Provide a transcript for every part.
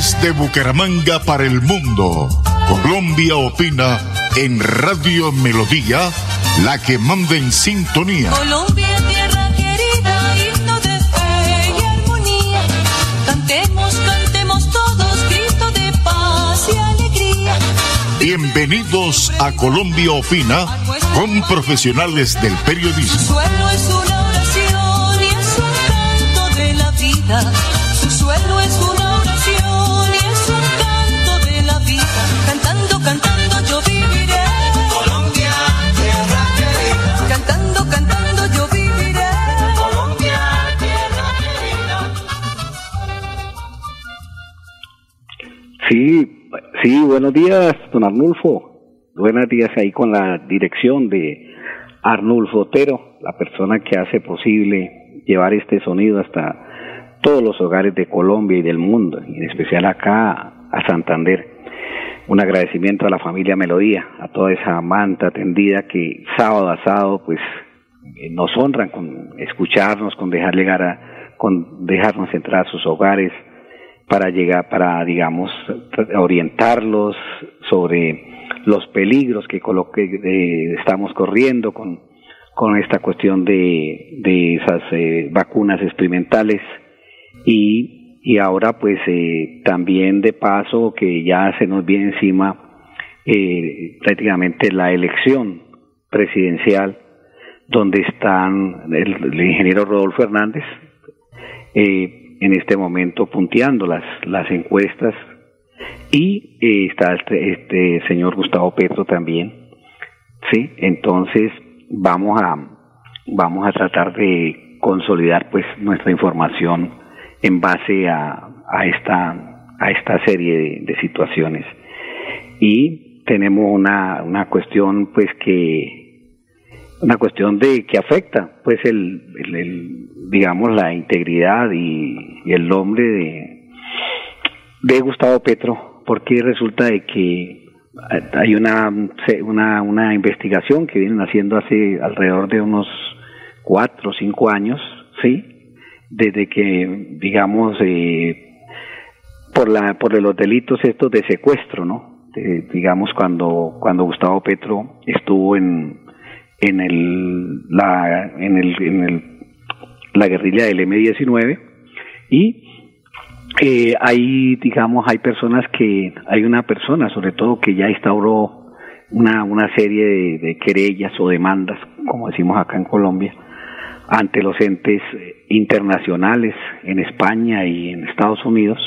Desde Bucaramanga para el mundo, Colombia opina en Radio Melodía, la que manda en sintonía. Colombia, tierra querida, himno de fe y armonía. Cantemos, cantemos todos, grito de paz y alegría. Bienvenidos a Colombia Opina con profesionales del Su periodismo. suelo es una oración y es un canto de la vida. Sí, buenos días, don Arnulfo. Buenos días ahí con la dirección de Arnulfo Otero, la persona que hace posible llevar este sonido hasta todos los hogares de Colombia y del mundo, y en especial acá a Santander. Un agradecimiento a la familia Melodía, a toda esa manta tendida que sábado a sábado pues eh, nos honran con escucharnos, con dejar llegar a, con dejarnos entrar a sus hogares, para llegar, para, digamos, orientarlos sobre los peligros que eh, estamos corriendo con, con esta cuestión de, de esas eh, vacunas experimentales. Y, y ahora pues eh, también de paso que ya se nos viene encima eh, prácticamente la elección presidencial donde están el, el ingeniero Rodolfo Hernández eh, en este momento punteando las, las encuestas. Y eh, está este, este señor Gustavo Petro también sí entonces vamos a vamos a tratar de consolidar pues nuestra información en base a, a esta a esta serie de, de situaciones. Y tenemos una, una cuestión pues que una cuestión de que afecta pues el, digamos la integridad y, el nombre de de Gustavo Petro porque resulta de que hay una una una investigación que vienen haciendo hace alrededor de unos cuatro o cinco años sí desde que digamos eh, por la por los delitos estos de secuestro no digamos cuando cuando Gustavo Petro estuvo en en el la en el en el la guerrilla del M19 y eh, hay digamos hay personas que hay una persona sobre todo que ya instauró una una serie de, de querellas o demandas como decimos acá en Colombia ante los entes eh, internacionales en España y en Estados Unidos.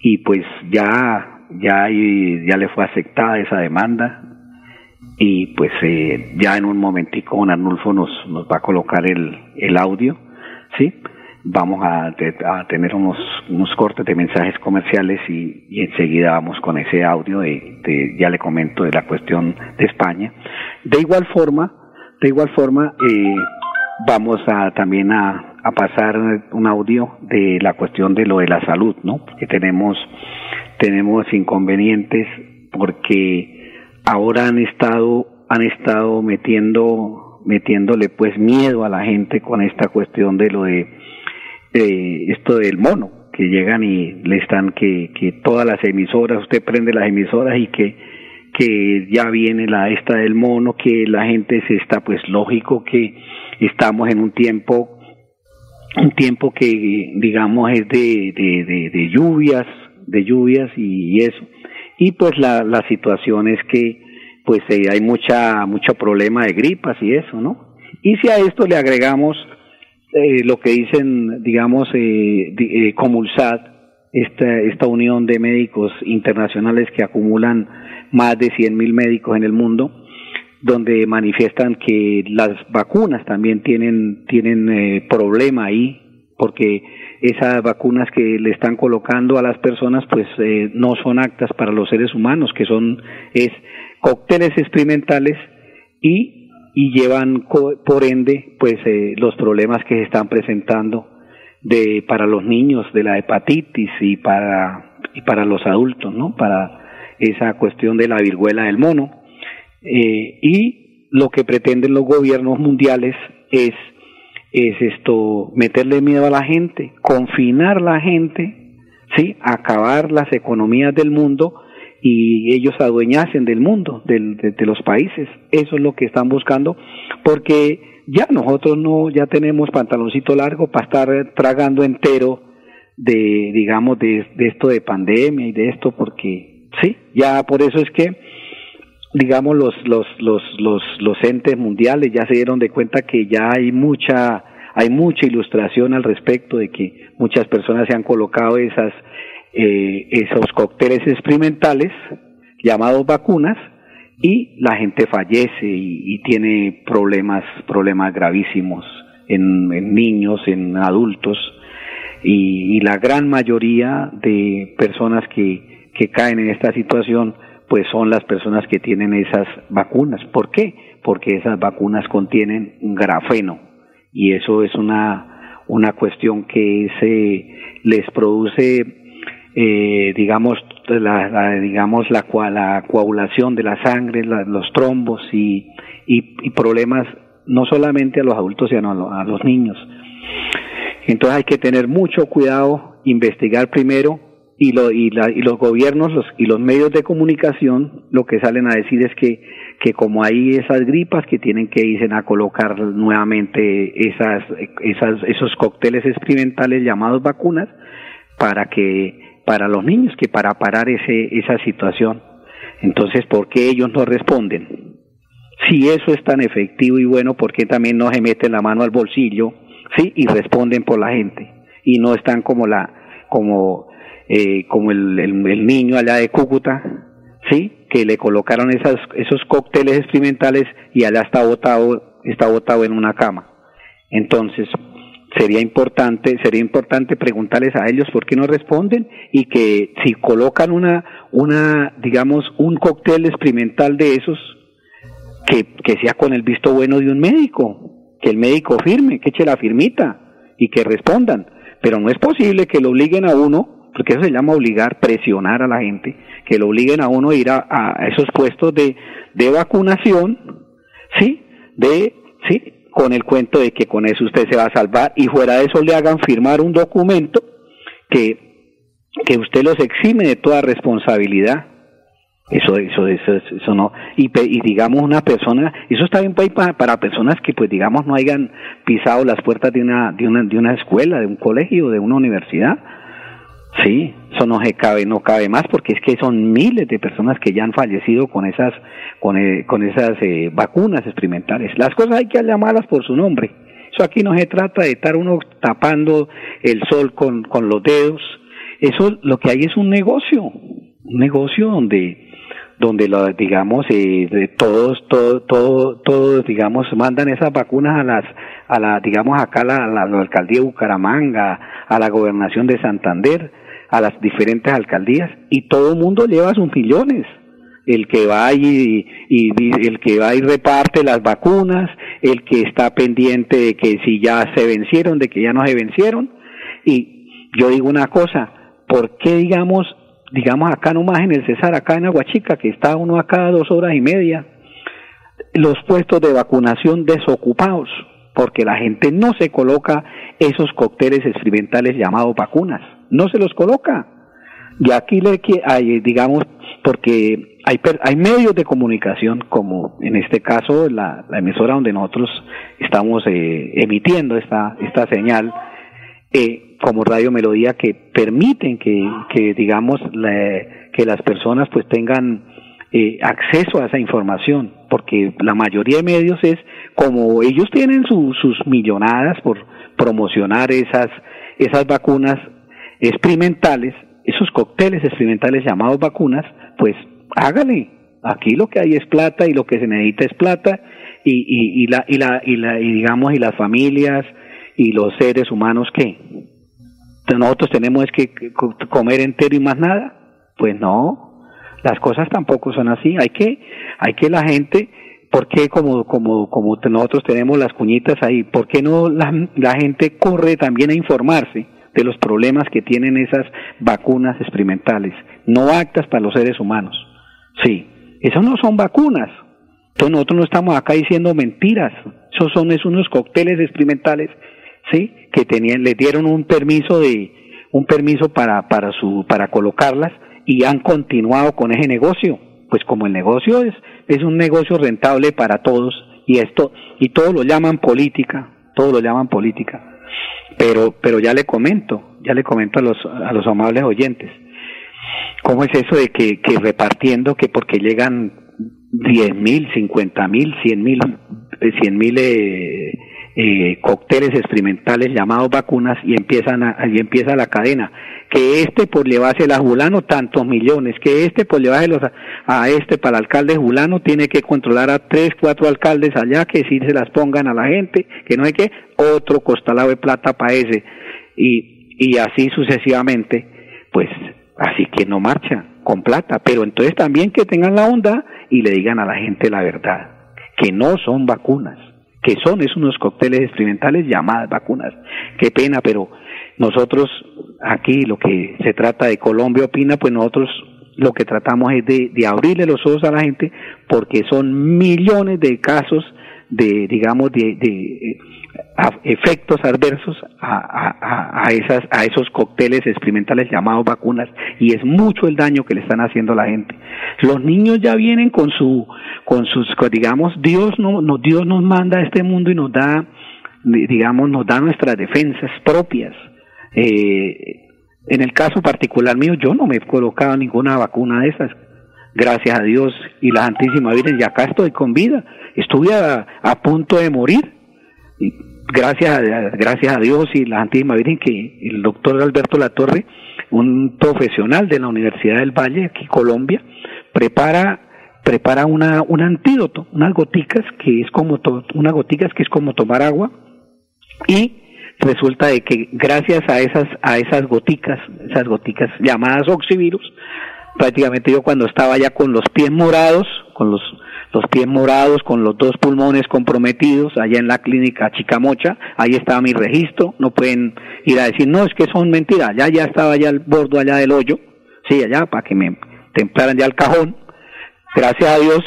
Y pues ya ya ya le fue aceptada esa demanda y pues eh, ya en un momentico don Arnulfo nos, nos va a colocar el, el audio, ¿sí? Vamos a, a tener unos, unos cortes de mensajes comerciales y, y enseguida vamos con ese audio de, de- ya le comento, de la cuestión de España. De igual forma, de igual forma, eh, vamos a también a, a pasar un audio de la cuestión de lo de la salud, ¿no? Porque tenemos, tenemos inconvenientes porque ahora han estado han estado metiendo metiéndole pues miedo a la gente con esta cuestión de lo de eh, esto del mono que llegan y le están que, que todas las emisoras usted prende las emisoras y que que ya viene la esta del mono que la gente se está pues lógico que estamos en un tiempo un tiempo que digamos es de, de, de, de lluvias de lluvias y eso y pues la, la situación es que pues eh, hay mucha mucho problema de gripas y eso no y si a esto le agregamos eh, lo que dicen digamos eh, eh, Comulsat esta esta unión de médicos internacionales que acumulan más de 100 mil médicos en el mundo donde manifiestan que las vacunas también tienen tienen eh, problema ahí porque esas vacunas que le están colocando a las personas pues eh, no son aptas para los seres humanos que son es cócteles experimentales y y llevan por ende pues eh, los problemas que se están presentando de para los niños de la hepatitis y para y para los adultos no para esa cuestión de la viruela del mono. Eh, y lo que pretenden los gobiernos mundiales es es esto meterle miedo a la gente confinar la gente ¿sí? acabar las economías del mundo y ellos adueñasen del mundo, del, de, de, los países. Eso es lo que están buscando, porque ya nosotros no, ya tenemos pantaloncito largo para estar tragando entero de, digamos, de, de esto de pandemia y de esto, porque sí, ya por eso es que digamos los los los los los entes mundiales ya se dieron de cuenta que ya hay mucha hay mucha ilustración al respecto de que muchas personas se han colocado esas eh, esos cócteles experimentales llamados vacunas y la gente fallece y, tiene problemas problemas gravísimos en, en niños en adultos. Y, y, la gran mayoría de personas que, que caen en esta situación pues son las personas que tienen esas vacunas. ¿Por qué? Porque esas vacunas contienen grafeno y eso es una, una cuestión que se les produce, eh, digamos, la, digamos la, la coagulación de la sangre, los trombos y, y, problemas no solamente a los adultos, sino a los niños. Entonces hay que tener mucho cuidado, investigar primero y, lo, y, la, y los gobiernos los, y los medios de comunicación lo que salen a decir es que, que como hay esas gripas que tienen que irse a colocar nuevamente esas, esas, esos cócteles experimentales llamados vacunas para que para los niños que para parar ese, esa situación. Entonces, ¿por qué ellos no responden? Si eso es tan efectivo y bueno, ¿por qué también no se meten la mano al bolsillo, sí, y responden por la gente y no están como la como eh, como el, niño allá de Cúcuta, ¿sí? Que le colocaron esas, esos cócteles experimentales y allá está botado, está botado en una cama. Entonces, sería importante, sería importante preguntarles a ellos por qué no responden y que si colocan una, una, digamos, un cóctel experimental de esos, que, que sea con el visto bueno de un médico, que el médico firme, que eche la firmita y que respondan. Pero no es posible que lo obliguen a uno porque eso se llama obligar, presionar a la gente, que lo obliguen a uno a ir a, esos puestos de, de vacunación, ¿sí? De, ¿sí? Con el cuento de que con eso usted se va a salvar y fuera de eso le hagan firmar un documento que, que usted los exime de toda responsabilidad. Eso, eso, eso, eso no. Y, y digamos una persona, eso está bien para, para personas que pues digamos no hayan pisado las puertas de una, de una, de una escuela, de un colegio, de una universidad Sí, eso no se cabe, no cabe más porque es que son miles de personas que ya han fallecido con esas, con, eh, con esas eh, vacunas experimentales. Las cosas hay que llamarlas por su nombre. Eso aquí no se trata de estar uno tapando el sol con, con los dedos. Eso lo que hay es un negocio, un negocio donde, donde lo, digamos, eh, todos, todos, todos, todos, digamos, mandan esas vacunas a las, a la, digamos, acá a la alcaldía de Bucaramanga, a la gobernación de Santander, a las diferentes alcaldías y todo el mundo lleva sus millones. El que va y, y, el que va y reparte las vacunas, el que está pendiente de que si ya se vencieron, de que ya no se vencieron. Y yo digo una cosa, ¿por qué digamos, digamos acá nomás en el Cesar, acá en Aguachica, que está uno a cada dos horas y media, los puestos de vacunación desocupados? Porque la gente no se coloca esos cócteles experimentales llamados vacunas no se los coloca. Y aquí le hay, digamos, porque hay, hay medios de comunicación, como en este caso la, emisora donde nosotros estamos eh, emitiendo esta, esta señal, eh, como Radio Melodía, que permiten que, que digamos, que las personas pues tengan eh, acceso a esa información, porque la mayoría de medios es como ellos tienen su, sus millonadas por promocionar esas, esas vacunas, experimentales, esos cócteles experimentales llamados vacunas, pues hágale. Aquí lo que hay es plata y lo que se necesita es plata y, y, la, y, la, y, la, y digamos, y las familias y los seres humanos que nosotros tenemos que comer entero y más nada. Pues no, las cosas tampoco son así. Hay que, hay que la gente, ¿por qué como, como, como nosotros tenemos las cuñitas ahí? ¿Por qué no la, la gente corre también a informarse? De los problemas que tienen esas vacunas experimentales, no actas para los seres humanos. Sí, eso no son vacunas. Entonces nosotros no estamos acá diciendo mentiras. Esos son unos cócteles experimentales, sí, que tenían, le dieron un permiso de un permiso para, para, su, para colocarlas y han continuado con ese negocio. Pues como el negocio es, es un negocio rentable para todos y esto, y todos lo llaman política, todos lo llaman política. Pero, pero ya le comento, ya le comento a los, a los amables oyentes, ¿cómo es eso de que, que repartiendo, que porque llegan diez mil, cincuenta mil, cien mil, cien mil eh, eh, cócteles experimentales llamados vacunas y empiezan a, y empieza la cadena. Que este por llevarse a Julano tantos millones. Que este por llevarse a, a este para el alcalde Julano tiene que controlar a tres cuatro alcaldes allá que si se las pongan a la gente que no hay que otro costalado de plata para ese. Y y así sucesivamente pues así que no marcha con plata. Pero entonces también que tengan la onda y le digan a la gente la verdad que no son vacunas que son es unos cócteles experimentales llamadas vacunas. Qué pena, pero nosotros aquí lo que se trata de Colombia opina, pues nosotros lo que tratamos es de, de abrirle los ojos a la gente porque son millones de casos de, digamos, de, de efectos adversos a, a, esas, a esos cócteles experimentales llamados vacunas y es mucho el daño que le están haciendo a la gente. Los niños ya vienen con su, con sus, digamos, Dios no, no, Dios nos manda a este mundo y nos da, digamos, nos da nuestras defensas propias. Eh, en el caso particular mío, yo no me he colocado ninguna vacuna de esas, gracias a Dios y la Santísima Virgen, y acá estoy con vida. Estuve a, a punto de morir gracias, gracias a Dios y la Santísima Virgen que el doctor Alberto Latorre, un profesional de la Universidad del Valle, aquí Colombia, prepara prepara una, un antídoto, unas goticas que es como unas goticas que es como tomar agua y resulta de que gracias a esas a esas goticas, esas goticas llamadas oxivirus, prácticamente yo cuando estaba ya con los pies morados, con los los pies morados con los dos pulmones comprometidos allá en la clínica Chicamocha, ahí estaba mi registro, no pueden ir a decir, no, es que son mentiras, ya ya estaba ya el bordo allá del hoyo, sí, allá, para que me templaran ya el cajón, gracias a Dios,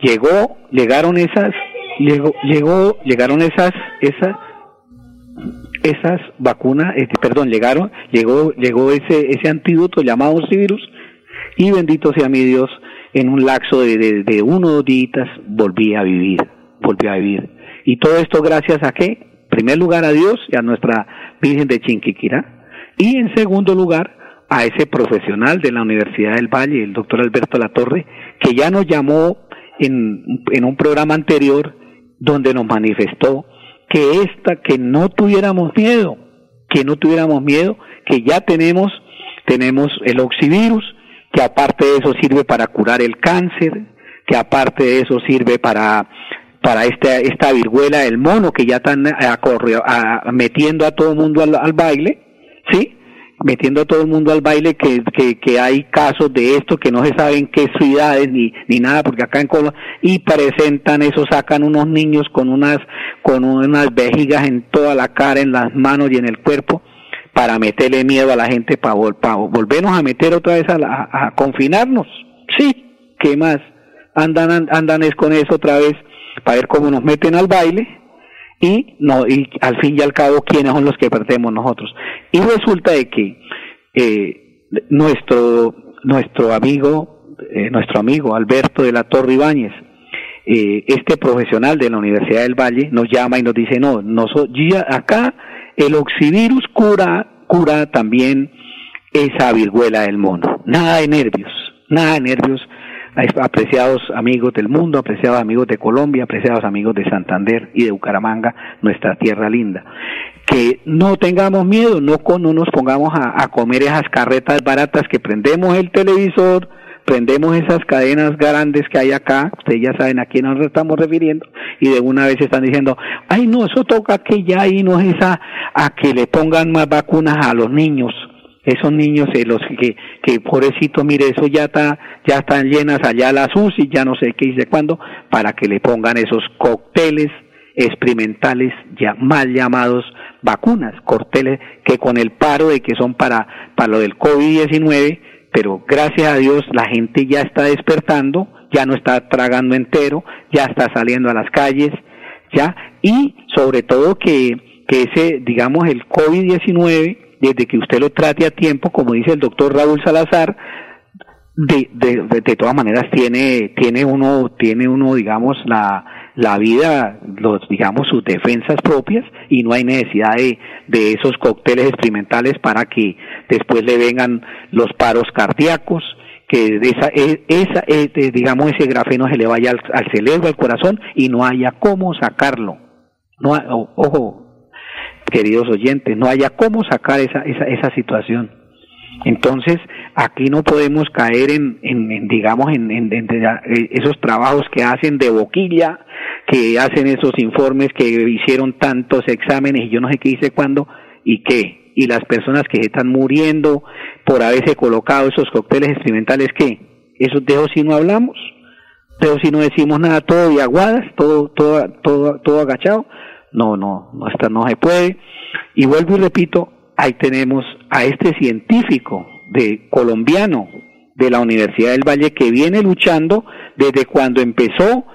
llegó, llegaron esas, llegó, llegó, llegaron esas, esas, esas vacunas, este, perdón, llegaron, llegó, llegó ese, ese antídoto llamado virus, y bendito sea mi Dios, en un lapso de, de, uno o dos días volví a vivir, volví a vivir. Y todo esto gracias a qué? En primer lugar a Dios y a nuestra Virgen de Chinquiquirá. Y en segundo lugar a ese profesional de la Universidad del Valle, el doctor Alberto Latorre, que ya nos llamó en, en un programa anterior donde nos manifestó que esta, que no tuviéramos miedo, que no tuviéramos miedo, que ya tenemos, tenemos el oxivirus, que aparte de eso sirve para curar el cáncer, que aparte de eso sirve para para esta, esta viruela del mono que ya están a, metiendo a todo el mundo al, baile, ¿sí? Metiendo a todo el mundo al baile que, que, que, hay casos de esto que no se saben qué ciudades ni, ni nada, porque acá en Colombia, y presentan eso, sacan unos niños con unas, con unas vejigas en toda la cara, en las manos y en el cuerpo, para meterle miedo a la gente, para, volvernos a meter otra vez a, confinarnos. Sí, ¿qué más? Andan, andan es con eso otra vez para ver cómo nos meten al baile y no y al fin y al cabo quiénes son los que perdemos nosotros. Y resulta de que eh, nuestro nuestro amigo eh, nuestro amigo Alberto de la Torre Ibáñez eh, este profesional de la Universidad del Valle nos llama y nos dice no, nosotros acá el oxivirus cura, cura también esa viruela del mono. Nada de nervios, nada de nervios. Apreciados amigos del mundo, apreciados amigos de Colombia, apreciados amigos de Santander y de Bucaramanga, nuestra tierra linda. Que no tengamos miedo, no, no nos pongamos a comer esas carretas baratas que prendemos el televisor, prendemos esas cadenas grandes que hay acá, ustedes ya saben a quién nos estamos refiriendo, y de una vez están diciendo, ay no, eso toca que ya ahí no es esa, a que le pongan más vacunas a los niños, esos niños eh, los que, que pobrecito mire eso ya está ya están llenas allá las UCI ya no sé qué dice cuándo para que le pongan esos cócteles experimentales ya mal llamados vacunas cócteles que con el paro de que son para para lo del COVID-19 pero gracias a Dios la gente ya está despertando, ya no está tragando entero, ya está saliendo a las calles, ya, y sobre todo que, que ese, digamos, el COVID-19 desde que usted lo trate a tiempo, como dice el doctor Raúl Salazar, de, de, de, todas maneras tiene, tiene uno, tiene uno, digamos, la, la vida, los, digamos, sus defensas propias y no hay necesidad de, de esos cócteles experimentales para que después le vengan los paros cardíacos, que esa, e, esa, e, digamos, ese grafeno se le vaya al, al, cerebro, al corazón y no haya cómo sacarlo. No, ojo, queridos oyentes, no haya cómo sacar esa, esa, esa situación. Entonces, aquí no podemos caer en, en, digamos, en, en, esos trabajos que hacen de boquilla, que hacen esos informes que hicieron tantos exámenes y yo no sé qué hice cuándo y qué. Y las personas que están muriendo por haberse colocado esos cócteles experimentales, ¿qué? Esos de si no hablamos, de si no decimos nada, todo de aguadas, todo, todo, todo, todo agachado. No, no, no, esta no se puede. Y vuelvo y repito, ahí tenemos a este científico de colombiano de la Universidad del Valle que viene luchando desde cuando empezó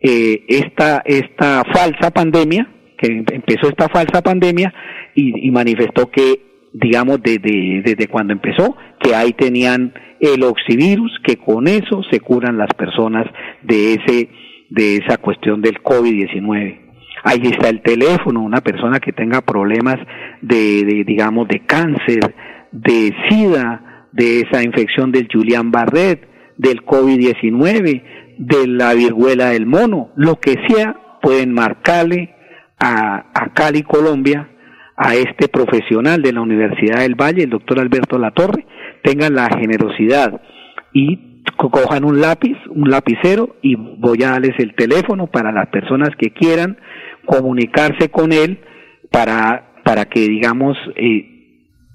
eh, esta, esta falsa pandemia, que empezó esta falsa pandemia y, manifestó que, digamos, desde, desde cuando empezó, que ahí tenían el oxivirus, que con eso se curan las personas de ese, de esa cuestión del COVID-19. Ahí está el teléfono, una persona que tenga problemas de, digamos, de cáncer, de SIDA, de esa infección del Julian Barret, del COVID-19, de la viruela del mono, lo que sea, pueden marcarle a, a Cali, Colombia, a este profesional de la Universidad del Valle, el doctor Alberto Latorre, tengan la generosidad y cojan un lápiz, un lapicero y voy a darles el teléfono para las personas que quieran comunicarse con él para, para que, digamos, eh,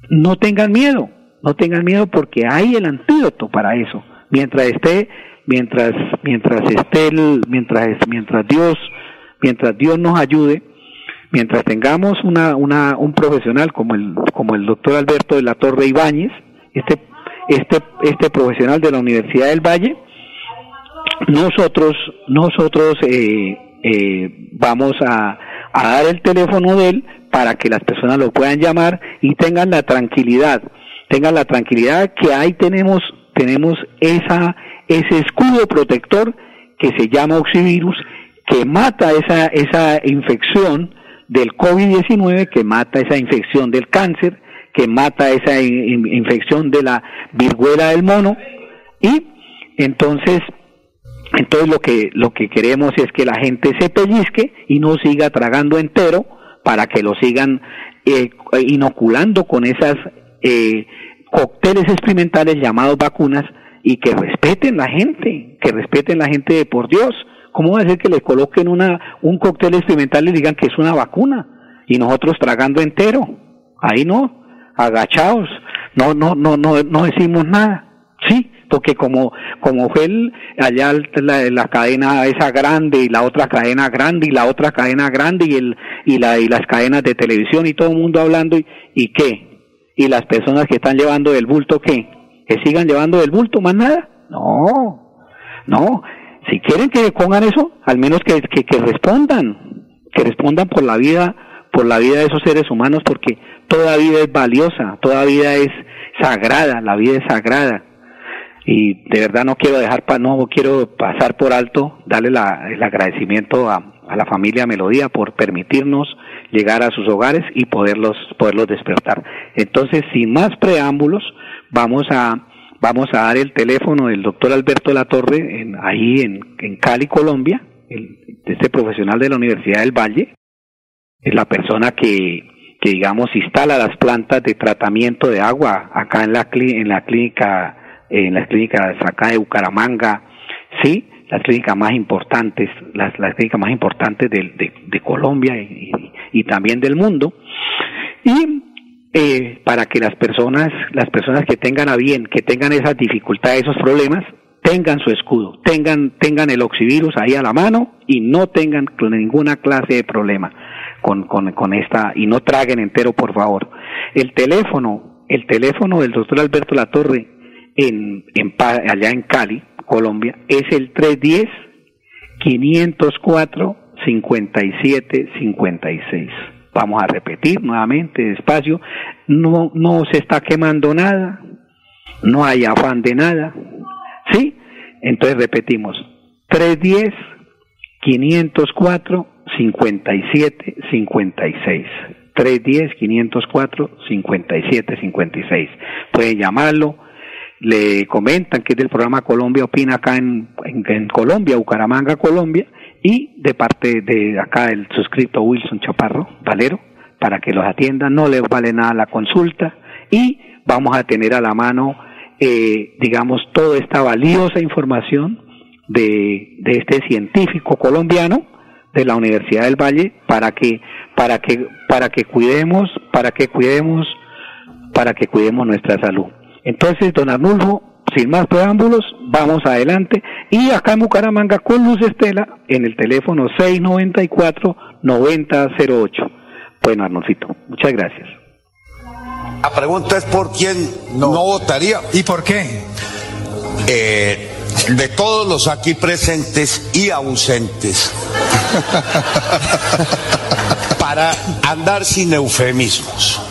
no tengan miedo, no tengan miedo porque hay el antídoto para eso. Mientras esté, mientras, mientras esté, el, mientras, mientras Dios, mientras Dios nos ayude, mientras tengamos una, una, un profesional como el, como el doctor Alberto de la Torre Ibáñez, este, este, este profesional de la Universidad del Valle, nosotros, nosotros eh, eh, vamos a, dar el teléfono de él para que las personas lo puedan llamar y tengan la tranquilidad, tengan la tranquilidad que ahí tenemos, tenemos esa, ese escudo protector que se llama oxivirus, que mata esa, esa infección del COVID-19, que mata esa infección del cáncer, que mata esa infección de la viruela del mono, y entonces entonces lo que, lo que queremos es que la gente se pellizque y no siga tragando entero para que lo sigan eh, inoculando con esas eh, cócteles experimentales llamados vacunas y que respeten la gente, que respeten la gente de por Dios. ¿Cómo va a ser que le coloquen una, un cóctel experimental y digan que es una vacuna y nosotros tragando entero? Ahí no, agachados, no, no, no, no, no decimos nada. Sí, porque como, como fue el, allá la, la, cadena esa grande y la otra cadena grande y la otra cadena grande y el, y la, y las cadenas de televisión y todo el mundo hablando y, y qué, y las personas que están llevando el bulto qué, que sigan llevando el bulto más nada, no, no, si quieren que pongan eso, al menos que, que, que respondan, que respondan por la vida, por la vida de esos seres humanos, porque toda vida es valiosa, toda vida es sagrada, la vida es sagrada y de verdad no quiero dejar no quiero pasar por alto darle la, el agradecimiento a, a, la familia Melodía por permitirnos llegar a sus hogares y poderlos poderlos despertar. Entonces sin más preámbulos vamos a vamos a dar el teléfono del doctor Alberto Latorre en, ahí en, en Cali Colombia el, este profesional de la Universidad del Valle. Es la persona que que digamos instala las plantas de tratamiento de agua acá en la en la clínica en las clínicas acá de Bucaramanga, sí, las clínicas más importantes, las, las clínicas más importantes de, de, de Colombia y, también del mundo, y eh, para que las personas, las personas que tengan a bien, que tengan esas dificultades, esos problemas, tengan su escudo, tengan, tengan el oxivirus ahí a la mano y no tengan ninguna clase de problema con, con, con esta, y no traguen entero, por favor. El teléfono, el teléfono del doctor Alberto Latorre en, en, allá en Cali, Colombia, es el 310-504-5756. vamos a repetir nuevamente despacio, no, no se está quemando nada, no hay afán de nada, ¿sí? Entonces repetimos, 310 504 57 56. 310 504 57 56. Pueden llamarlo, le comentan que es del programa Colombia Opina acá en, en, Colombia, Bucaramanga, Colombia, y de parte de acá el suscrito Wilson Chaparro, Valero, para que los atiendan, no les vale nada la consulta y vamos a tener a la mano, eh, digamos, toda esta valiosa información de, de este científico colombiano de la Universidad del Valle para que para que para que cuidemos para que cuidemos para que cuidemos nuestra salud. Entonces, don Arnulfo, sin más preámbulos, vamos adelante. Y acá en Bucaramanga con Luz Estela en el teléfono 694-9008. Bueno, Arnulfito, muchas gracias. La pregunta es por quién no, votaría. ¿Y por qué? Eh, de todos los aquí presentes y ausentes, para andar sin eufemismos,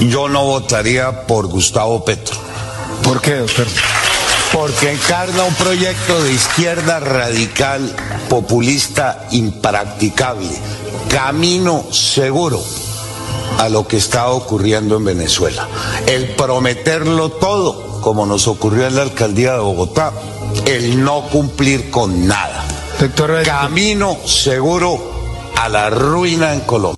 yo no votaría por Gustavo Petro. ¿Por qué, doctor? Porque encarna un proyecto de izquierda radical, populista, impracticable, camino seguro a lo que está ocurriendo en Venezuela. El prometerlo todo, como nos ocurrió en la alcaldía de Bogotá, el no cumplir con nada. Doctor, Camino seguro a la ruina en Colombia.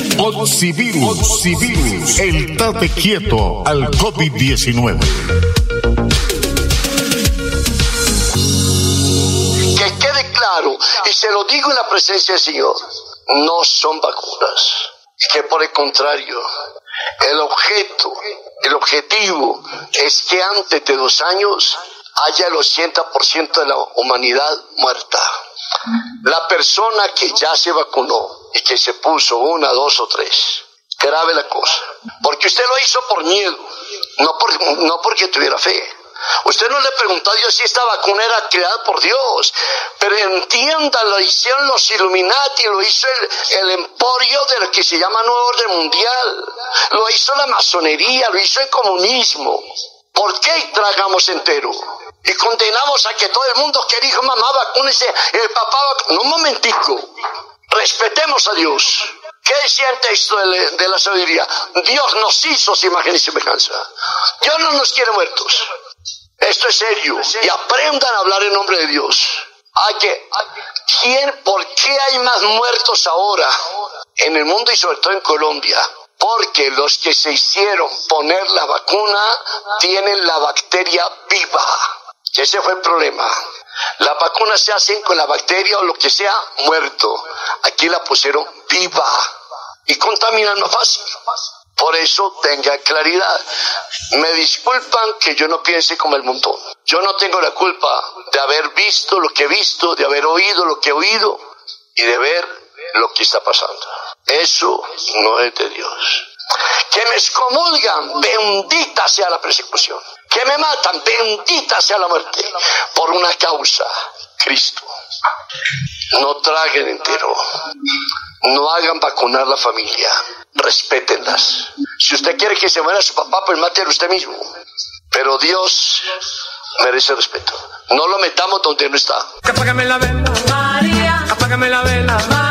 Oxivirus, Oxivirus, el tate quieto al COVID-19. Que quede claro, y se lo digo en la presencia del Señor, no son vacunas. Que por el contrario, el objeto, el objetivo es que antes de dos años haya el 80% de la humanidad muerta. La persona que ya se vacunó y que se puso una, dos o tres, grave la cosa. Porque usted lo hizo por miedo, no, por, no porque tuviera fe. Usted no le preguntó a Dios si esta vacuna era creada por Dios, pero entienda, lo hicieron los Illuminati, lo hizo el, el emporio de lo que se llama Nuevo Orden Mundial, lo hizo la masonería, lo hizo el comunismo. ¿Por qué tragamos entero? Y condenamos a que todo el mundo que dijo, mamá, vacúnese, el papá, vac-". no un momentico, respetemos a Dios. ¿Qué decía el texto de, la- sabiduría? Dios nos hizo su imagen y semejanza. Dios no nos quiere muertos. Esto es serio. Y aprendan a hablar en nombre de Dios. Hay que, ¿quién, ¿Por qué hay más muertos ahora en el mundo y sobre todo en Colombia? Porque los que se hicieron poner la vacuna tienen la bacteria viva. Ese fue el problema. Las vacunas se hacen con la bacteria o lo que sea muerto. Aquí la pusieron viva y contaminan más fácil. Por eso tenga claridad. Me disculpan que yo no piense como el montón. Yo no tengo la culpa de haber visto lo que he visto, de haber oído lo que he oído y de ver lo que está pasando. Eso no es de Dios. Que me excomulgan, bendita sea la persecución. Que me matan, bendita sea la muerte. Por una causa, Cristo. No traguen entero. No hagan vacunar la familia. Respétenlas. Si usted quiere que se muera su papá, pues mátelo usted mismo. Pero Dios merece respeto. No lo metamos donde no está. Apágame la vela, María. Apágame la vela, María.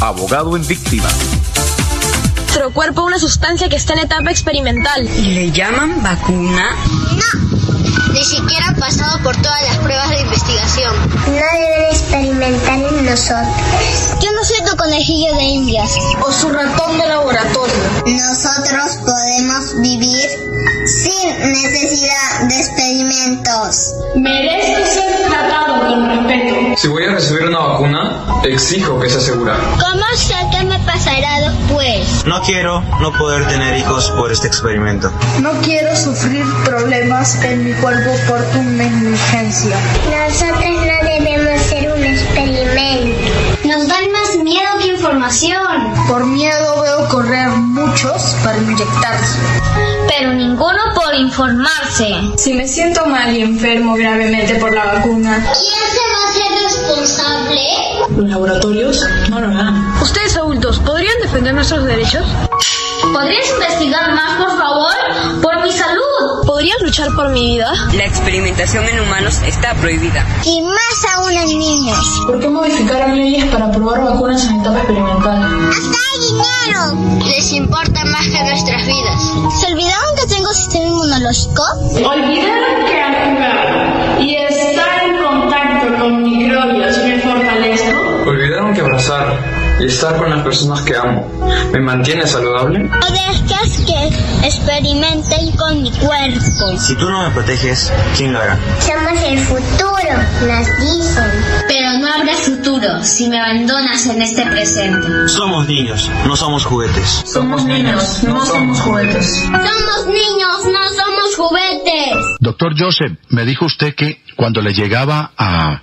abogado en víctima. Nuestro cuerpo una sustancia que está en etapa experimental. ¿Y le llaman vacuna? No, ni siquiera ha pasado por todas las pruebas de investigación. No deben experimentar en nosotros. Yo no soy tu conejillo de indias. O su ratón de laboratorio. Nosotros podemos vivir sin necesidad de experimentos. Merezco ser tratado con respeto. Si voy a recibir una vacuna, exijo que sea segura. ¿Cómo sé qué me pasará después? No quiero no poder tener hijos por este experimento. No quiero sufrir problemas en mi cuerpo por tu negligencia. Nosotros no debemos ser un experimento. Nos dan más miedo que información. Por miedo veo correr muchos para inyectarse. Pero ninguno por informarse. Si me siento mal y enfermo gravemente por la vacuna. ¿Quién se va a hacer responsable? ¿Los laboratorios? No lo harán. Ustedes adultos, ¿podrían defender nuestros derechos? ¿Podrías investigar más, por favor? Por mi salud. ¿Podrías luchar por mi vida? La experimentación en humanos está prohibida. Y más aún en niños. ¿Por qué modificaron leyes para probar vacunas en etapa experimental? ¡Hasta hay dinero! Les importa más que nuestras vidas. ¿Se olvidaron que tengo sistema inmunológico? Olvidaron que al jugar y estar en contacto con microbios me fortalezco. Olvidaron que abrazar y estar con las personas que amo me mantiene saludable. ¿O dejas que experimenten con mi cuerpo? Si tú no me proteges, ¿quién lo hará? Somos el futuro, nos dicen. Pero no habrá futuro si me abandonas en este presente. Somos niños, no somos juguetes. Somos niños, no somos juguetes. Somos niños, no somos juguetes. Doctor Joseph, me dijo usted que cuando le llegaba a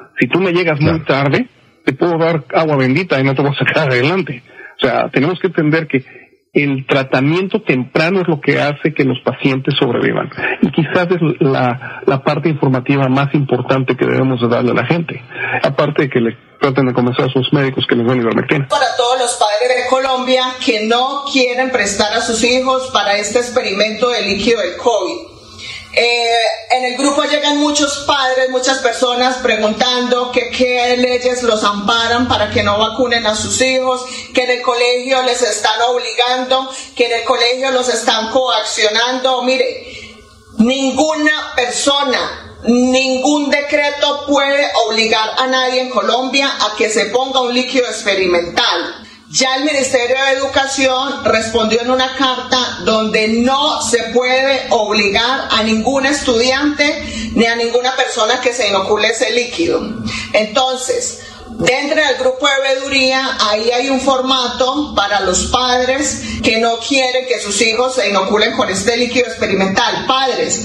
Si tú me llegas muy tarde, te puedo dar agua bendita y no te voy a sacar adelante. O sea, tenemos que entender que el tratamiento temprano es lo que hace que los pacientes sobrevivan. Y quizás es la, la parte informativa más importante que debemos de darle a la gente. Aparte de que le traten de convencer a sus médicos que les den ivermectina. Para todos los padres de Colombia que no quieren prestar a sus hijos para este experimento de líquido del COVID. Eh, en el grupo llegan muchos padres, muchas personas preguntando qué leyes los amparan para que no vacunen a sus hijos, que en el colegio les están obligando, que en el colegio los están coaccionando. Mire, ninguna persona ningún decreto puede obligar a nadie en Colombia a que se ponga un líquido experimental. Ya el Ministerio de Educación respondió en una carta donde no se puede obligar a ningún estudiante ni a ninguna persona que se inocule ese líquido. Entonces, Dentro del grupo de veeduría, ahí hay un formato para los padres que no quieren que sus hijos se inoculen con este líquido experimental. Padres,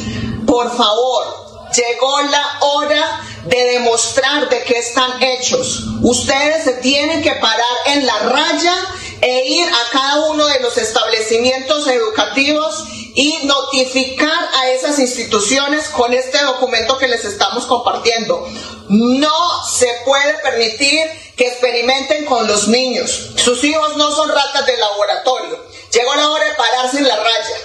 por favor, llegó la hora de demostrar de qué están hechos. Ustedes se tienen que parar en la raya e ir a cada uno de los establecimientos educativos y notificar a esas instituciones con este documento que les estamos compartiendo. No se puede permitir que experimenten con los niños. Sus hijos no son ratas de laboratorio. Llegó la hora de pararse en la raya.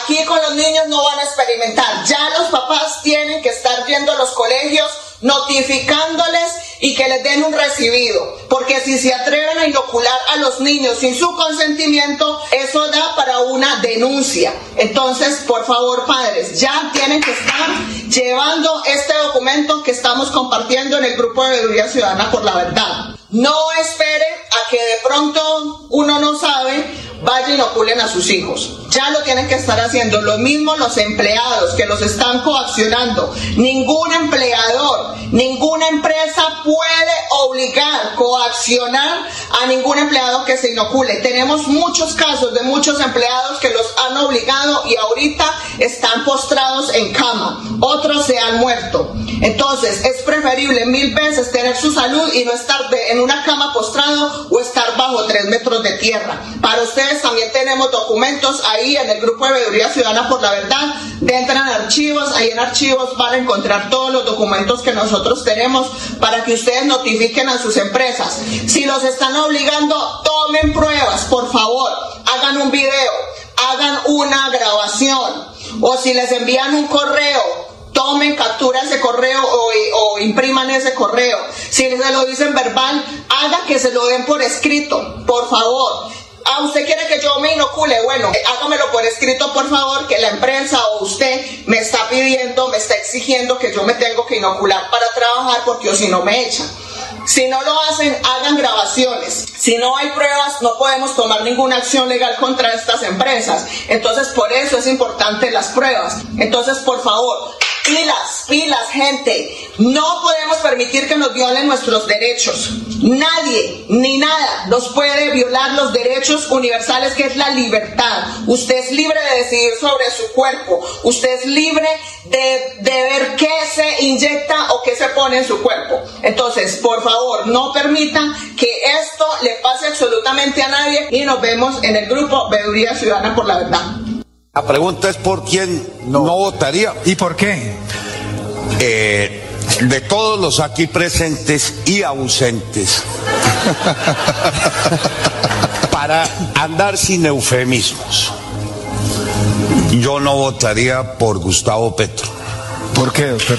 Aquí con los niños no van a experimentar. Ya los papás tienen que estar viendo los colegios notificándoles y que les den un recibido. Porque si se atreven a inocular a los niños sin su consentimiento, eso da para una denuncia. Entonces, por favor, padres, ya tienen que estar llevando este documento que estamos compartiendo en el grupo de Veeduría Ciudadana por la Verdad. No espere a que de pronto uno no sabe, vaya y inoculen a sus hijos. Ya lo tienen que estar haciendo. Lo mismo los empleados que los están coaccionando. Ningún empleador, ninguna empresa puede obligar, coaccionar a ningún empleado que se inocule. Tenemos muchos casos de muchos empleados que los han obligado y ahorita están postrados en cama. Otros se han muerto. Entonces, es preferible mil veces tener su salud y no estar en una cama postrado o estar bajo tres metros de tierra. Para ustedes también tenemos documentos ahí en el grupo de Veeduría Ciudadana por la Verdad. Dentro en archivos, ahí en archivos van a encontrar todos los documentos que nosotros tenemos para que ustedes notifiquen a sus empresas. Si los están obligando, tomen pruebas, por favor. Hagan un video, hagan una grabación. O si les envían un correo, tomen captura ese correo o, impriman ese correo. Si se lo dicen verbal, haga que se lo den por escrito, por favor. Ah, usted quiere que yo me inocule, bueno, hágamelo por escrito, por favor, que la empresa o usted me está pidiendo, me está exigiendo que yo me tengo que inocular para trabajar porque o si no me echan. Si no lo hacen, hagan grabaciones. Si no hay pruebas, no podemos tomar ninguna acción legal contra estas empresas. Entonces, por eso es importante las pruebas. Entonces, por favor, Pilas, pilas, gente. No podemos permitir que nos violen nuestros derechos. Nadie ni nada nos puede violar los derechos universales que es la libertad. Usted es libre de decidir sobre su cuerpo. Usted es libre de, de ver qué se inyecta o qué se pone en su cuerpo. Entonces, por favor, no permita que esto le pase absolutamente a nadie y nos vemos en el grupo Veeduría Ciudadana por la Verdad. La pregunta es por quién no, votaría. ¿Y por qué? Eh, de todos los aquí presentes y ausentes, para andar sin eufemismos, yo no votaría por Gustavo Petro. ¿Por qué, doctor?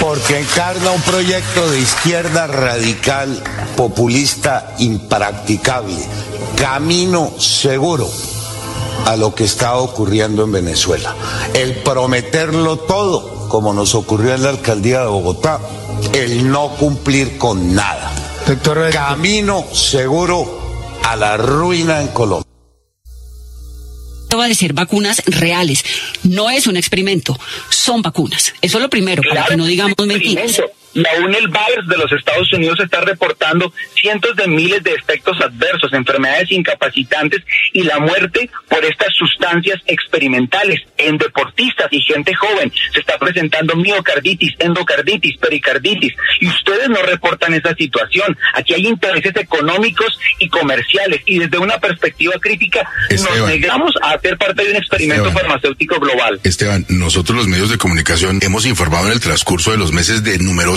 Porque encarna un proyecto de izquierda radical, populista, impracticable, camino seguro a lo que está ocurriendo en Venezuela. El prometerlo todo, como nos ocurrió en la alcaldía de Bogotá, el no cumplir con nada. Camino seguro a la ruina en Colombia va de ser vacunas reales. No es un experimento, son vacunas. Eso es lo primero, para que no digamos mentiras. La UNEL-VAERS de los Estados Unidos está reportando cientos de miles de efectos adversos, enfermedades incapacitantes y la muerte por estas sustancias experimentales en deportistas y gente joven. Se está presentando miocarditis, endocarditis, pericarditis y ustedes no reportan esa situación. Aquí hay intereses económicos y comerciales y desde una perspectiva crítica nos negamos a hacer parte de un experimento farmacéutico global. Esteban, nosotros los medios de comunicación hemos informado en el transcurso de los meses de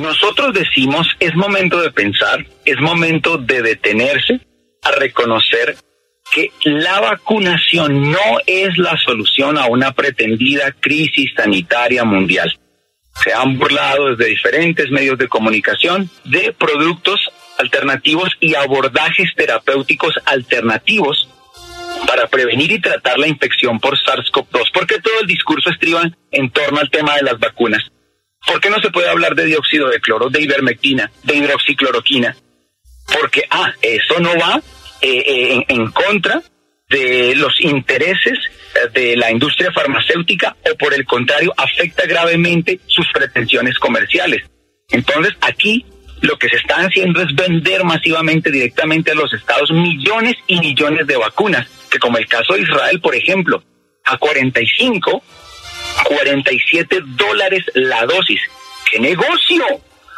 Nosotros decimos, es momento de pensar, es momento de detenerse a reconocer que la vacunación no es la solución a una pretendida crisis sanitaria mundial. Se han burlado desde diferentes medios de comunicación de productos alternativos y abordajes terapéuticos alternativos para prevenir y tratar la infección por SARS-CoV-2. ¿Por qué todo el discurso estriba en torno al tema de las vacunas? ¿Por qué no se puede hablar de dióxido de cloro, de ivermectina, de hidroxicloroquina? Porque, ah, eso no va eh, eh, en, en contra de los intereses eh, de la industria farmacéutica o por el contrario afecta gravemente sus pretensiones comerciales. Entonces aquí lo que se está haciendo es vender masivamente directamente a los estados millones y millones de vacunas, que como el caso de Israel, por ejemplo, a 45, 47 dólares la dosis. ¡Qué negocio!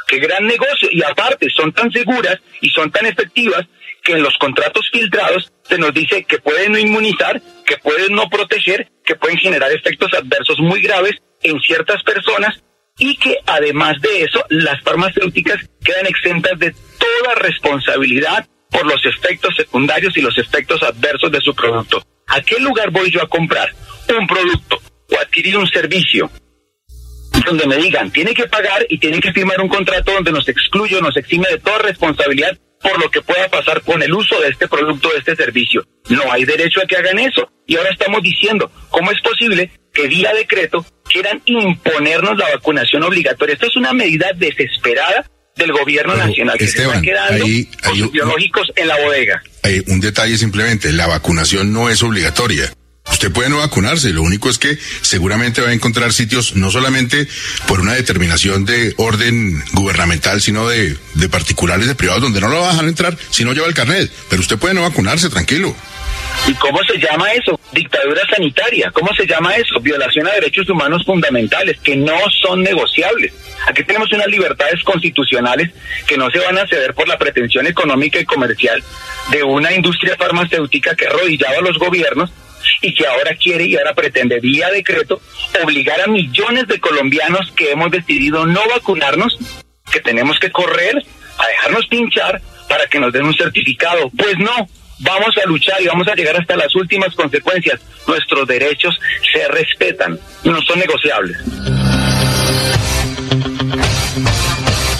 ¡Qué gran negocio! Y aparte, son tan seguras y son tan efectivas que en los contratos filtrados se nos dice que pueden no inmunizar, que pueden no proteger, que pueden generar efectos adversos muy graves en ciertas personas y que además de eso las farmacéuticas quedan exentas de toda responsabilidad por los efectos secundarios y los efectos adversos de su producto. ¿A qué lugar voy yo a comprar un producto o adquirir un servicio donde me digan, tiene que pagar y tienen que firmar un contrato donde nos excluye o nos exime de toda responsabilidad por lo que pueda pasar con el uso de este producto, de este servicio. No hay derecho a que hagan eso. Y ahora estamos diciendo, ¿cómo es posible que vía decreto quieran imponernos la vacunación obligatoria? Esto es una medida desesperada del gobierno nacional que se está quedando con sus biológicos en la bodega. Hay un detalle simplemente, la vacunación no es obligatoria. Usted puede no vacunarse, lo único es que seguramente va a encontrar sitios no solamente por una determinación de orden gubernamental, sino de, particulares, de privados, donde no lo van a entrar si no lleva el carnet. Pero usted puede no vacunarse, tranquilo. ¿Y cómo se llama eso? Dictadura sanitaria. ¿Cómo se llama eso? Violación a derechos humanos fundamentales que no son negociables. Aquí tenemos unas libertades constitucionales que no se van a ceder por la pretensión económica y comercial de una industria farmacéutica que ha arrodillado a los gobiernos y que ahora quiere y ahora pretende vía decreto obligar a millones de colombianos que hemos decidido no vacunarnos, que tenemos que correr a dejarnos pinchar para que nos den un certificado. Pues no, vamos a luchar y vamos a llegar hasta las últimas consecuencias. Nuestros derechos se respetan, no son negociables.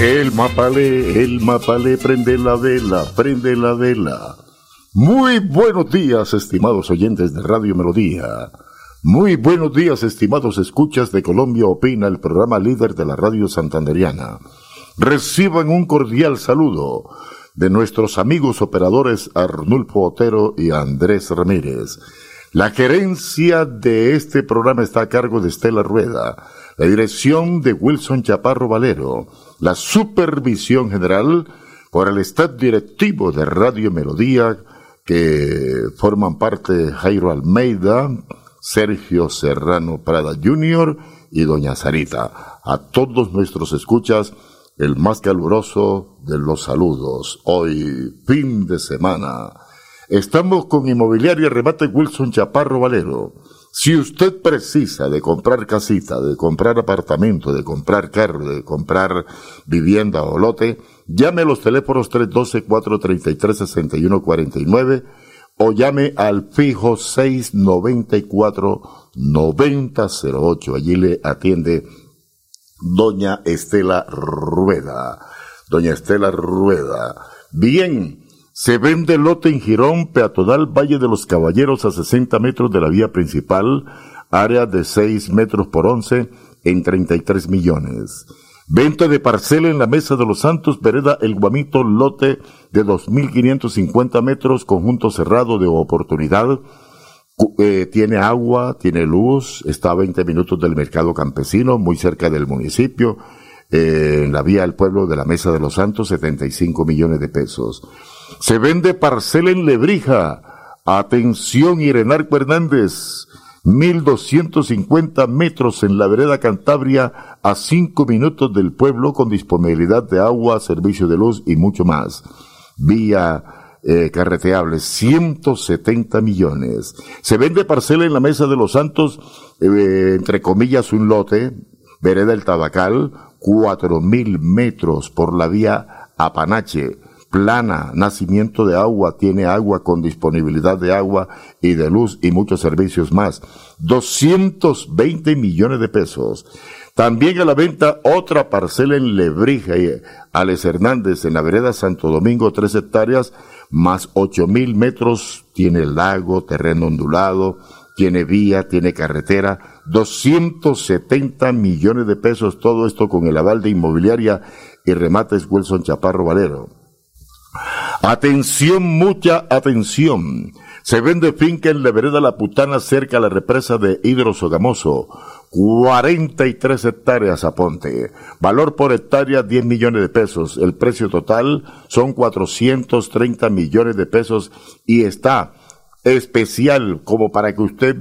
El mapale, el mapale, prende la vela, prende la vela. Muy buenos días, estimados oyentes de Radio Melodía. Muy buenos días, estimados escuchas de Colombia Opina, el programa líder de la radio santanderiana. Reciban un cordial saludo de nuestros amigos operadores Arnulfo Otero y Andrés Ramírez. La gerencia de este programa está a cargo de Estela Rueda, la dirección de Wilson Chaparro Valero, la supervisión general por el staff directivo de Radio Melodía, que forman parte Jairo Almeida, Sergio Serrano Prada Jr. y Doña Sarita. A todos nuestros escuchas, el más caluroso de los saludos. Hoy, fin de semana. Estamos con Inmobiliaria Remate Wilson Chaparro Valero. Si usted precisa de comprar casita, de comprar apartamento, de comprar carro, de comprar vivienda o lote, llame a los teléfonos 312-433-6149 o llame al fijo 694-9008. Allí le atiende doña Estela Rueda. Doña Estela Rueda. Bien, se vende lote en Girón, peatonal Valle de los Caballeros a 60 metros de la vía principal, área de 6 metros por 11 en 33 millones. Venta de parcela en la Mesa de los Santos, vereda El Guamito, lote de 2.550 metros, conjunto cerrado de oportunidad. Eh, tiene agua, tiene luz, está a 20 minutos del mercado campesino, muy cerca del municipio. Eh, en la vía del pueblo de la Mesa de los Santos, 75 millones de pesos. Se vende parcela en Lebrija. Atención, Irenarco Hernández. 1.250 metros en la vereda Cantabria a 5 minutos del pueblo con disponibilidad de agua, servicio de luz y mucho más. Vía eh, carreteable, 170 millones. Se vende parcela en la Mesa de los Santos, eh, entre comillas, un lote, vereda El Tabacal, 4.000 metros por la vía Apanache plana, nacimiento de agua, tiene agua con disponibilidad de agua y de luz y muchos servicios más. 220 millones de pesos. También a la venta otra parcela en Lebrija y Alex Hernández en la vereda Santo Domingo, tres hectáreas, más ocho mil metros, tiene lago, terreno ondulado, tiene vía, tiene carretera, 270 millones de pesos, todo esto con el aval de inmobiliaria y remates Wilson Chaparro Valero. Atención, mucha atención. Se vende finca en la vereda La Putana cerca a la represa de Hidrosogamoso. 43 hectáreas a Ponte. Valor por hectárea 10 millones de pesos. El precio total son 430 millones de pesos y está especial como para que usted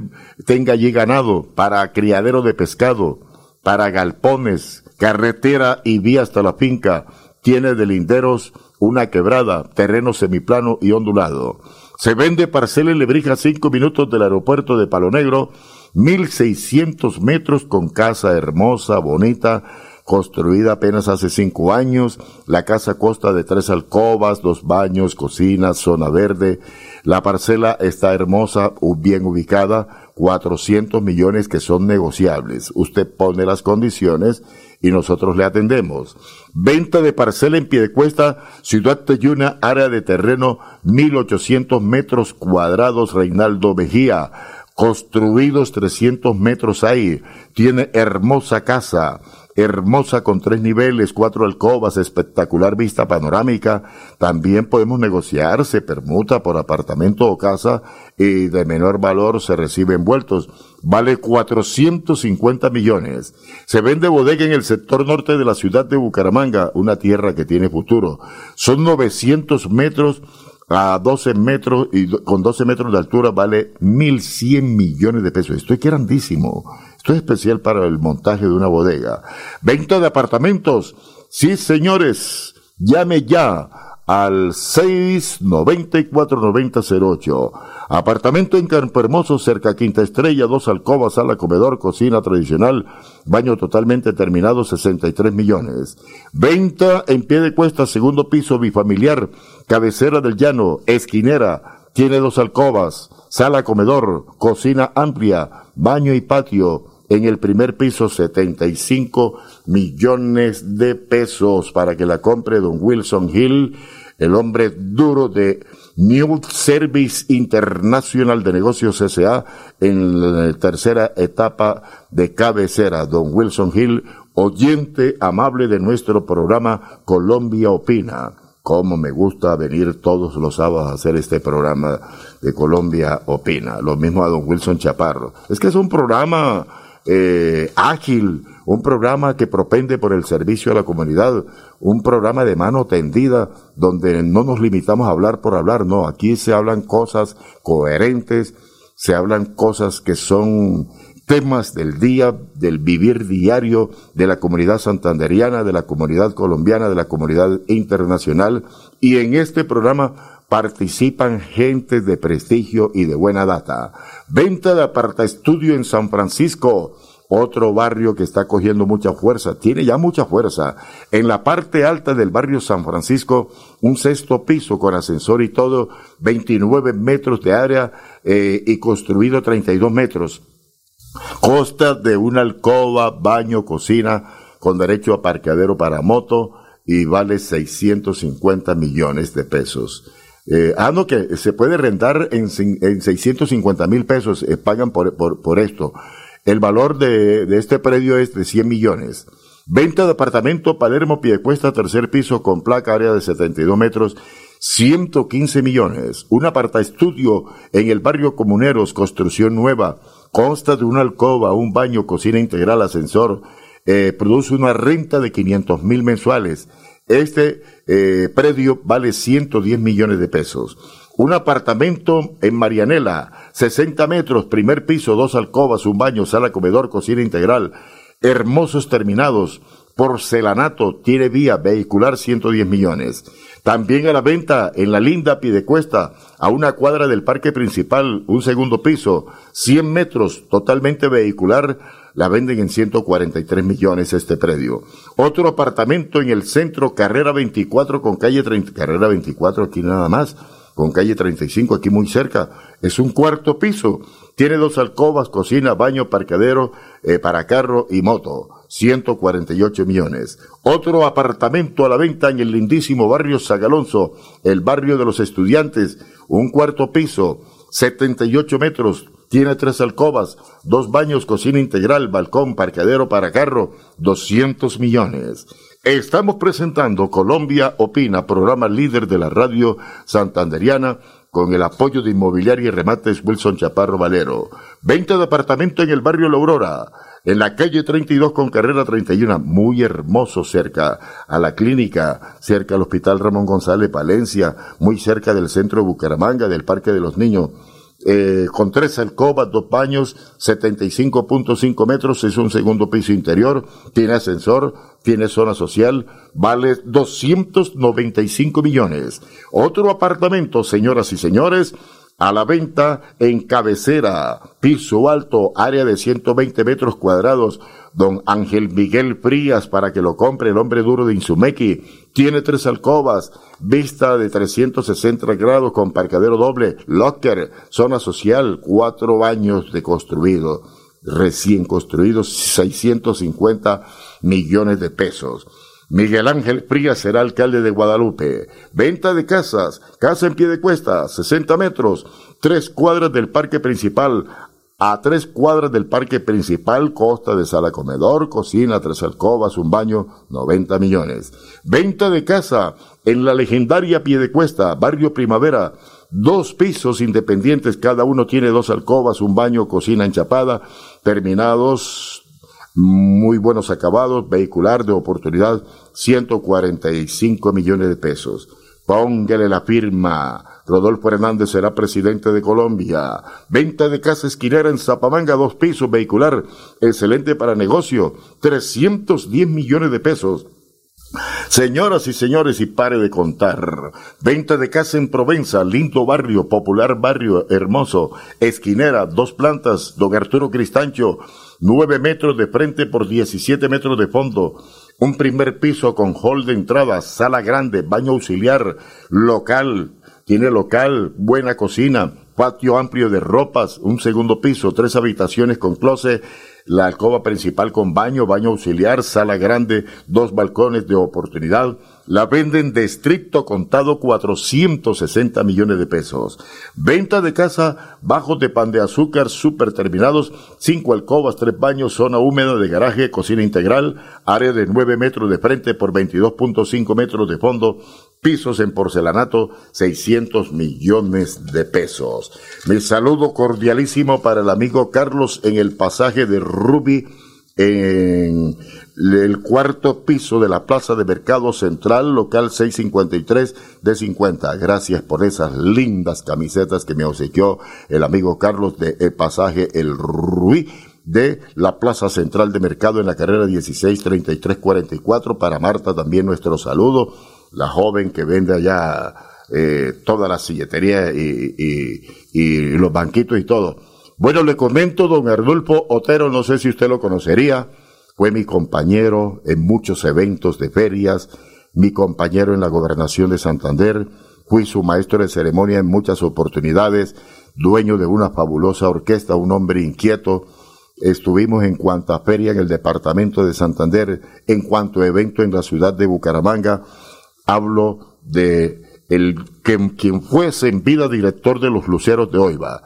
tenga allí ganado, para criadero de pescado, para galpones, carretera y vía hasta la finca. Tiene de linderos una quebrada, terreno semiplano y ondulado. Se vende parcela en Lebrija, cinco minutos del aeropuerto de Palo Negro, 1600 metros con casa hermosa, bonita, construida apenas hace cinco años. La casa consta de tres alcobas, dos baños, cocina, zona verde. La parcela está hermosa, bien ubicada, 400 millones que son negociables. Usted pone las condiciones y nosotros le atendemos. Venta de parcela en Piedecuesta, Ciudad Teyuna, área de terreno 1800 metros cuadrados, Reinaldo Mejía. Construidos 300 metros ahí. Tiene hermosa casa hermosa con tres niveles, cuatro alcobas, espectacular vista panorámica. También podemos negociar, se permuta por apartamento o casa y de menor valor se recibe envueltos. Vale 450 millones. Se vende bodega en el sector norte de la ciudad de Bucaramanga, una tierra que tiene futuro. Son 900 metros a 12 metros y con 12 metros de altura vale 1.100 millones de pesos. Esto es grandísimo. Esto es especial para el montaje de una bodega. Venta de apartamentos. Sí, señores. Llame ya al 694-9008. Apartamento en Campo Hermoso, cerca Quinta Estrella, dos alcobas, sala, comedor, cocina tradicional, baño totalmente terminado, 63 millones. Venta en pie de cuesta, segundo piso, bifamiliar, cabecera del llano, esquinera, tiene dos alcobas, sala, comedor, cocina amplia, baño y patio, en el primer piso 75 millones de pesos para que la compre don Wilson Hill, el hombre duro de New Service International de Negocios S.A. en la tercera etapa de cabecera. Don Wilson Hill, oyente amable de nuestro programa Colombia Opina. cómo me gusta venir todos los sábados a hacer este programa de Colombia Opina. Lo mismo a don Wilson Chaparro. Es que es un programa eh, ágil, un programa que propende por el servicio a la comunidad, un programa de mano tendida donde no nos limitamos a hablar por hablar, no, aquí se hablan cosas coherentes, se hablan cosas que son temas del día, del vivir diario de la comunidad santanderiana, de la comunidad colombiana, de la comunidad internacional. Y en este programa participan gente de prestigio y de buena data. Venta de aparta estudio en San Francisco, otro barrio que está cogiendo mucha fuerza, tiene ya mucha fuerza. En la parte alta del barrio San Francisco, un sexto piso con ascensor y todo, 29 metros de área eh, y construido 32 metros. Costa de una alcoba, baño, cocina, con derecho a parqueadero para moto y vale 650 millones de pesos. Eh, ah, no, que se puede rentar en, en 650 mil pesos, eh, pagan por, por, esto. El valor de, de, este predio es de 100 millones. Venta de apartamento Palermo Piedecuesta, tercer piso, con placa área de 72 metros, 115 millones. Un aparta estudio en el barrio Comuneros, construcción nueva, consta de una alcoba, un baño, cocina integral, ascensor, eh, produce una renta de 500 mil mensuales. Este eh, predio vale 110 millones de pesos. Un apartamento en Marianela, 60 metros, primer piso, dos alcobas, un baño, sala, comedor, cocina integral, hermosos terminados, porcelanato, tiene vía vehicular 110 millones. También a la venta en la linda Pidecuesta, a una cuadra del parque principal, un segundo piso, 100 metros, totalmente vehicular, la venden en 143 millones este predio. Otro apartamento en el centro, carrera 24 con calle 30, carrera 24 aquí nada más, con calle 35 aquí muy cerca, es un cuarto piso, tiene dos alcobas, cocina, baño, parqueadero eh, para carro y moto. 148 millones. Otro apartamento a la venta en el lindísimo barrio Sagalonso, el barrio de los estudiantes, un cuarto piso, 78 metros, tiene tres alcobas, dos baños, cocina integral, balcón, parqueadero para carro, 200 millones. Estamos presentando Colombia Opina, programa líder de la radio santanderiana, con el apoyo de Inmobiliaria y Remates Wilson Chaparro Valero. Venta de apartamento en el barrio La Aurora en la calle 32 con carrera 31, muy hermoso cerca a la clínica, cerca al Hospital Ramón González Palencia, muy cerca del centro de Bucaramanga, del Parque de los Niños. Eh, con tres alcobas, dos baños, 75.5 metros, es un segundo piso interior, tiene ascensor, tiene zona social, vale 295 millones. Otro apartamento, señoras y señores, a la venta en cabecera, piso alto, área de 120 metros cuadrados. Don Ángel Miguel Frías para que lo compre el hombre duro de Insumequi. Tiene tres alcobas, vista de 360 grados con parcadero doble, locker, zona social, cuatro baños de construido, recién construidos, 650 millones de pesos. Miguel Ángel Frías será alcalde de Guadalupe. Venta de casas, casa en pie de cuesta, 60 metros, tres cuadras del parque principal, a tres cuadras del parque principal, costa de sala comedor, cocina, tres alcobas, un baño, 90 millones. Venta de casa en la legendaria Piedecuesta, barrio Primavera, dos pisos independientes, cada uno tiene dos alcobas, un baño, cocina enchapada, terminados muy buenos acabados, vehicular de oportunidad, 145 millones de pesos. Póngale la firma. Rodolfo Hernández será presidente de Colombia. Venta de casa esquinera en Zapamanga, dos pisos, vehicular, excelente para negocio, 310 millones de pesos. Señoras y señores, y pare de contar. Venta de casa en Provenza, lindo barrio, popular barrio, hermoso. Esquinera, dos plantas, don Arturo Cristancho, nueve metros de frente por 17 metros de fondo. Un primer piso con hall de entrada, sala grande, baño auxiliar, local. Tiene local, buena cocina, patio amplio de ropas, un segundo piso, tres habitaciones con closet la alcoba principal con baño, baño auxiliar, sala grande, dos balcones de oportunidad. La venden de estricto contado 460 millones de pesos. Venta de casa, bajos de pan de azúcar super terminados, cinco alcobas, tres baños, zona húmeda de garaje, cocina integral, área de 9 metros de frente por 22.5 metros de fondo, pisos en porcelanato, 600 millones de pesos. Mi saludo cordialísimo para el amigo Carlos en el pasaje de Ruby en el cuarto piso de la Plaza de Mercado Central, local 653 de 50. Gracias por esas lindas camisetas que me obsequió el amigo Carlos de el pasaje El Ruby de la Plaza Central de Mercado en la carrera 163344. Para Marta también nuestro saludo, la joven que vende allá eh, toda la silletería y, los banquitos y todo. Bueno, le comento, don Arnulfo Otero, no sé si usted lo conocería, fue mi compañero en muchos eventos de ferias, mi compañero en la gobernación de Santander, fui su maestro de ceremonia en muchas oportunidades, dueño de una fabulosa orquesta, un hombre inquieto. Estuvimos en cuanta feria en el departamento de Santander, en cuanto evento en la ciudad de Bucaramanga. Hablo de el quien fuese en vida director de los Luceros de Oiva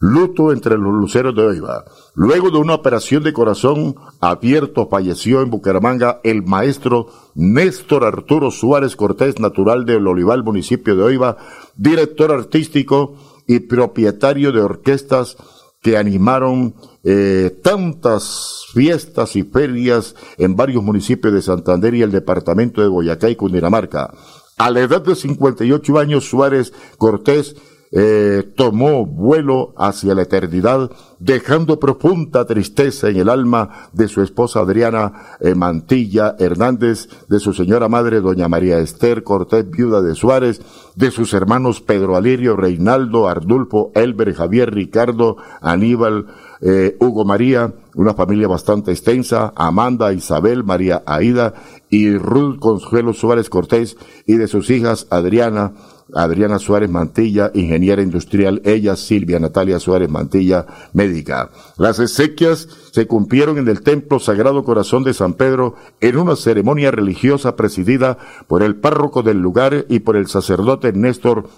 Luto entre los luceros de Oiva. Luego de una operación de corazón abierto falleció en Bucaramanga el maestro Néstor Arturo Suárez Cortés, natural del Olival, municipio de Oiva, director artístico y propietario de orquestas que animaron eh, tantas fiestas y ferias en varios municipios de Santander y el departamento de Boyacá y Cundinamarca. A la edad de 58 años, Suárez Cortés eh, tomó vuelo hacia la eternidad, dejando profunda tristeza en el alma de su esposa Adriana eh, Mantilla Hernández, de su señora madre doña María Esther Cortés, viuda de Suárez, de sus hermanos Pedro Alirio, Reinaldo, Ardulfo, Elber, Javier, Ricardo, Aníbal, eh, Hugo María, una familia bastante extensa, Amanda, Isabel, María Aida y Ruth Consuelo Suárez Cortés y de sus hijas Adriana, Adriana Suárez Mantilla, ingeniera industrial, ella Silvia Natalia Suárez Mantilla, médica. Las exequias se cumplieron en el Templo Sagrado Corazón de San Pedro en una ceremonia religiosa presidida por el párroco del lugar y por el sacerdote Néstor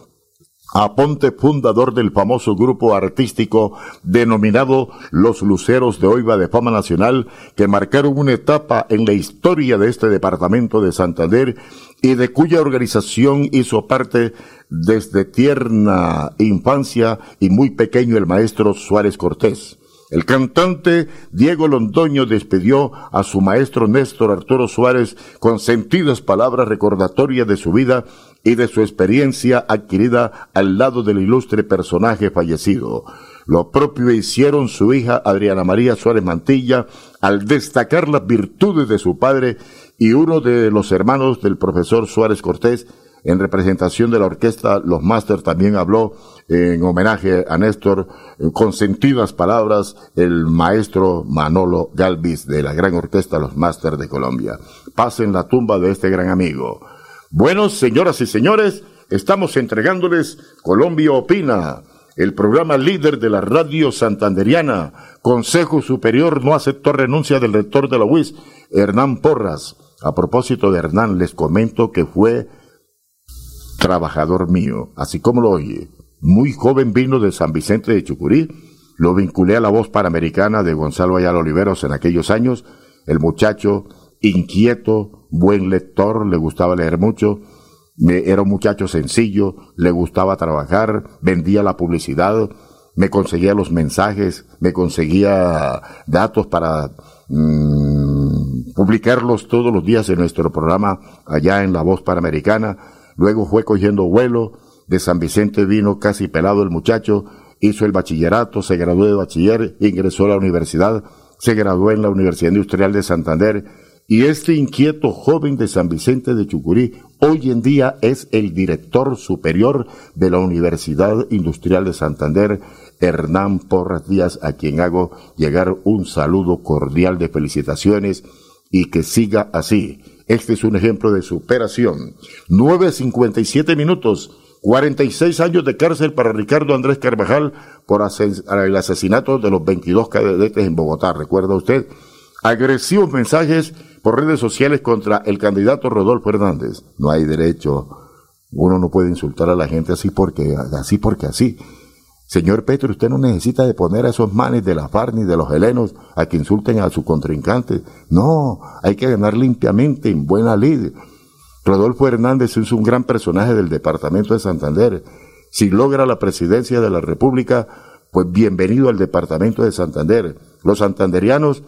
Aponte, fundador del famoso grupo artístico denominado Los Luceros de Oiva de Fama Nacional, que marcaron una etapa en la historia de este departamento de Santander y de cuya organización hizo parte desde tierna infancia y muy pequeño el maestro Suárez Cortés. El cantante Diego Londoño despidió a su maestro Néstor Arturo Suárez con sentidas palabras recordatorias de su vida y de su experiencia adquirida al lado del ilustre personaje fallecido. Lo propio hicieron su hija Adriana María Suárez Mantilla al destacar las virtudes de su padre y uno de los hermanos del profesor Suárez Cortés, en representación de la orquesta Los Masters también habló en homenaje a Néstor con sentidas palabras el maestro Manolo Galvis de la gran orquesta Los Masters de Colombia. Pasen la tumba de este gran amigo. Bueno, señoras y señores, estamos entregándoles Colombia Opina, el programa líder de la radio santanderiana. Consejo Superior no aceptó renuncia del rector de la UIS, Hernán Porras. A propósito de Hernán, les comento que fue trabajador mío, así como lo oye. Muy joven vino de San Vicente de Chucurí, lo vinculé a la voz panamericana de Gonzalo Ayala Oliveros en aquellos años. El muchacho inquieto, buen lector, le gustaba leer mucho, era un muchacho sencillo, le gustaba trabajar, vendía la publicidad, me conseguía los mensajes, me conseguía datos para mm, publicarlos todos los días en nuestro programa allá en La Voz Panamericana. Luego fue cogiendo vuelo, de San Vicente vino casi pelado el muchacho, hizo el bachillerato, se graduó de bachiller, ingresó a la universidad, se graduó en la Universidad Industrial de Santander, y este inquieto joven de San Vicente de Chucurí hoy en día es el director superior de la Universidad Industrial de Santander, Hernán Porras Díaz, a quien hago llegar un saludo cordial de felicitaciones y que siga así. Este es un ejemplo de superación. 9.57 minutos. 46 años de cárcel para Ricardo Andrés Carvajal por el asesinato de los 22 cadetes en Bogotá. ¿Recuerda usted? Agresivos mensajes por redes sociales contra el candidato Rodolfo Hernández. No hay derecho. Uno no puede insultar a la gente así porque así porque así. Señor Petro, usted no necesita de poner a esos manes de la FARC ni de los helenos a que insulten a su contrincante. No, hay que ganar limpiamente, en buena lid. Rodolfo Hernández es un gran personaje del departamento de Santander. Si logra la presidencia de la República, pues bienvenido al departamento de Santander. Los santanderianos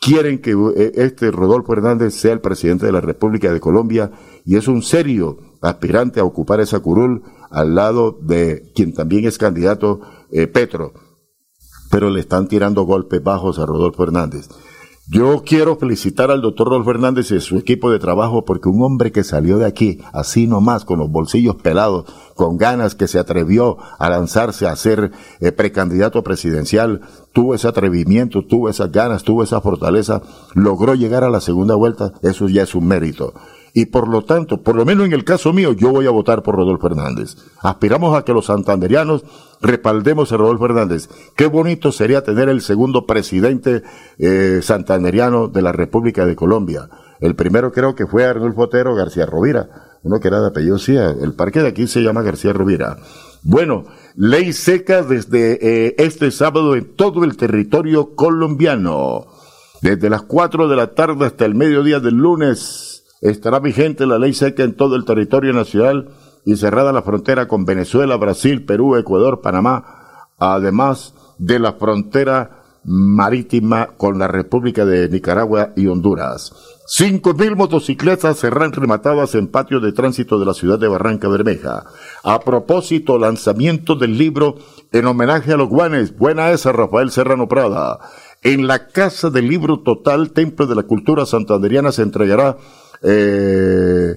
quieren que eh, este Rodolfo Hernández sea el presidente de la República de Colombia y es un serio aspirante a ocupar esa curul al lado de quien también es candidato eh, Petro. Pero le están tirando golpes bajos a Rodolfo Hernández. Yo quiero felicitar al doctor Rodolfo Hernández y su equipo de trabajo porque un hombre que salió de aquí así nomás, con los bolsillos pelados, con ganas, que se atrevió a lanzarse a ser eh, precandidato presidencial, tuvo ese atrevimiento, tuvo esas ganas, tuvo esa fortaleza, logró llegar a la segunda vuelta, eso ya es un mérito y por lo tanto, por lo menos en el caso mío, yo voy a votar por Rodolfo Hernández. Aspiramos a que los santanderianos respaldemos a Rodolfo Hernández. Qué bonito sería tener el segundo presidente eh, santanderiano de la República de Colombia. El primero creo que fue Arnulfo Otero García Rovira, uno que era de apellido sí, el parque de aquí se llama García Rovira. Bueno, ley seca desde eh, este sábado en todo el territorio colombiano. Desde las 4 de la tarde hasta el mediodía del lunes estará vigente la ley seca en todo el territorio nacional y cerrada la frontera con Venezuela, Brasil, Perú, Ecuador, Panamá, además de la frontera marítima con la República de Nicaragua y Honduras. Cinco mil motocicletas serán rematadas en patio de tránsito de la ciudad de Barranca Bermeja. A propósito, lanzamiento del libro en homenaje a los guanes. Buena esa, Rafael Serrano Prada. En la Casa del Libro Total, Templo de la Cultura Santanderiana, se entregará eh,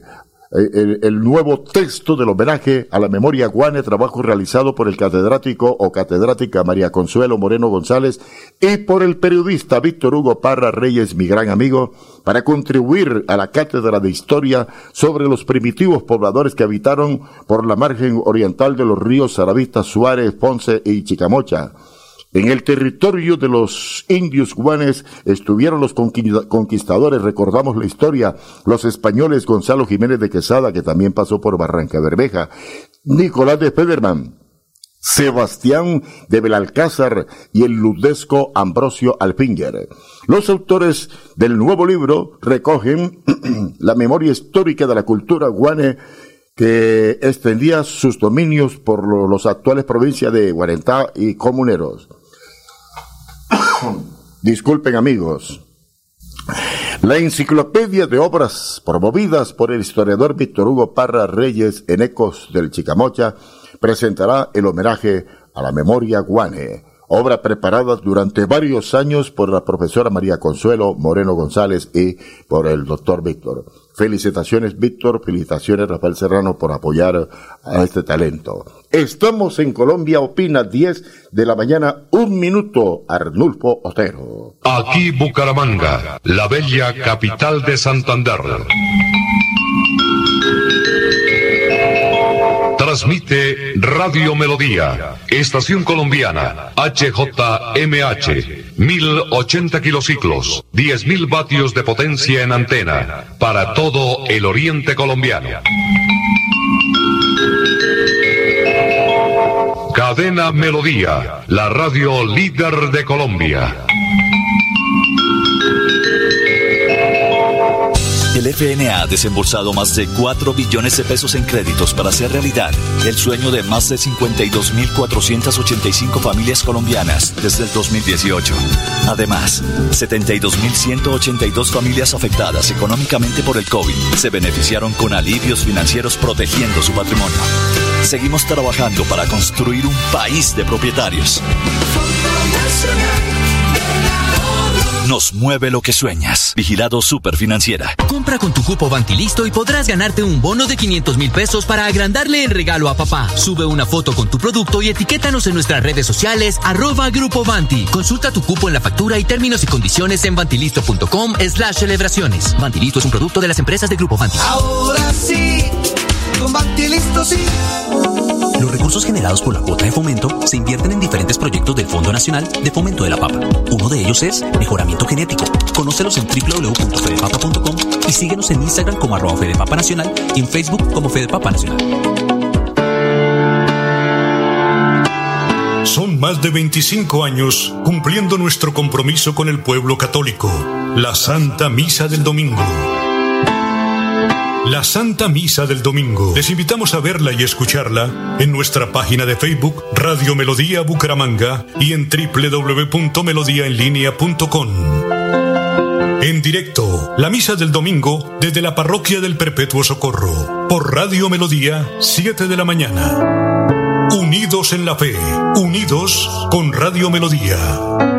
el, nuevo texto del homenaje a la memoria guane, trabajo realizado por el catedrático o catedrática María Consuelo Moreno González y por el periodista Víctor Hugo Parra Reyes, mi gran amigo, para contribuir a la cátedra de historia sobre los primitivos pobladores que habitaron por la margen oriental de los ríos Saravista, Suárez, Ponce y Chicamocha. En el territorio de los indios guanes estuvieron los conquistadores, recordamos la historia, los españoles Gonzalo Jiménez de Quesada, que también pasó por Barranca Bermeja, Nicolás de Federman, Sebastián de Belalcázar y el ludesco Ambrosio Alfinger. Los autores del nuevo libro recogen la memoria histórica de la cultura guane que extendía sus dominios por los actuales provincias de Guarentá y Comuneros. Disculpen amigos. La enciclopedia de obras promovidas por el historiador Víctor Hugo Parra Reyes en Ecos del Chicamocha presentará el homenaje a la memoria guane, obra preparada durante varios años por la profesora María Consuelo Moreno González y por el doctor Víctor. Felicitaciones Víctor, felicitaciones Rafael Serrano por apoyar a este talento. Estamos en Colombia, opina 10 de la mañana, un minuto, Arnulfo Otero. Aquí Bucaramanga, la bella capital de Santander. Transmite Radio Melodía, Estación Colombiana, HJMH, 1080 kilociclos, 10.000 vatios de potencia en antena, para todo el oriente colombiano. Cadena Melodía, la radio líder de Colombia. El FNA ha desembolsado más de 4 billones de pesos en créditos para hacer realidad el sueño de más de 52.485 familias colombianas desde el 2018. Además, 72.182 familias afectadas económicamente por el COVID se beneficiaron con alivios financieros protegiendo su patrimonio. Seguimos trabajando para construir un país de propietarios. Nos mueve lo que sueñas. Vigilado Superfinanciera. Compra con tu cupo Bantilisto y podrás ganarte un bono de 500 mil pesos para agrandarle el regalo a papá. Sube una foto con tu producto y etiquétanos en nuestras redes sociales arroba Grupo Banti. Consulta tu cupo en la factura y términos y condiciones en bantilisto.com slash celebraciones. Bantilisto es un producto de las empresas de Grupo Banti. Ahora sí, con Bantilisto sí. Los recursos generados por la cuota de fomento se invierten en diferentes proyectos del Fondo Nacional de Fomento de la Papa. Uno de ellos es mejoramiento genético. Conócelos en www.fedepapa.com y síguenos en Instagram como arroba Fedepapa Nacional y en Facebook como Fedepapa Nacional. Son más de 25 años cumpliendo nuestro compromiso con el pueblo católico, la Santa Misa del Domingo La Santa Misa del Domingo. Les invitamos a verla y escucharla en nuestra página de Facebook Radio Melodía Bucaramanga y en www.melodiaenlinea.com. En directo, la misa del domingo desde la parroquia del Perpetuo Socorro, por Radio Melodía, 7 de la mañana. Unidos en la fe, unidos con Radio Melodía.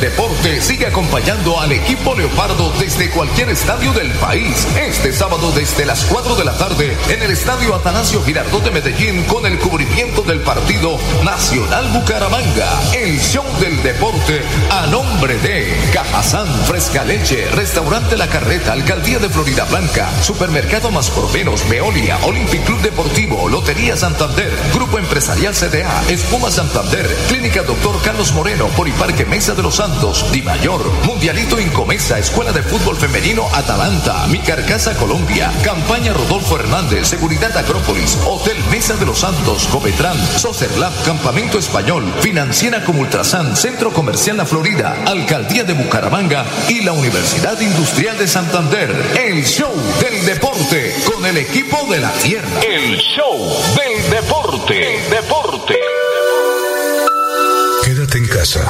Deporte sigue acompañando al equipo Leopardo desde cualquier estadio del país. Este sábado desde las 4 de la tarde en el estadio Atanasio Girardot de Medellín con el cubrimiento del partido Nacional Bucaramanga. El show del deporte a nombre de Cajazán, Fresca Leche, Restaurante La Carreta, Alcaldía de Florida Blanca, Supermercado Más por Menos, Veolia, Olympic Club Deportivo, Lotería Santander, Grupo Empresarial CDA, Espuma Santander, Clínica Doctor Carlos Moreno, Poliparque Mesa de los Santos, Di Mayor, Mundialito Incomesa, Escuela de Fútbol Femenino Atalanta, Mi Carcasa Colombia, Campaña Rodolfo Hernández, Seguridad Acrópolis, Hotel Mesa de los Santos, Copetrán, Socerlab, Campamento Español, Financiera como Ultrasan, Centro Comercial La Florida, Alcaldía de Bucaramanga y la Universidad Industrial de Santander. El show del deporte con el equipo de la tierra. El show del deporte. El deporte.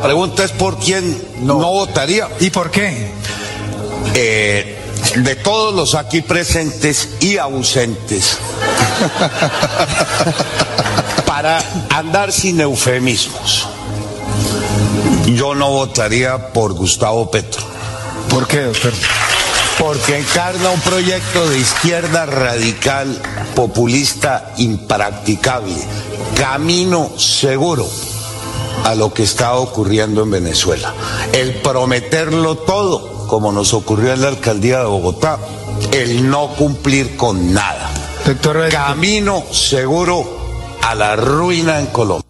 La pregunta es por quién no, votaría. ¿Y por qué? Eh, de todos los aquí presentes y ausentes, para andar sin eufemismos, yo no votaría por Gustavo Petro. ¿Por qué, doctor? Porque encarna un proyecto de izquierda radical, populista, impracticable, camino seguro a lo que está ocurriendo en Venezuela. El prometerlo todo, como nos ocurrió en la alcaldía de Bogotá, el no cumplir con nada. Doctor, Camino seguro a la ruina en Colombia.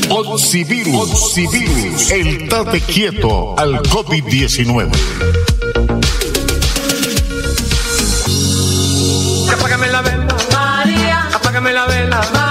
Oxivirus, Oxivirus, el tate quieto al COVID-19. Apágame la vela, María. Apágame la vela, María.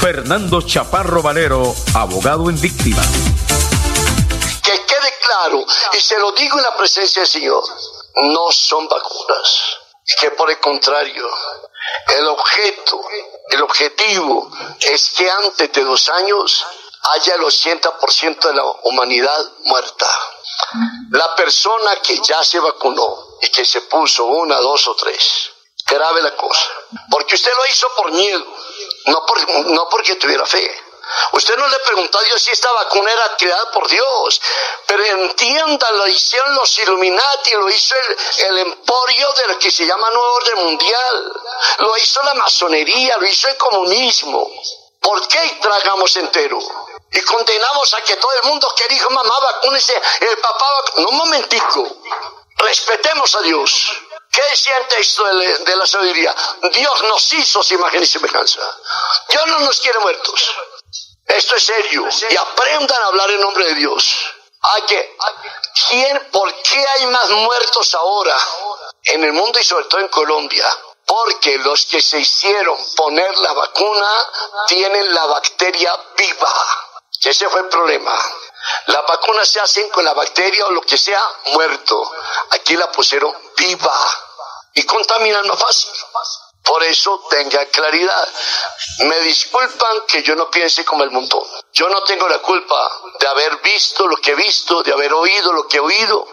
Fernando Chaparro Valero, abogado en víctima. Que quede claro, y se lo digo en la presencia del Señor, no son vacunas. Que por el contrario, el objeto, el objetivo es que antes de dos años haya el 80% de la humanidad muerta. La persona que ya se vacunó y que se puso una, dos o tres, grave la cosa. Porque usted lo hizo por miedo, no, por, no porque tuviera fe. Usted no le preguntó a Dios si esta vacuna era creada por Dios, pero entienda, lo hicieron los Illuminati, lo hizo el, el emporio de lo que se llama Nuevo Orden Mundial, lo hizo la masonería, lo hizo el comunismo. ¿Por qué tragamos entero? Y condenamos a que todo el mundo que dijo, mamá, vacúnese, el papá, vac-". no un momentico, respetemos a Dios. ¿Qué decía el texto de, la- sabiduría? Dios nos hizo su imagen y semejanza. Dios no nos quiere muertos. Esto es serio. Y aprendan a hablar en nombre de Dios. Hay que, ¿quién, ¿Por qué hay más muertos ahora en el mundo y sobre todo en Colombia? Porque los que se hicieron poner la vacuna tienen la bacteria viva. Ese fue el problema. Las vacunas se hacen con la bacteria o lo que sea muerto. Aquí la pusieron viva y contaminan más fácil. Por eso tenga claridad. Me disculpan que yo no piense como el montón. Yo no tengo la culpa de haber visto lo que he visto, de haber oído lo que he oído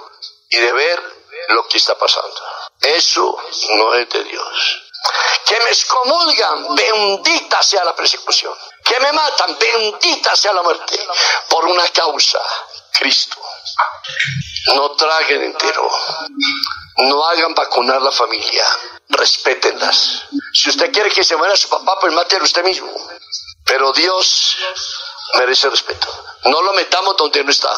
y de ver lo que está pasando. Eso no es de Dios. Que me excomulgan, bendita sea la persecución. Que me matan, bendita sea la muerte. Por una causa, Cristo. No traguen entero. No hagan vacunar la familia. Respétenlas. Si usted quiere que se muera su papá, pues mátelo usted mismo. Pero Dios merece respeto. No lo metamos donde no está.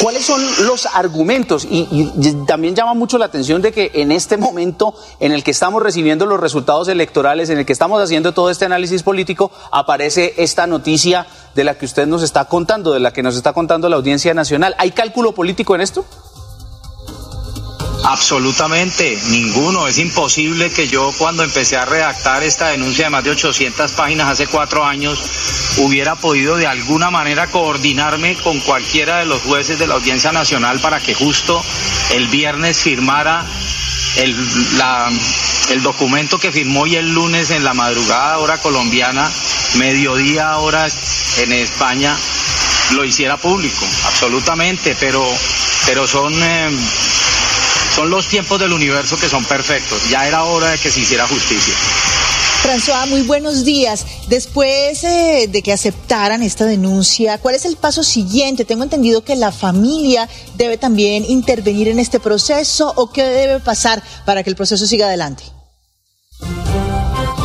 ¿Cuáles son los argumentos? Y, también llama mucho la atención de que en este momento en el que estamos recibiendo los resultados electorales, en el que estamos haciendo todo este análisis político, aparece esta noticia de la que usted nos está contando, de la que nos está contando la Audiencia Nacional. ¿Hay cálculo político en esto? Absolutamente, ninguno. Es imposible que yo cuando empecé a redactar esta denuncia de más de 800 páginas hace cuatro años hubiera podido de alguna manera coordinarme con cualquiera de los jueces de la Audiencia Nacional para que justo el viernes firmara el, el documento que firmó y el lunes en la madrugada hora colombiana, mediodía hora en España, lo hiciera público, absolutamente, pero, pero son... eh, son los tiempos del universo que son perfectos. Ya era hora de que se hiciera justicia. François, muy buenos días. Después eh, de que aceptaran esta denuncia, ¿cuál es el paso siguiente? Tengo entendido que la familia debe también intervenir en este proceso o qué debe pasar para que el proceso siga adelante.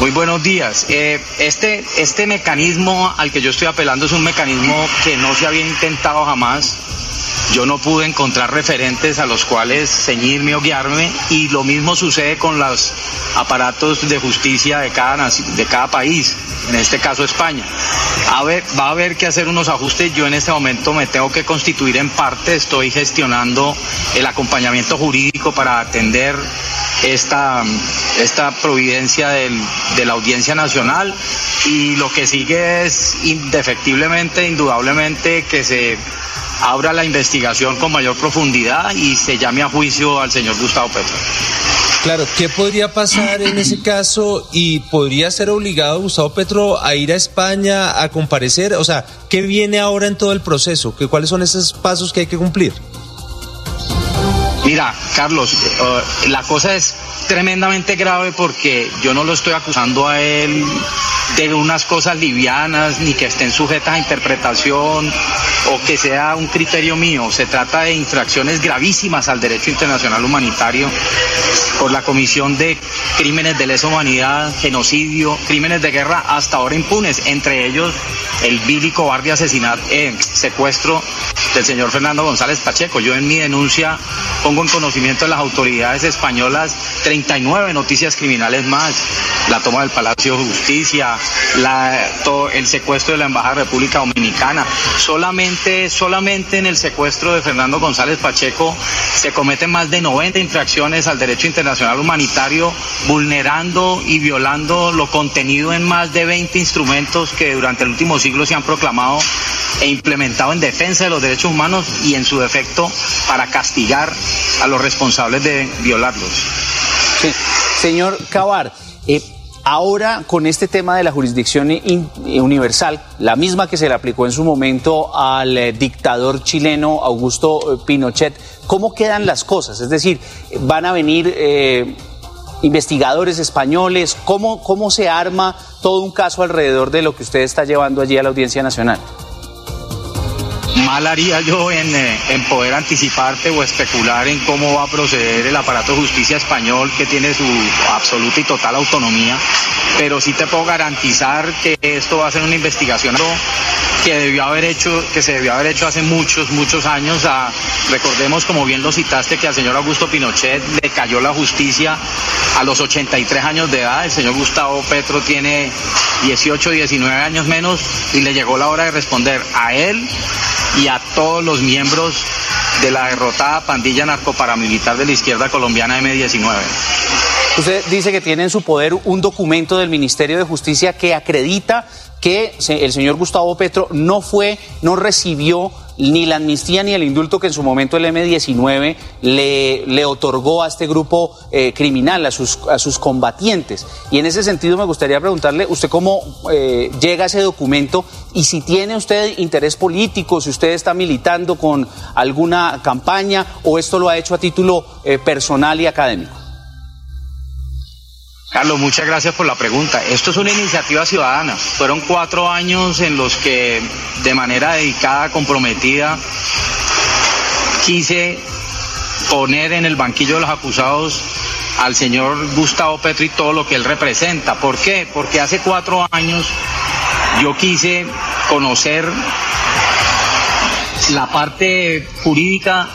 Muy buenos días. Eh, este, este mecanismo al que yo estoy apelando es un mecanismo que no se había intentado jamás. Yo no pude encontrar referentes a los cuales ceñirme o guiarme y lo mismo sucede con los aparatos de justicia de cada, de cada país, en este caso España. Va a haber que hacer unos ajustes. Yo en este momento me tengo que constituir en parte, estoy gestionando el acompañamiento jurídico para atender esta, esta providencia del, de la Audiencia Nacional y lo que sigue es indefectiblemente, indudablemente que se abra la investigación con mayor profundidad y se llame a juicio al señor Gustavo Petro. Claro, ¿qué podría pasar en ese caso y podría ser obligado Gustavo Petro a ir a España a comparecer? O sea, ¿qué viene ahora en todo el proceso? ¿Qué, ¿Cuáles son esos pasos que hay que cumplir? Mira, Carlos, eh, la cosa es tremendamente grave porque yo no lo estoy acusando a él de unas cosas livianas ni que estén sujetas a interpretación o que sea un criterio mío. Se trata de infracciones gravísimas al derecho internacional humanitario por la comisión de crímenes de lesa humanidad, genocidio, crímenes de guerra hasta ahora impunes, entre ellos el vil y cobarde asesinato, eh, secuestro del señor Fernando González Pacheco. Yo en mi denuncia pongo en conocimiento de las autoridades españolas 39 noticias criminales más, la toma del Palacio de Justicia, el secuestro de la Embajada República Dominicana. Solamente, solamente en el secuestro de Fernando González Pacheco se cometen más de 90 infracciones al derecho internacional humanitario, vulnerando y violando lo contenido en más de 20 instrumentos que durante el último siglo se han proclamado e implementado en defensa de los derechos humanos y en su defecto para castigar a los responsables de violarlos. Sí. Señor Cabar, eh, ahora con este tema de la jurisdicción universal, la misma que se le aplicó en su momento al eh, dictador chileno Augusto eh, Pinochet, ¿cómo quedan las cosas? Es decir, ¿van a venir eh, investigadores españoles? ¿Cómo, ¿Cómo se arma todo un caso alrededor de lo que usted está llevando allí a la Audiencia Nacional? Mal haría yo en, eh, en, poder anticiparte o especular en cómo va a proceder el aparato de justicia español que tiene su absoluta y total autonomía, pero sí te puedo garantizar que esto va a ser una investigación que debió haber hecho, que se debió haber hecho hace muchos, muchos años. A, recordemos, como bien lo citaste, que al señor Augusto Pinochet le cayó la justicia a los 83 años de edad. El señor Gustavo Petro tiene 18, 19 años menos y le llegó la hora de responder a él y a todos los miembros de la derrotada pandilla narcoparamilitar de la izquierda colombiana M19. Usted dice que tiene en su poder un documento del Ministerio de Justicia que acredita que el señor Gustavo Petro no fue, no recibió ni la amnistía ni el indulto que en su momento el M-19 le, le, otorgó a este grupo eh, criminal, a sus, a sus combatientes. Y en ese sentido me gustaría preguntarle, ¿usted cómo eh, llega ese documento y si tiene usted interés político, si usted está militando con alguna campaña o esto lo ha hecho a título eh, personal y académico? Carlos, muchas gracias por la pregunta. Esto es una iniciativa ciudadana. Fueron cuatro años en los que de manera dedicada, comprometida, quise poner en el banquillo de los acusados al señor Gustavo Petro y todo lo que él representa. ¿Por qué? Porque hace cuatro años yo quise conocer la parte jurídica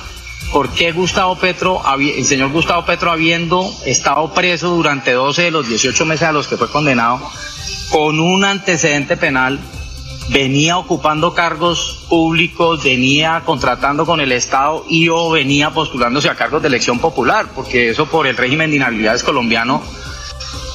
¿Por qué Gustavo Petro, el señor Gustavo Petro, habiendo estado preso durante 12 de los 18 meses a los que fue condenado, con un antecedente penal, venía ocupando cargos públicos, venía contratando con el Estado y o venía postulándose a cargos de elección popular, porque eso por el régimen de inhabilidades colombiano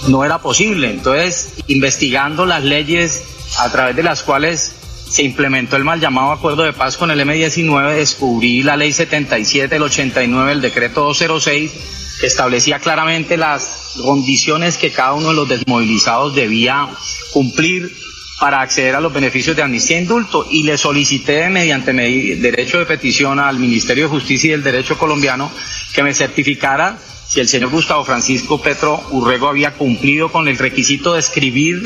no era posible. Entonces, investigando las leyes a través de las cuales se implementó el mal llamado acuerdo de paz con el M-19, descubrí la ley 77 del 89, el decreto 206, que establecía claramente las condiciones que cada uno de los desmovilizados debía cumplir para acceder a los beneficios de amnistía e indulto y le solicité mediante derecho de petición al Ministerio de Justicia y del Derecho colombiano que me certificara si el señor Gustavo Francisco Petro Urrego había cumplido con el requisito de escribir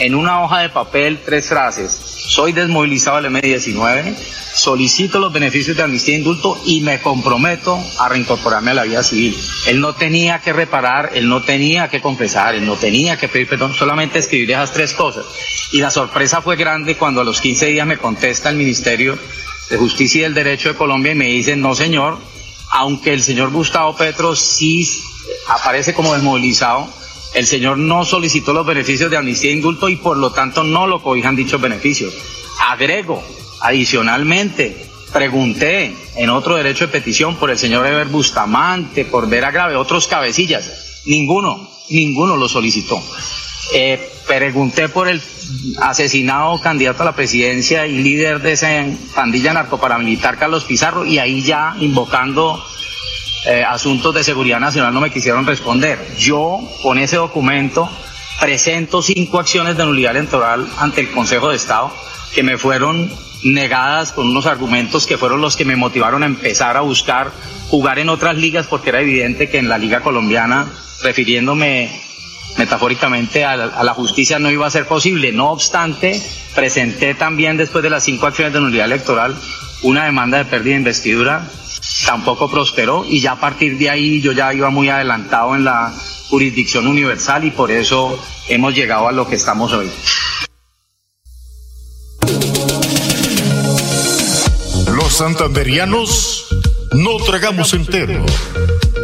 en una hoja de papel tres frases. Soy desmovilizado del M-19, solicito los beneficios de amnistía e indulto y me comprometo a reincorporarme a la vida civil. Él no tenía que reparar, él no tenía que confesar, él no tenía que pedir perdón, solamente escribir esas tres cosas. Y la sorpresa fue grande cuando a los 15 días me contesta el Ministerio de Justicia y del Derecho de Colombia y me dicen, no señor, aunque el señor Gustavo Petro sí aparece como desmovilizado, el señor no solicitó los beneficios de amnistía e indulto y por lo tanto no lo cobijan dichos beneficios. Agrego, adicionalmente, pregunté en otro derecho de petición por el señor Eber Bustamante, por Vera Grave, otros cabecillas. Ninguno, ninguno lo solicitó. Eh, pregunté por el asesinado candidato a la presidencia y líder de esa pandilla narcoparamilitar, Carlos Pizarro, y ahí ya invocando eh, asuntos de seguridad nacional no me quisieron responder. Yo, con ese documento, presento cinco acciones de nulidad electoral ante el Consejo de Estado que me fueron negadas con unos argumentos que fueron los que me motivaron a empezar a buscar jugar en otras ligas porque era evidente que en la liga colombiana, refiriéndome metafóricamente a la, justicia no iba a ser posible. No obstante, presenté también después de las cinco acciones de nulidad electoral una demanda de pérdida de investidura, tampoco prosperó y ya a partir de ahí yo ya iba muy adelantado en la jurisdicción universal y por eso hemos llegado a lo que estamos hoy. Los santanderianos no tragamos entero.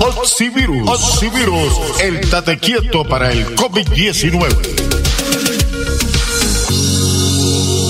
Oxivirus. El tate quieto para el COVID-19.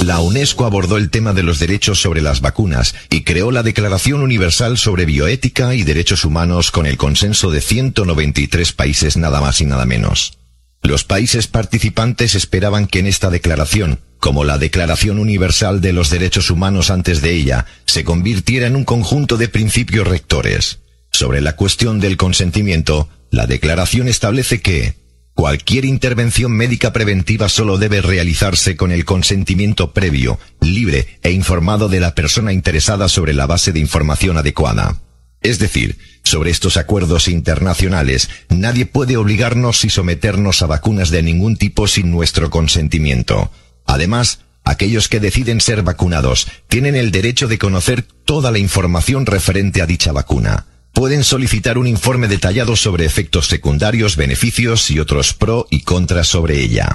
La UNESCO abordó el tema de los derechos sobre las vacunas y creó la Declaración Universal sobre Bioética y Derechos Humanos con el consenso de 193 países nada más y nada menos. Los países participantes esperaban que en esta declaración, como la Declaración Universal de los Derechos Humanos antes de ella, se convirtiera en un conjunto de principios rectores. Sobre la cuestión del consentimiento, la declaración establece que cualquier intervención médica preventiva solo debe realizarse con el consentimiento previo, libre e informado de la persona interesada sobre la base de información adecuada. Es decir, sobre estos acuerdos internacionales, nadie puede obligarnos y someternos a vacunas de ningún tipo sin nuestro consentimiento. Además, aquellos que deciden ser vacunados tienen el derecho de conocer toda la información referente a dicha vacuna pueden solicitar un informe detallado sobre efectos secundarios, beneficios y otros pro y contras sobre ella.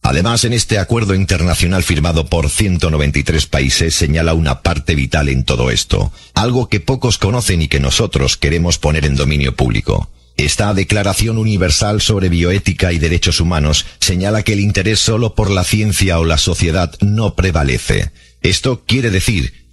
Además, en este acuerdo internacional firmado por 193 países señala una parte vital en todo esto, algo que pocos conocen y que nosotros queremos poner en dominio público. Esta Declaración Universal sobre Bioética y Derechos Humanos señala que el interés solo por la ciencia o la sociedad no prevalece. Esto quiere decir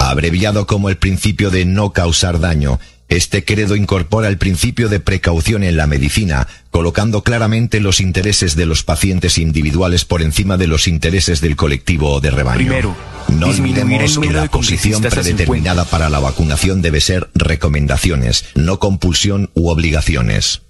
Abreviado como el principio de no causar daño, este credo incorpora el principio de precaución en la medicina, colocando claramente los intereses de los pacientes individuales por encima de los intereses del colectivo o de rebaño. Primero, no olvidemos que la posición predeterminada para la vacunación debe ser recomendaciones, no compulsión u obligaciones.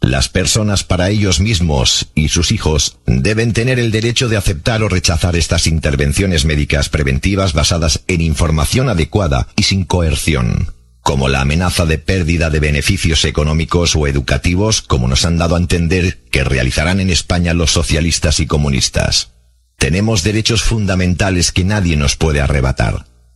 Las personas para ellos mismos y sus hijos deben tener el derecho de aceptar o rechazar estas intervenciones médicas preventivas basadas en información adecuada y sin coerción, como la amenaza de pérdida de beneficios económicos o educativos, como nos han dado a entender que realizarán en España los socialistas y comunistas. Tenemos derechos fundamentales que nadie nos puede arrebatar.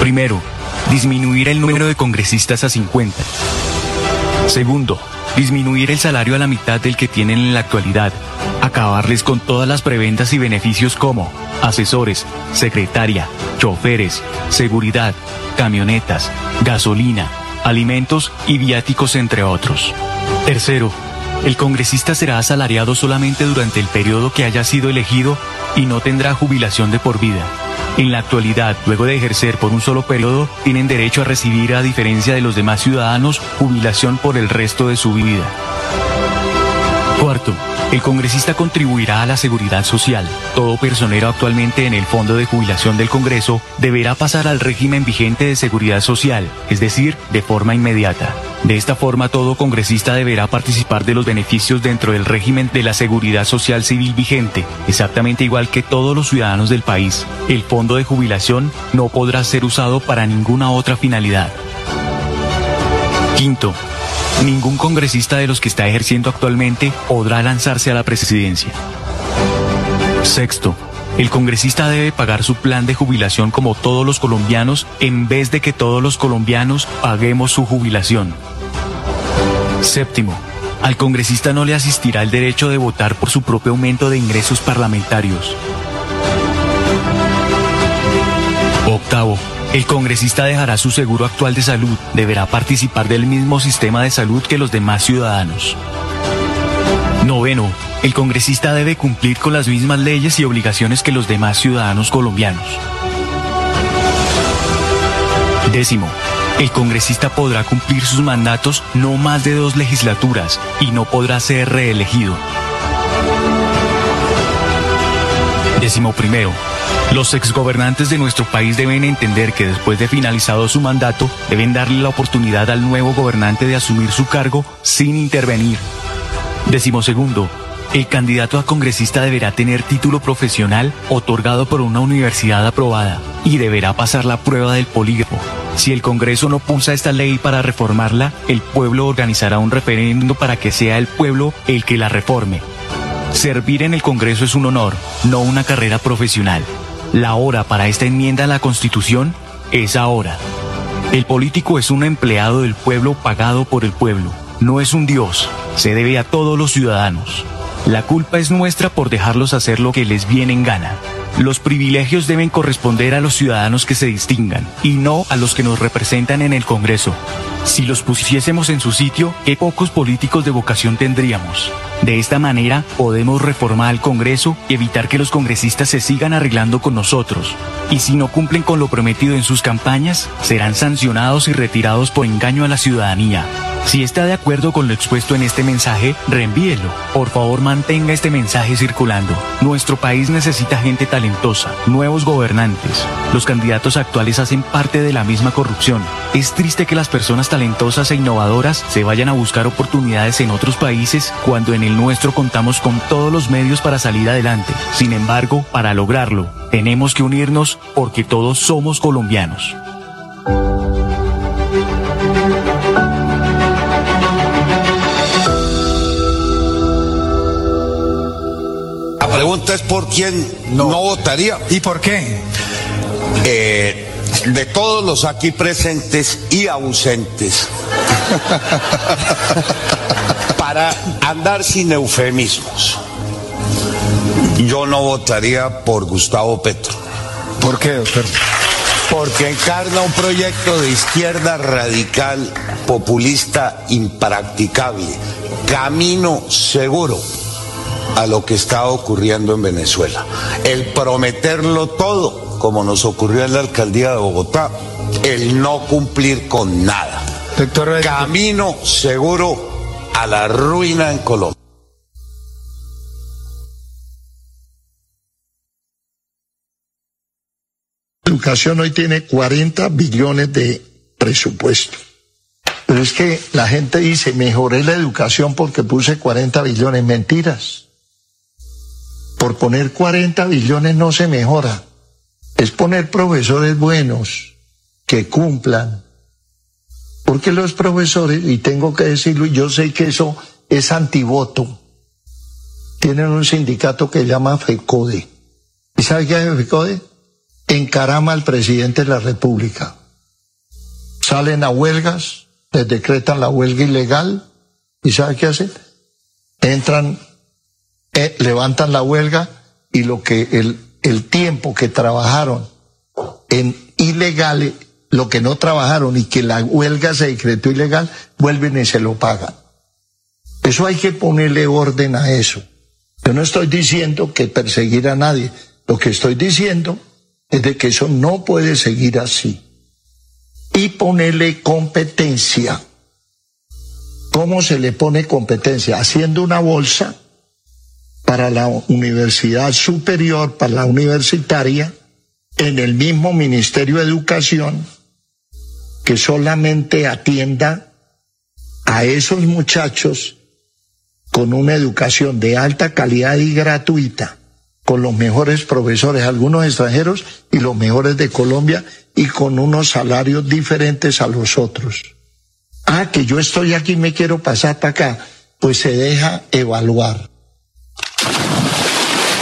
Primero, disminuir el número de congresistas a 50. Segundo, disminuir el salario a la mitad del que tienen en la actualidad, acabarles con todas las preventas y beneficios como asesores, secretaria, choferes, seguridad, camionetas, gasolina, alimentos y viáticos, entre otros. Tercero, el congresista será asalariado solamente durante el periodo que haya sido elegido y no tendrá jubilación de por vida. En la actualidad, luego de ejercer por un solo periodo, tienen derecho a recibir, a diferencia de los demás ciudadanos, jubilación por el resto de su vida. Cuarto, el congresista contribuirá a la seguridad social. Todo personero actualmente en el Fondo de Jubilación del Congreso deberá pasar al régimen vigente de seguridad social, es decir, de forma inmediata. De esta forma, todo congresista deberá participar de los beneficios dentro del régimen de la seguridad social civil vigente, exactamente igual que todos los ciudadanos del país. El fondo de jubilación no podrá ser usado para ninguna otra finalidad. Quinto, ningún congresista de los que está ejerciendo actualmente podrá lanzarse a la presidencia. Sexto, el congresista debe pagar su plan de jubilación como todos los colombianos en vez de que todos los colombianos paguemos su jubilación. Séptimo, al congresista no le asistirá el derecho de votar por su propio aumento de ingresos parlamentarios. Octavo, el congresista dejará su seguro actual de salud, deberá participar del mismo sistema de salud que los demás ciudadanos. Noveno, el congresista debe cumplir con las mismas leyes y obligaciones que los demás ciudadanos colombianos. Décimo, el congresista podrá cumplir sus mandatos no más de dos legislaturas y no podrá ser reelegido. Décimo primero, los exgobernantes de nuestro país deben entender que después de finalizado su mandato, deben darle la oportunidad al nuevo gobernante de asumir su cargo sin intervenir. Décimo segundo, el candidato a congresista deberá tener título profesional otorgado por una universidad aprobada y deberá pasar la prueba del polígrafo. Si el Congreso no pulsa esta ley para reformarla, el pueblo organizará un referéndum para que sea el pueblo el que la reforme. Servir en el Congreso es un honor, no una carrera profesional. La hora para esta enmienda a la Constitución es ahora. El político es un empleado del pueblo pagado por el pueblo. No es un dios. Se debe a todos los ciudadanos. La culpa es nuestra por dejarlos hacer lo que les viene en gana. Los privilegios deben corresponder a los ciudadanos que se distingan y no a los que nos representan en el Congreso. Si los pusiésemos en su sitio, qué pocos políticos de vocación tendríamos. De esta manera podemos reformar al Congreso y evitar que los congresistas se sigan arreglando con nosotros. Y si no cumplen con lo prometido en sus campañas, serán sancionados y retirados por engaño a la ciudadanía. Si está de acuerdo con lo expuesto en este mensaje, reenvíelo. Por favor, mantenga este mensaje circulando. Nuestro país necesita gente talentosa, nuevos gobernantes. Los candidatos actuales hacen parte de la misma corrupción. Es triste que las personas talentosas e innovadoras se vayan a buscar oportunidades en otros países cuando en el nuestro contamos con todos los medios para salir adelante. Sin embargo, para lograrlo, tenemos que unirnos porque todos somos colombianos. Pregunta es por quién no, votaría. ¿Y por qué? Eh, de todos los aquí presentes y ausentes, para andar sin eufemismos, yo no votaría por Gustavo Petro. ¿Por qué, doctor? Porque encarna un proyecto de izquierda radical, populista, impracticable, camino seguro a lo que está ocurriendo en Venezuela. El prometerlo todo, como nos ocurrió en la alcaldía de Bogotá, el no cumplir con nada. Doctor, Camino seguro a la ruina en Colombia. Educación hoy tiene 40 billones de presupuesto. Pero es que la gente dice, mejoré la educación porque puse 40 billones. Mentiras. Por poner 40 billones no se mejora. Es poner profesores buenos, que cumplan. Porque los profesores, y tengo que decirlo, yo sé que eso es antivoto. Tienen un sindicato que llama FECODE. ¿Y sabe qué hace FECODE? Encarama al presidente de la República. Salen a huelgas, les decretan la huelga ilegal, ¿y sabe qué hacen? Entran, eh, levantan la huelga y lo que el, el tiempo que trabajaron en ilegales, lo que no trabajaron y que la huelga se decretó ilegal, vuelven y se lo pagan. Eso hay que ponerle orden a eso. Yo no estoy diciendo que perseguir a nadie. Lo que estoy diciendo es de que eso no puede seguir así. Y ponerle competencia. ¿Cómo se le pone competencia? Haciendo una bolsa para la universidad superior, para la universitaria, en el mismo Ministerio de Educación, que solamente atienda a esos muchachos con una educación de alta calidad y gratuita, con los mejores profesores, algunos extranjeros y los mejores de Colombia, y con unos salarios diferentes a los otros. Ah, que yo estoy aquí y me quiero pasar para acá, pues se deja evaluar.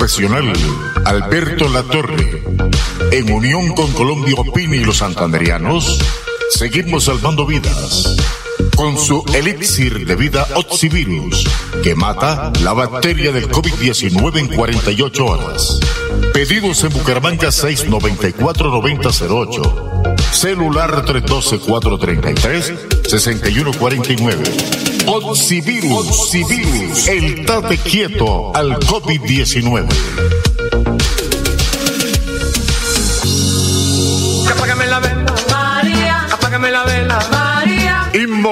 Profesional Alberto Latorre, en unión con Colombia Opini y los santanderianos, seguimos salvando vidas con su elixir de vida Oxivirus, que mata la bacteria del COVID-19 en 48 horas. Pedidos en Bucaramanga 694-9008. Celular 312-433-6149. Oxivirus, el tate quieto al COVID-19.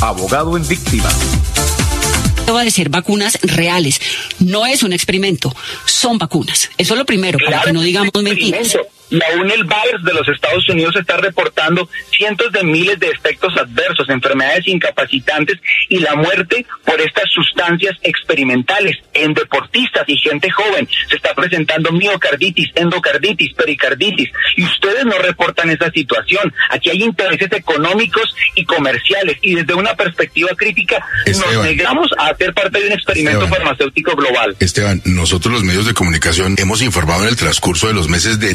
abogado en víctima. va de ser vacunas reales. No es un experimento, son vacunas. Eso es lo primero, para que no digamos mentiras. Y aún el de los Estados Unidos está reportando cientos de miles de efectos adversos, enfermedades incapacitantes y la muerte por estas sustancias experimentales en deportistas y gente joven. Se está presentando miocarditis, endocarditis, pericarditis y ustedes no reportan esa situación. Aquí hay intereses económicos y comerciales y desde una perspectiva crítica nos negamos a hacer parte de un experimento Esteban. farmacéutico global. Esteban, nosotros los medios de comunicación hemos informado en el transcurso de los meses de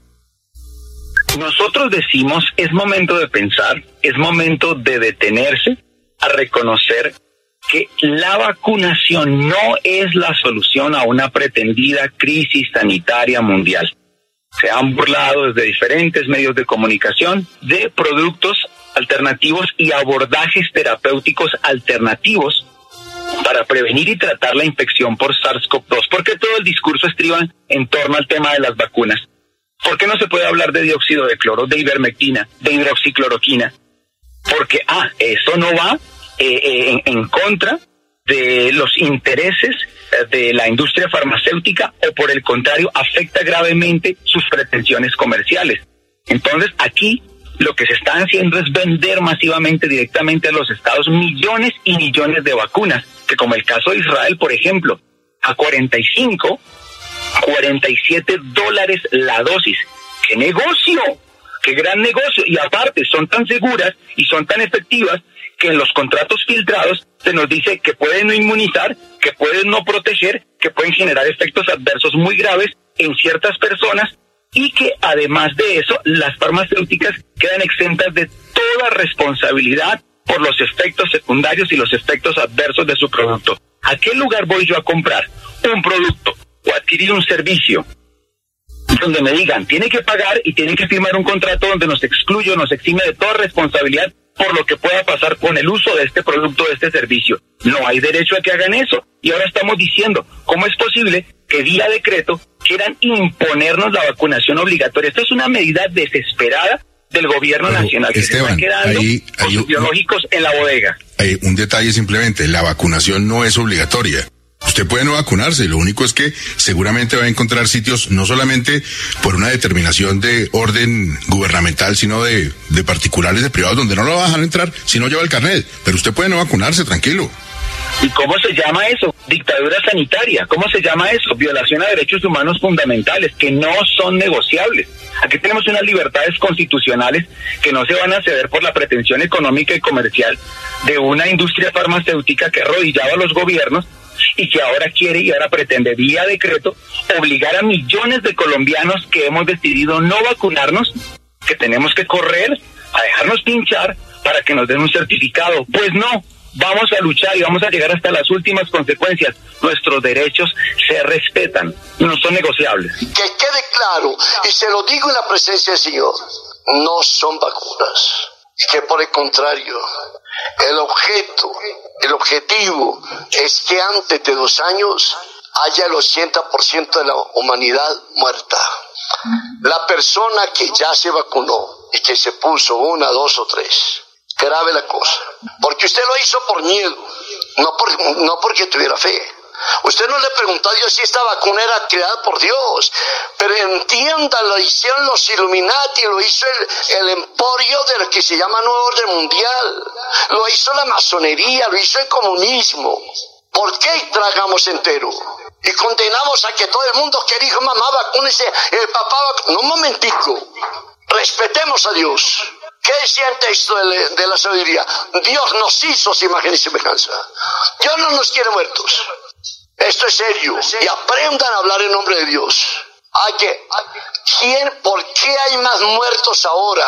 Nosotros decimos es momento de pensar, es momento de detenerse a reconocer que la vacunación no es la solución a una pretendida crisis sanitaria mundial. Se han burlado desde diferentes medios de comunicación de productos alternativos y abordajes terapéuticos alternativos para prevenir y tratar la infección por SARS-CoV-2. porque todo el discurso estriba en torno al tema de las vacunas? ¿Por qué no se puede hablar de dióxido de cloro, de ivermectina, de hidroxicloroquina? Porque, ah, eso no va eh, eh, en, contra de los intereses eh, de la industria farmacéutica o por el contrario afecta gravemente sus pretensiones comerciales. Entonces aquí lo que se está haciendo es vender masivamente directamente a los estados millones y millones de vacunas, que como el caso de Israel, por ejemplo, a 45, 47 dólares la dosis. ¡Qué negocio! ¡Qué gran negocio! Y aparte, son tan seguras y son tan efectivas que en los contratos filtrados se nos dice que pueden no inmunizar, que pueden no proteger, que pueden generar efectos adversos muy graves en ciertas personas y que además de eso las farmacéuticas quedan exentas de toda responsabilidad por los efectos secundarios y los efectos adversos de su producto. ¿A qué lugar voy yo a comprar un producto o adquirir un servicio donde me digan, tiene que pagar y tiene que firmar un contrato donde nos excluye, nos exime de toda responsabilidad por lo que pueda pasar con el uso de este producto, de este servicio. No hay derecho a que hagan eso. Y ahora estamos diciendo, ¿cómo es posible que vía decreto quieran imponernos la vacunación obligatoria? Esto es una medida desesperada del gobierno nacional que se está quedando con biológicos en la bodega. Hay un detalle simplemente, la vacunación no es obligatoria. Usted puede no vacunarse, lo único es que seguramente va a encontrar sitios no solamente por una determinación de orden gubernamental, sino de, particulares, de privados, donde no lo va a dejar entrar si no lleva el carnet. Pero usted puede no vacunarse, tranquilo. ¿Y cómo se llama eso? Dictadura sanitaria. ¿Cómo se llama eso? Violación a derechos humanos fundamentales que no son negociables. Aquí tenemos unas libertades constitucionales que no se van a ceder por la pretensión económica y comercial de una industria farmacéutica que arrodillaba a los gobiernos y que ahora quiere y ahora pretende vía decreto obligar a millones de colombianos que hemos decidido no vacunarnos, que tenemos que correr a dejarnos pinchar para que nos den un certificado. Pues no, vamos a luchar y vamos a llegar hasta las últimas consecuencias. Nuestros derechos se respetan, no son negociables. Que quede claro, y se lo digo en la presencia del Señor, no son vacunas. Que por el contrario, el objeto, el objetivo es que antes de dos años haya el 80% de la humanidad muerta. La persona que ya se vacunó y que se puso una, dos o tres, grave la cosa. Porque usted lo hizo por miedo, no, por, no porque tuviera fe. Usted no le preguntó a Dios si esta vacuna era creada por Dios, pero entienda, lo hicieron los Illuminati, lo hizo el, el emporio de lo que se llama Nuevo Orden Mundial, lo hizo la masonería, lo hizo el comunismo. ¿Por qué tragamos entero? Y condenamos a que todo el mundo que dijo mamá vacúnese, el papá vacúnese. No, un momentico. Respetemos a Dios. ¿Qué decía el texto de, de la sabiduría? Dios nos hizo su imagen y semejanza. Dios no nos quiere muertos. Esto es serio. Y aprendan a hablar en nombre de Dios. Hay que, ¿quién, ¿Por qué hay más muertos ahora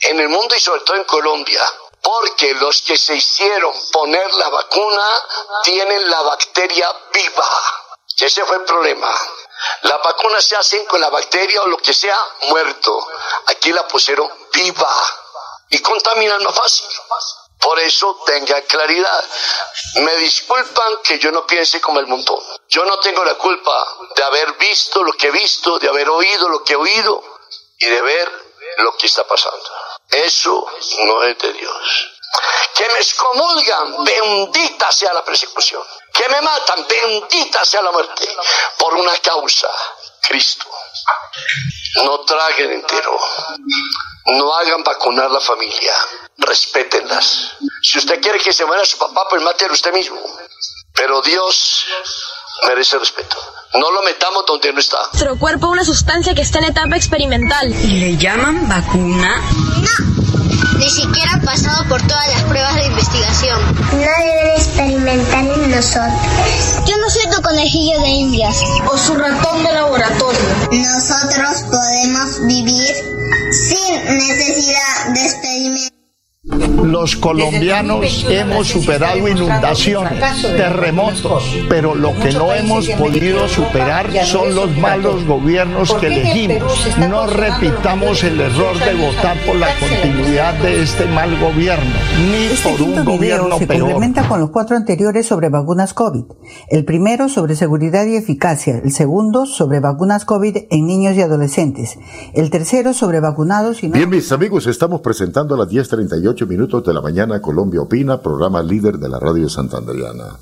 en el mundo y sobre todo en Colombia? Porque los que se hicieron poner la vacuna tienen la bacteria viva. Ese fue el problema. Las vacunas se hacen con la bacteria o lo que sea muerto. Aquí la pusieron viva y contaminan más fácil. Por eso tengan claridad. Me disculpan que yo no piense como el montón. Yo no tengo la culpa de haber visto lo que he visto, de haber oído lo que he oído y de ver lo que está pasando. Eso no es de Dios. Que me excomulgan, bendita sea la persecución. Que me matan, bendita sea la muerte. Por una causa, Cristo. No traguen entero. No hagan vacunar la familia. Respétenlas. Si usted quiere que se muera su papá, pues mátelo usted mismo. Pero Dios merece respeto. No lo metamos donde no está. Nuestro cuerpo es una sustancia que está en etapa experimental. ¿Y le llaman vacuna? No. Ni siquiera ha pasado por todas las pruebas de investigación. No deben experimentar en nosotros. Yo no soy tu conejillo de indias. O su ratón de laboratorio. Nosotros podemos vivir sin necesidad de experimentar. Los colombianos hemos superado inundaciones, terremotos, pero lo que no hemos podido superar son los malos gobiernos que elegimos. No repitamos el error de votar por la continuidad de este mal gobierno, ni Este por un gobierno se peor. complementa con los cuatro anteriores sobre vacunas COVID. El primero sobre seguridad y eficacia, el segundo sobre vacunas COVID en niños y adolescentes, el tercero sobre vacunados y no Bien, mis amigos, estamos presentando a las 10.38 minutos de la mañana Colombia Opina, programa líder de la radio santanderiana.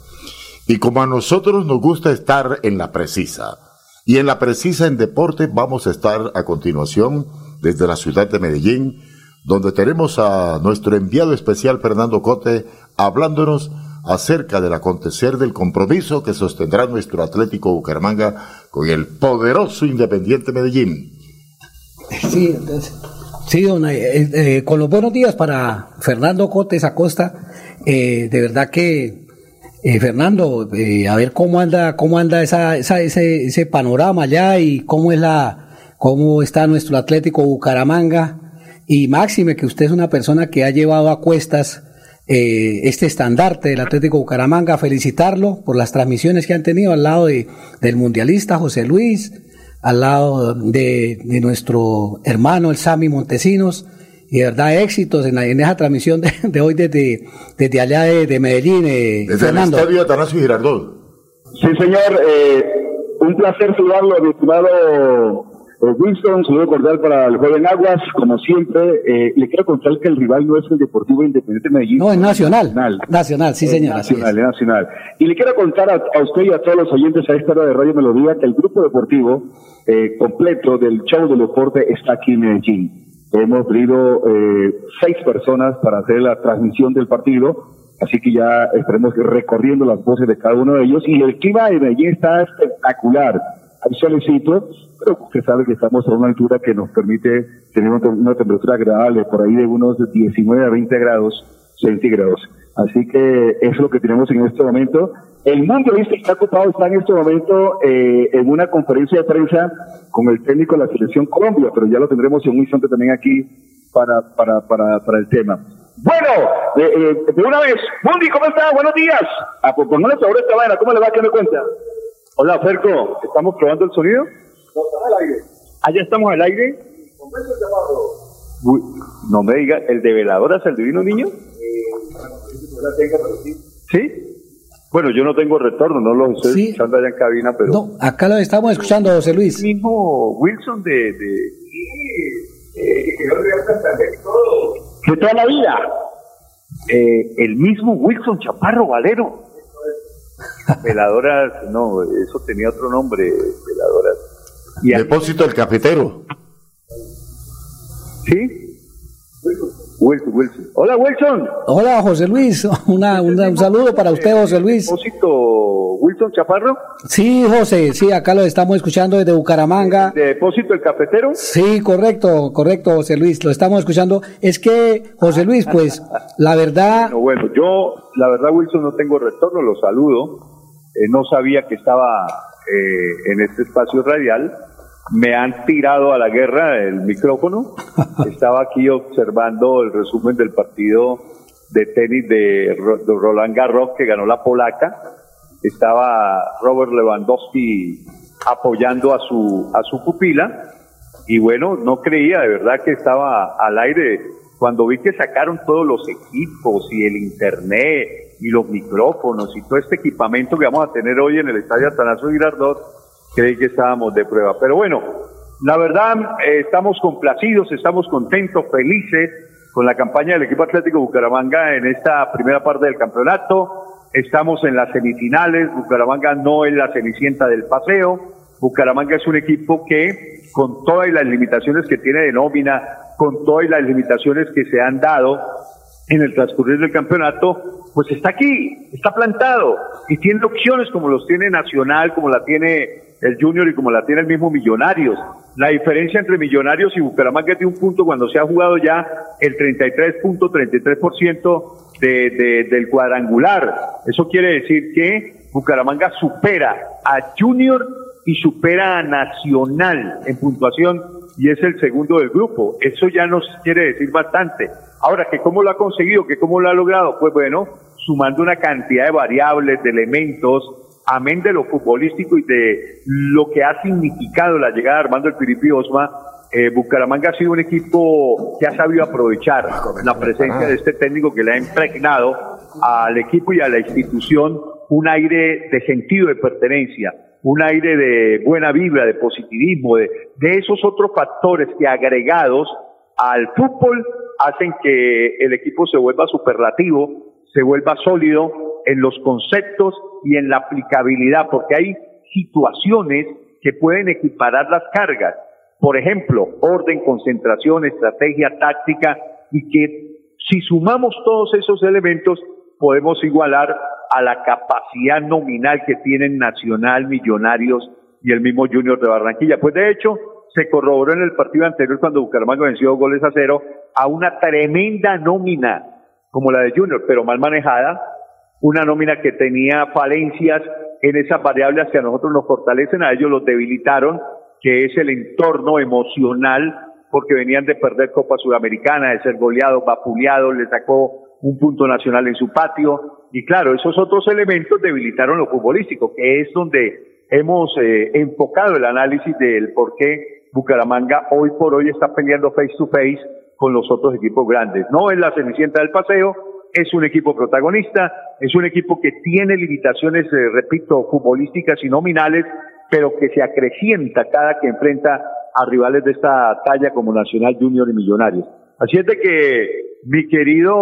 Y como a nosotros nos gusta estar en la precisa, y en la precisa en deporte vamos a estar a continuación desde la ciudad de Medellín, donde tenemos a nuestro enviado especial Fernando Cote hablándonos acerca del acontecer del compromiso que sostendrá nuestro Atlético Bucaramanga con el poderoso Independiente Medellín. Sí, entonces, sí, don, eh, eh, con los buenos días para Fernando Cotes Acosta. Eh, de verdad que, eh, Fernando, eh, a ver cómo anda, cómo anda esa, esa- ese, ese panorama allá y cómo es la, cómo está nuestro Atlético Bucaramanga. Y máxime que usted es una persona que ha llevado a cuestas eh, este estandarte del Atlético Bucaramanga, felicitarlo por las transmisiones que han tenido al lado de, del mundialista José Luis, al lado de, de nuestro hermano el Sami Montesinos, y de verdad éxitos en, la- en esa transmisión de, de hoy desde, desde allá de, de Medellín, eh, Desde Fernando. el estadio Atanasio Girardot. Sí, señor. eh, un placer saludarlo, mi estimado eh, Winston. Saludo cordial para el joven Aguas. Como siempre, eh, le quiero contar que el rival no es el Deportivo Independiente de Medellín. No, es nacional. Nacional, sí, Es señor. Nacional, es nacional. Y le quiero contar a, a usted y a todos los oyentes a esta hora de Radio Melodía que el grupo deportivo eh, completo del show del deporte está aquí en Medellín. Hemos pedido eh, seis personas para hacer la transmisión del partido, así que ya estaremos recorriendo las voces de cada uno de ellos. Y el clima de Medellín está espectacular. Hay solecito, pero usted sabe que estamos a una altura que nos permite tener una, temperatura agradable, por ahí de unos 19 a 20 grados centígrados. Así que es lo que tenemos en este momento. El mundialista está ocupado, está en este momento eh, en una conferencia de prensa con el técnico de la selección Colombia, pero ya lo tendremos en un instante también aquí para, para, para, para el tema. Bueno, eh, eh, de una vez, Mundi, ¿cómo está? Buenos días. Ah, pues pongámosle sobre esta vaina, ¿cómo le va? ¿Qué me cuenta? Hola, Ferco, ¿estamos probando el sonido? ¿Allá estamos al aire? Uy, no me diga, ¿el de veladoras al divino niño? ¿Sí? Bueno, yo no tengo retorno, no lo estoy escuchando allá en cabina, pero... No, acá lo estamos escuchando, José Luis. El mismo Wilson de... de... de toda la vida. Eh, el mismo Wilson Chaparro Valero. Veladoras, no, eso tenía otro nombre, veladoras. Y Depósito del cafetero. ¿Sí? Wilson, Wilson. Hola, Wilson. Hola, José Luis. Una, una- un saludo para usted, José Luis. Depósito Wilson Chaparro. Sí, José, sí, acá lo estamos escuchando desde Bucaramanga. ¿De depósito el cafetero? Sí, correcto, correcto, José Luis, lo estamos escuchando. Es que, José Luis, pues, la verdad, Bueno, bueno, yo, la verdad, Wilson, no tengo retorno, lo saludo. Eh, no sabía que estaba eh, en este espacio radial. Me han tirado a la guerra el micrófono. Estaba aquí observando el resumen del partido de tenis de, Ro- de Roland Garros que ganó la polaca. Estaba Robert Lewandowski apoyando a su, a su pupila. Y bueno, no creía de verdad que estaba al aire. Cuando vi que sacaron todos los equipos y el internet y los micrófonos y todo este equipamiento que vamos a tener hoy en el Estadio Atanasio Girardot, creí que estábamos de prueba. Pero bueno, la verdad, eh, estamos complacidos, estamos contentos, felices con la campaña del equipo Atlético Bucaramanga en esta primera parte del campeonato. Estamos en las semifinales, Bucaramanga no es la cenicienta del paseo. Bucaramanga es un equipo que, con todas las limitaciones que tiene de nómina, con todas las limitaciones que se han dado en el transcurrir del campeonato, pues está aquí, está plantado y tiene opciones como los tiene Nacional, como la tiene el Junior y como la tiene el mismo Millonarios. La diferencia entre Millonarios y Bucaramanga es de un punto cuando se ha jugado ya el 33.33% de, de, del cuadrangular. Eso quiere decir que Bucaramanga supera a Junior y supera a Nacional en puntuación y es el segundo del grupo. Eso ya nos quiere decir bastante. Ahora, que cómo lo ha conseguido, que cómo lo ha logrado, pues bueno, sumando una cantidad de variables, de elementos, amén de lo futbolístico y de lo que ha significado la llegada de Armando el Piripi Osma, eh, Bucaramanga ha sido un equipo que ha sabido aprovechar la presencia de este técnico que le ha impregnado al equipo y a la institución un aire de sentido de pertenencia, un aire de buena vibra, de positivismo, de, de esos otros factores que agregados al fútbol hacen que el equipo se vuelva superlativo, se vuelva sólido en los conceptos y en la aplicabilidad, porque hay situaciones que pueden equiparar las cargas. Por ejemplo, orden, concentración, estrategia, táctica, y que si sumamos todos esos elementos, podemos igualar a la capacidad nominal que tienen Nacional, Millonarios y el mismo Junior de Barranquilla. Pues de hecho, se corroboró en el partido anterior cuando Bucaramanga venció dos goles a cero a una tremenda nómina como la de Junior, pero mal manejada, una nómina que tenía falencias en esas variables que a nosotros nos fortalecen, a ellos los debilitaron, que es el entorno emocional, porque venían de perder Copa Sudamericana, de ser goleados, vapuleados, le sacó un punto nacional en su patio, y claro, esos otros elementos debilitaron lo futbolístico, que es donde hemos eh, enfocado el análisis del por qué Bucaramanga hoy por hoy está peleando face to face con los otros equipos grandes. No es la cenicienta del paseo, es un equipo protagonista, es un equipo que tiene limitaciones, eh, repito, futbolísticas y nominales, pero que se acrecienta cada que enfrenta a rivales de esta talla como Nacional Junior y Millonarios. Así es de que, mi querido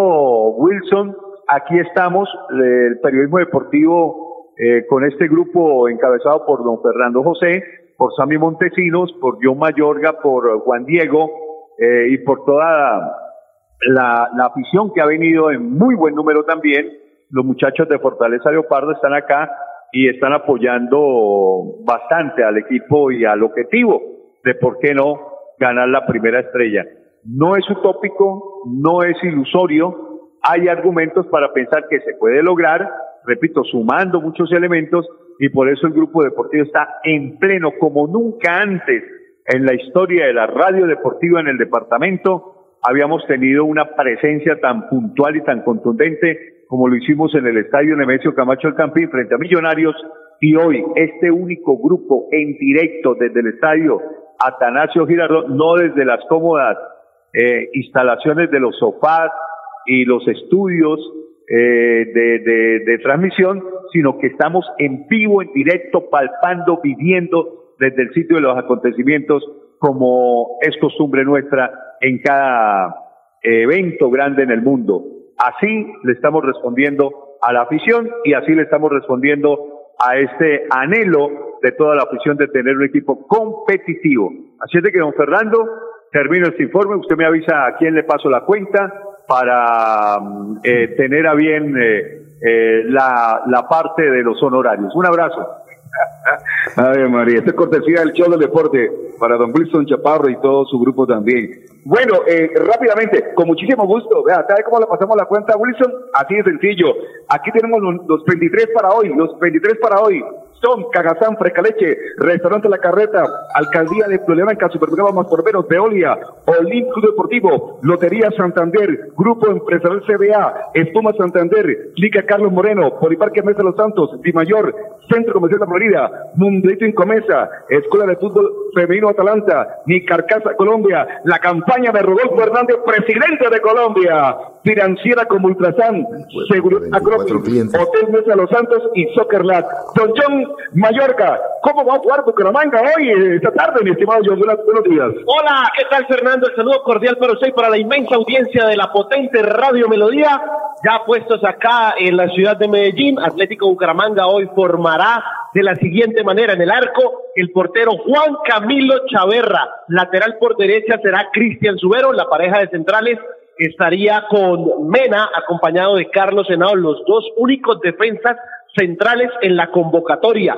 Wilson, aquí estamos, el periodismo deportivo, eh, con este grupo encabezado por don Fernando José, por Sammy Montesinos, por John Mayorga, por Juan Diego eh, y por toda la, la afición que ha venido en muy buen número también. Los muchachos de Fortaleza Leopardo están acá y están apoyando bastante al equipo y al objetivo de por qué no ganar la primera estrella. No es utópico, no es ilusorio, hay argumentos para pensar que se puede lograr, repito, sumando muchos elementos y por eso el grupo deportivo está en pleno como nunca antes en la historia de la radio deportiva en el departamento. Habíamos tenido una presencia tan puntual y tan contundente como lo hicimos en el estadio Nemesio Camacho del Campín frente a Millonarios y hoy este único grupo en directo desde el estadio Atanasio Girardot, no desde las cómodas eh, instalaciones de los sofás y los estudios eh, de, de, de transmisión, sino que estamos en vivo, en directo, palpando, viviendo desde el sitio de los acontecimientos, como es costumbre nuestra en cada evento grande en el mundo. Así le estamos respondiendo a la afición y así le estamos respondiendo a este anhelo de toda la afición de tener un equipo competitivo. Así es de que, don Fernando, termino este informe, usted me avisa a quién le paso la cuenta para mm, eh, tener a bien eh, eh, la, la parte de los honorarios. Un abrazo. Ave María, esta es cortesía del show del deporte para don Wilson Chaparro y todo su grupo también. Bueno, eh, rápidamente, con muchísimo gusto. Vea, ¿sabe cómo le pasamos la cuenta a Wilson? Así de sencillo. Aquí tenemos los, los 23 para hoy, los 23 para hoy son Cagazán, Frescaleche, Restaurante La Carreta, Alcaldía de Blanca, Supermercado Más Porberos, Veolia, Olímpico Deportivo, Lotería Santander, Grupo Empresarial CBA, Espuma Santander, Lica Carlos Moreno, Poliparque Mesa Los Santos, Mayor, Centro Comercial de Florida, Mundialito Incomesa, Escuela de Fútbol Femenino Atalanta, Ni Carcasa Colombia, la campaña de Rodolfo Hernández, presidente de Colombia, financiera como Ultrasan, Seguridad Acrópolis, Hotel Mesa Los Santos y Soccer Lat. Don John Mallorca, ¿cómo va a jugar Bucaramanga hoy, eh, esta tarde, mi estimado buenos días. Hola, ¿qué tal Fernando? El saludo cordial para usted y para la inmensa audiencia de la potente Radio Melodía. Ya puestos acá en la ciudad de Medellín, Atlético Bucaramanga hoy formará de la siguiente manera en el arco el portero Juan Camilo Chaverra, lateral por derecha será Cristian Subero, la pareja de centrales estaría con Mena acompañado de Carlos Senado, los dos únicos defensas centrales en la convocatoria.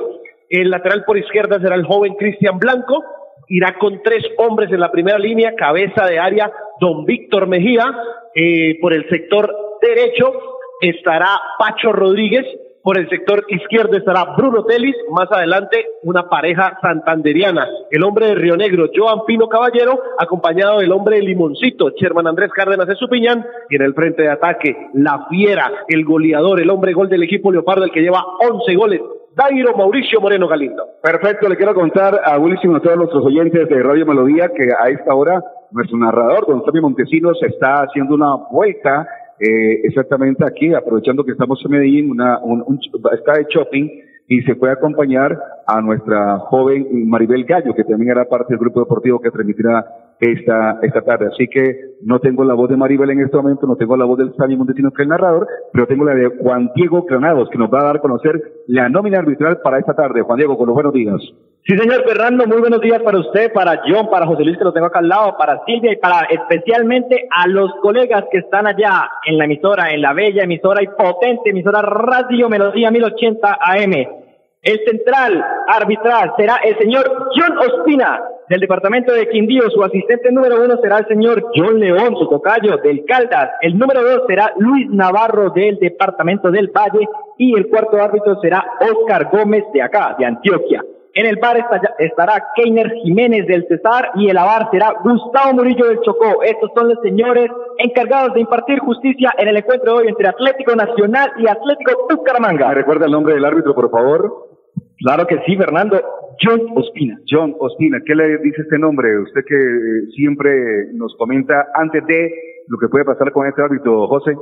El lateral por izquierda será el joven Cristian Blanco, irá con tres hombres en la primera línea, cabeza de área don Víctor Mejía, eh, por el sector derecho estará Pacho Rodríguez, Por el sector izquierdo estará Bruno Telis, más adelante una pareja santanderiana, el hombre de Río Negro, Joan Pino Caballero, acompañado del hombre de Limoncito, Sherman Andrés Cárdenas de Supiñán, y en el frente de ataque, la fiera, el goleador, el hombre gol del equipo Leopardo, el que lleva 11 goles, Dairo Mauricio Moreno Galindo. Perfecto, le quiero contar a Wilson a todos nuestros oyentes de Radio Melodía que a esta hora nuestro narrador, don Tommy Montesinos, está haciendo una vuelta eh, exactamente aquí, aprovechando que estamos en Medellín, una, un, un- está de shopping y se puede acompañar a nuestra joven Maribel Gallo, que también era parte del grupo deportivo que transmitirá esta, esta tarde. Así que no tengo la voz de Maribel en este momento, no tengo la voz del Sammy Montesinos, que es el narrador, pero tengo la de Juan Diego Granados, que nos va a dar a conocer la nómina arbitral para esta tarde. Juan Diego, con los buenos días. Sí, señor Fernando, muy buenos días para usted, para John, para José Luis, que lo tengo acá al lado, para Silvia y para especialmente a los colegas que están allá en la emisora, en la bella emisora y potente emisora Radio Melodía 1080 AM. El central arbitral será el señor John Ospina del departamento de Quindío. Su asistente número uno será el señor John León, su tocayo del Caldas. El número dos será Luis Navarro del departamento del Valle y el cuarto árbitro será Oscar Gómez de acá, de Antioquia. En el bar estará Keiner Jiménez del Cesar y el abar será Gustavo Murillo del Chocó. Estos son los señores encargados de impartir justicia en el encuentro de hoy entre Atlético Nacional y Atlético Bucaramanga. ¿Me recuerda el nombre del árbitro, por favor? Claro que sí, Fernando. John Ospina. John Ospina, ¿qué le dice este nombre? Usted que eh, siempre nos comenta antes de lo que puede pasar con este árbitro, José.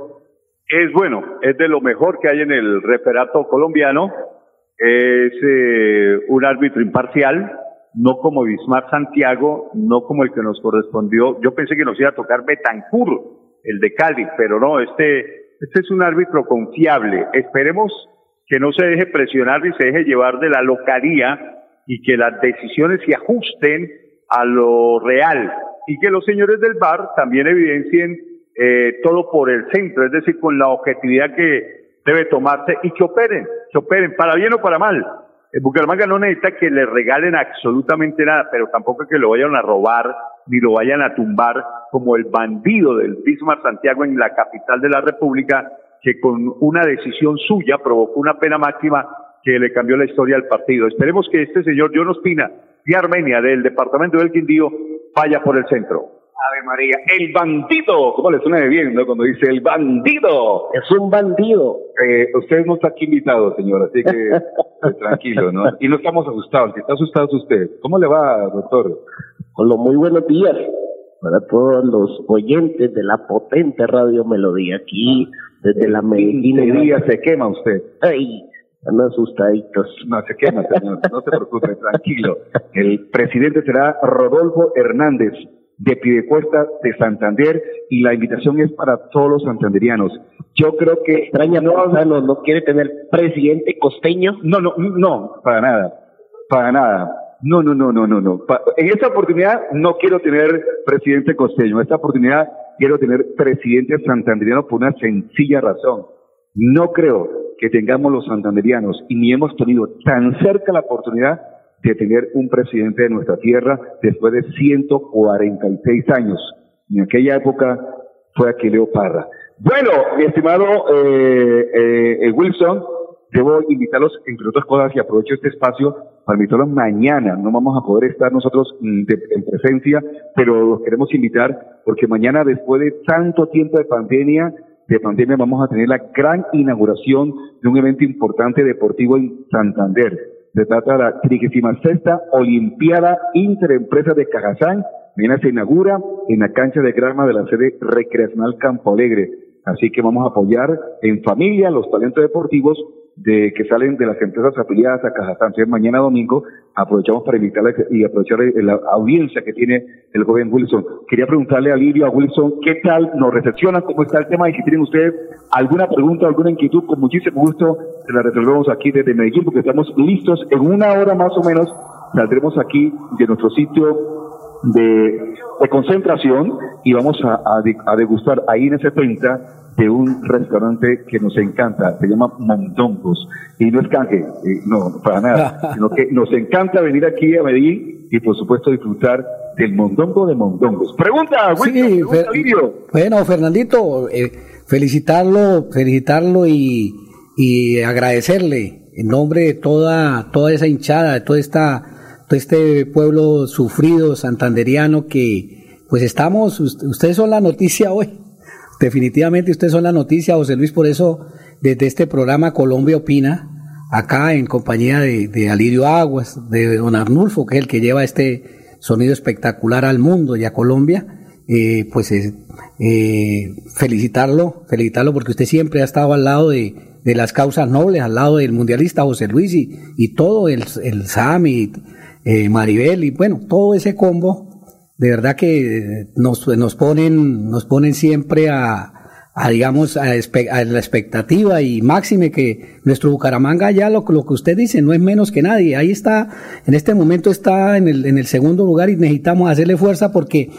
Es bueno, es de lo mejor que hay en el referato colombiano. Es eh, un árbitro imparcial, no como Bismar Santiago, no como el que nos correspondió. Yo pensé que nos iba a tocar Betancur, el de Cali, pero no, este, este es un árbitro confiable. Esperemos que no se deje presionar y se deje llevar de la localía y que las decisiones se ajusten a lo real y que los señores del bar también evidencien eh, todo por el centro, es decir, con la objetividad que debe tomarse y que operen, que operen, para bien o para mal. El Bucaramanga no necesita que le regalen absolutamente nada, pero tampoco que lo vayan a robar ni lo vayan a tumbar como el bandido del Bismarck Santiago en la capital de la República, que con una decisión suya provocó una pena máxima que le cambió la historia al partido. Esperemos que este señor John Ospina de Armenia, del departamento del Quindío, vaya por el centro. Ave María, el bandido, ¿cómo le suena de bien, no? Cuando dice el bandido. Es un bandido. Eh, usted no está aquí invitado, señor, así que eh, tranquilo, ¿no? Y no estamos asustados, el que está asustado es usted. ¿Cómo le va, doctor? Con los muy buenos días para todos los oyentes de la potente Radio Melodía aquí desde la días se quema usted. Ay, están asustaditos. No se quema, señor, no se preocupe, tranquilo. El presidente será Rodolfo Hernández de Pidecuesta de Santander y la invitación es para todos los santanderianos. Yo creo que Extraña no, no quiere tener presidente costeño. No, no, no, para nada, para nada. No, no, no, no, no, no. En esta oportunidad no quiero tener presidente costeño. En esta oportunidad quiero tener presidente santanderiano por una sencilla razón. No creo que tengamos los santanderianos y ni hemos tenido tan cerca la oportunidad de tener un presidente de nuestra tierra después de 146 años. En aquella época fue Aquileo Parra. Bueno, mi estimado eh, eh, eh, Wilson, debo invitarlos, entre otras cosas, y aprovecho este espacio para invitarlos mañana. No vamos a poder estar nosotros mm, en presencia, pero los queremos invitar porque mañana, después de tanto tiempo de pandemia, de pandemia, vamos a tener la gran inauguración de un evento importante deportivo en Santander. Se trata de la 36 Olimpiada Interempresa de Cajazán. Mañana se inaugura en la cancha de grama de la sede recreacional Campo Alegre. Así que vamos a apoyar en familia los talentos deportivos de que salen de las empresas afiliadas a Cajazán. Entonces, mañana domingo aprovechamos para invitarles y aprovechar eh, la audiencia que tiene el joven Wilson. Quería preguntarle a Livio, a Wilson, ¿qué tal nos recepcionan? ¿Cómo está el tema? Y si tienen ustedes alguna pregunta, alguna inquietud, con muchísimo gusto se la resolvemos aquí desde Medellín, porque estamos listos. En una hora más o menos saldremos aquí de nuestro sitio de, concentración y vamos a, a a degustar ahí en ese 30 de un restaurante que nos encanta, se llama Mondongos. Y no es canje, eh, no, para nada, sino que nos encanta venir aquí a Medellín y por supuesto disfrutar del mondongo de mondongos. Pregunta, Wilson, Sí, pregunta, Fer- Lidio. bueno, Fernandito, eh, felicitarlo, felicitarlo y, y agradecerle en nombre de toda, toda esa hinchada, de toda esta, todo este pueblo sufrido santanderiano que pues estamos, ustedes son la noticia hoy. Definitivamente ustedes son la noticia, José Luis, por eso desde este programa Colombia Opina, acá en compañía de, Alirio Aguas, de Don Arnulfo, que es el que lleva este sonido espectacular al mundo y a Colombia, eh, pues eh, felicitarlo, felicitarlo porque usted siempre ha estado al lado de, de las causas nobles, al lado del mundialista José Luis y, y todo el, el eh, Maribel y bueno, todo ese combo, de verdad que nos, nos ponen, nos ponen siempre a, a digamos, a, a, la expectativa y máxime que nuestro Bucaramanga ya lo, lo, que usted dice no es menos que nadie. Ahí está, en este momento está en el, en el segundo lugar y necesitamos hacerle fuerza porque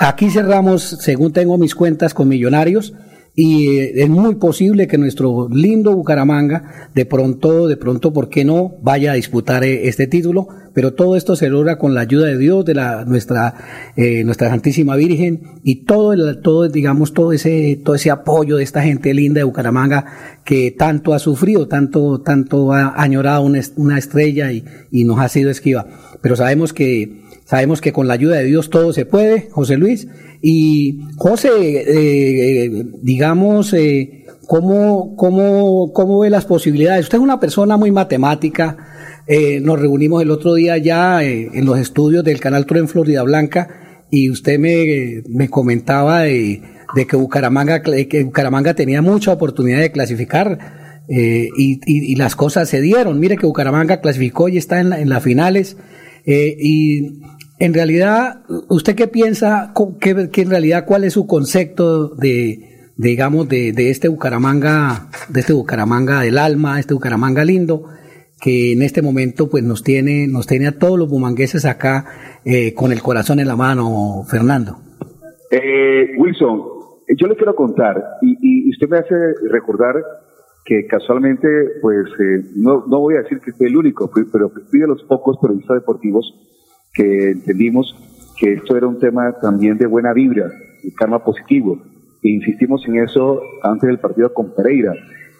aquí cerramos, según tengo mis cuentas con Millonarios, y es muy posible que nuestro lindo Bucaramanga de pronto, de pronto, ¿por qué no? vaya a disputar eh, este título, pero todo esto se logra con la ayuda de Dios, de la, nuestra, eh, nuestra Santísima Virgen y todo el, todo, digamos, todo ese, todo ese apoyo de esta gente linda de Bucaramanga que tanto ha sufrido, tanto, tanto ha añorado una, una estrella y, y nos ha sido esquiva. Pero sabemos que, sabemos que con la ayuda de Dios todo se puede, José Luis, y José, eh, eh, digamos, eh, ¿cómo, cómo, ¿cómo ve las posibilidades? Usted es una persona muy matemática. Eh, nos reunimos el otro día ya eh, en los estudios del Canal Tro en Florida Blanca y usted me, me comentaba de, que, Bucaramanga, que Bucaramanga tenía mucha oportunidad de clasificar. Y, las cosas se dieron. Mire que Bucaramanga clasificó y está en, la, en las finales. Y en realidad, ¿usted qué piensa? ¿Qué, en realidad cuál es su concepto de, digamos, de, de, este Bucaramanga, de este Bucaramanga del alma, este Bucaramanga lindo, que en este momento pues nos tiene, nos tiene a todos los bumangueses acá eh, con el corazón en la mano, Fernando? Eh, Wilson, yo le quiero contar, y, y, usted me hace recordar que casualmente, pues, eh, no, no voy a decir que fui el único, pero fui de los pocos periodistas deportivos que entendimos que esto era un tema también de buena vibra, de karma positivo. E insistimos en eso antes del partido con Pereira.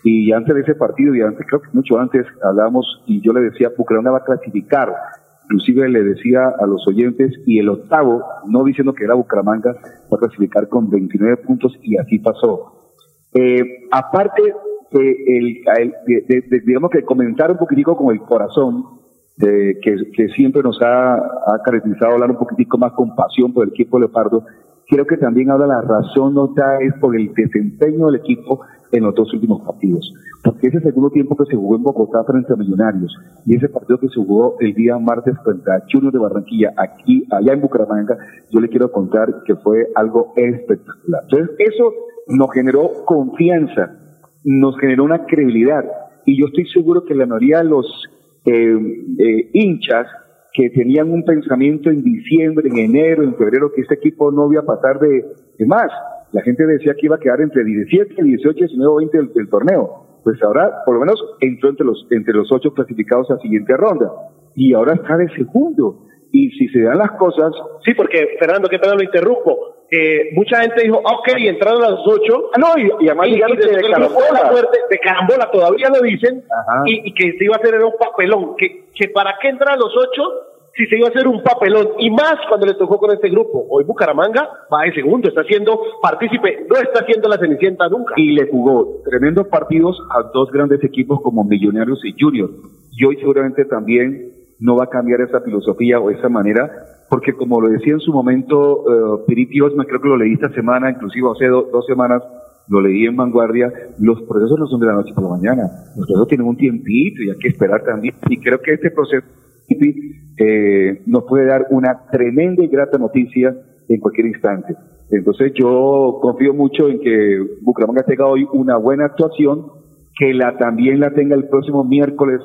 Y antes de ese partido, y antes, creo que mucho antes, hablábamos y yo le decía, Bucaramanga va a clasificar. Inclusive le decía a los oyentes, y el octavo, no diciendo que era Bucaramanga, va a clasificar con 29 puntos, y así pasó. Eh, aparte de, el de, de, de, digamos que comentar un poquitico con el corazón, de, que, siempre nos ha, caracterizado hablar un poquitico más con pasión por el equipo Leopardo, creo que también habla la razón nota es por el desempeño del equipo en los dos últimos partidos. Porque ese segundo tiempo que se jugó en Bogotá frente a Millonarios y ese partido que se jugó el día martes frente a Junior de Barranquilla, aquí, allá en Bucaramanga, yo le quiero contar que fue algo espectacular. Entonces, eso nos generó confianza, nos generó una credibilidad y yo estoy seguro que la mayoría de los eh, eh, hinchas que tenían un pensamiento en diciembre, en enero, en febrero, que este equipo no iba a pasar de, de más. La gente decía que iba a quedar entre 17, 18, 19, 20 del, del, torneo. Pues ahora, por lo menos, entró entre los, entre los ocho clasificados a siguiente ronda. Y ahora está de segundo. Y si se dan las cosas. Sí, porque, Fernando, que pena lo interrumpo. Eh, mucha gente dijo, ok, entraron a las ocho. Ah, no, y, y además y, y de, de, carambola. Fuerte, de carambola, todavía lo dicen. Y, y, que se iba a hacer un papelón. Que, que para qué entrar a los ocho si se iba a hacer un papelón. Y más cuando le tocó con este grupo. Hoy Bucaramanga va de segundo, está siendo partícipe, no está haciendo la cenicienta nunca. Y le jugó tremendos partidos a dos grandes equipos como Millonarios y Junior. Y hoy seguramente también no va a cambiar esa filosofía o esa manera, porque como lo decía en su momento uh, Piriti Osma, creo que lo leí esta semana, inclusive hace do, dos semanas, lo leí en Vanguardia, los procesos no son de la noche por la mañana, los procesos tienen un tiempito y hay que esperar también, y creo que este proceso eh, nos puede dar una tremenda y grata noticia en cualquier instante. Entonces yo confío mucho en que Bucaramanga tenga hoy una buena actuación, que la también la tenga el próximo miércoles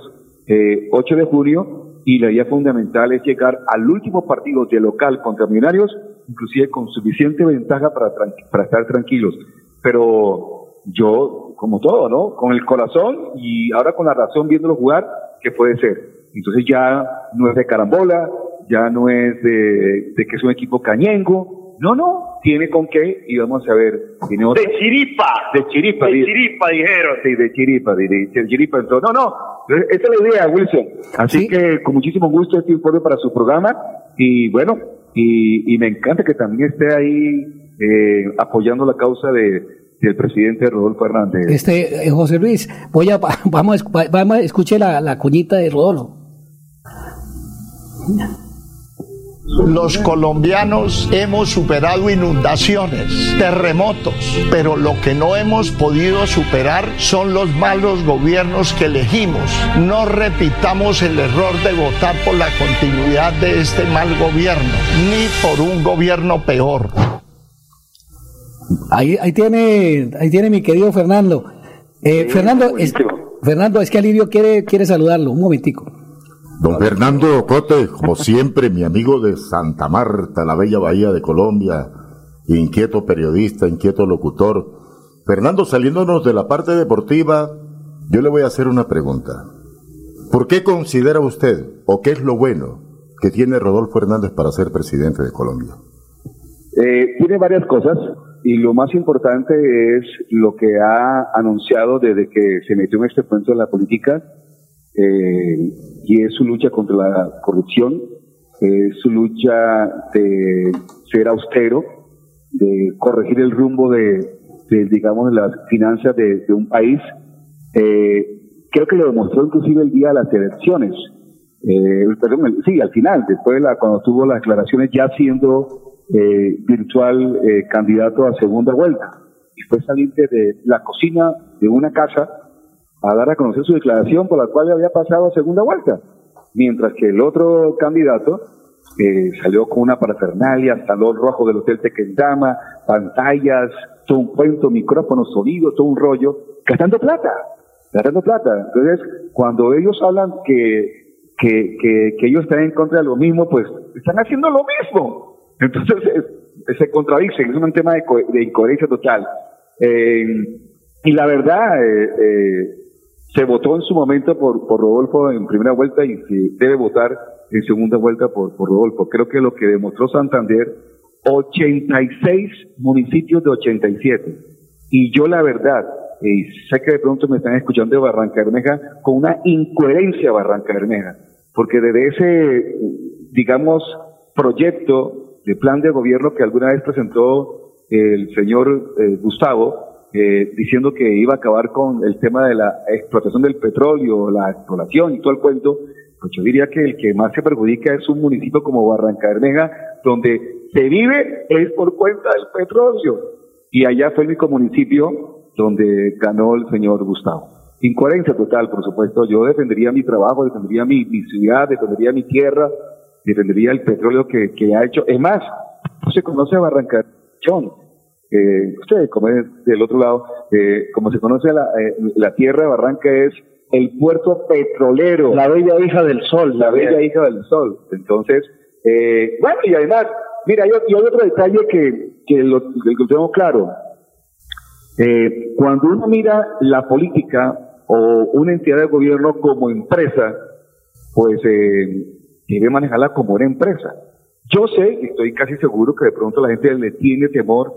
eh, 8 de junio y la idea fundamental es llegar al último partido de local contra Millonarios, inclusive con suficiente ventaja para, para estar tranquilos. Pero yo, como todo, ¿no? Con el corazón y ahora con la razón viéndolo jugar, que puede ser. Entonces ya no es de carambola, ya no es de, de que es un equipo cañengo, No, no, tiene con qué y vamos a ver. Tiene otra- De chiripa. De chiripa. De chiripa, dijeron. Sí, de chiripa, de, de- de chiripa. Entonces, no, no, esa es la idea, Wilson. Así que con muchísimo gusto este informe para su programa y bueno, y, y me encanta que también esté ahí eh, apoyando la causa de, del presidente Rodolfo Hernández. Este, eh, José Luis, voy a, vamos, vamos a escuche la, la cuñita de Rodolfo. Los colombianos hemos superado inundaciones, terremotos, pero lo que no hemos podido superar son los malos gobiernos que elegimos. No repitamos el error de votar por la continuidad de este mal gobierno, ni por un gobierno peor. Ahí, ahí tiene, ahí tiene mi querido Fernando. Eh, Fernando, es, Fernando, es que Alirio quiere, quiere saludarlo. Un momentico. Don Fernando Cote, como siempre, mi amigo de Santa Marta, la bella bahía de Colombia, inquieto periodista, inquieto locutor. Fernando, saliéndonos de la parte deportiva, yo le voy a hacer una pregunta. ¿Por qué considera usted, o qué es lo bueno que tiene Rodolfo Hernández para ser presidente de Colombia? Eh, tiene varias cosas y lo más importante es lo que ha anunciado desde que se metió en este cuento de la política eh, y es su lucha contra la corrupción, es su lucha de ser austero, de corregir el rumbo de, de, digamos, las finanzas de, un país. Eh, creo que lo demostró inclusive el día de las elecciones. Eh, perdón, sí, al final, después de la, cuando tuvo las declaraciones ya siendo eh, virtual eh, candidato a segunda vuelta. Y fue salir de la cocina de una casa a dar a conocer su declaración por la cual había pasado a segunda vuelta. Mientras que el otro candidato eh, salió con una parafernalia, salón rojo del Hotel Tequendama, pantallas, todo un cuento, micrófonos, sonido, todo un rollo, gastando plata, gastando plata. Entonces, cuando ellos hablan que, que, que, ellos están en contra de lo mismo, pues están haciendo lo mismo. Entonces, es- se contradicen, es un tema de, co- de incoherencia total. Eh, y la verdad, eh, eh, se votó en su momento por, por Rodolfo en primera vuelta y se debe votar en segunda vuelta por, por Rodolfo. Creo que lo que demostró Santander, 86 municipios de 87. Y yo la verdad, y sé que de pronto me están escuchando de Barranca Bermeja, con una incoherencia Barranca Bermeja, porque desde ese, digamos, proyecto de plan de gobierno que alguna vez presentó el señor eh, Gustavo, eh, diciendo que iba a acabar con el tema de la explotación del petróleo, la exploración y todo el cuento, pues yo diría que el que más se perjudica es un municipio como Barranca Bermeja, donde se vive es por cuenta del petróleo. Y allá fue el único municipio donde ganó el señor Gustavo. Incoherencia total, por supuesto. Yo defendería mi trabajo, defendería mi, mi ciudad, defendería mi tierra, defendería el petróleo que, que ha hecho. Es más, no se conoce a Barranca John. Eh, usted, como es del otro lado, eh, como se conoce la, eh, la tierra de Barranca es el puerto petrolero. La bella hija del sol. La bella hija del sol. Entonces, eh, bueno, y además, mira, yo, hay otro detalle que, que lo, que lo tengo claro. Eh, cuando uno mira la política o una entidad de gobierno como empresa, pues eh, debe manejarla como una empresa. Yo sé, y estoy casi seguro que de pronto la gente le tiene temor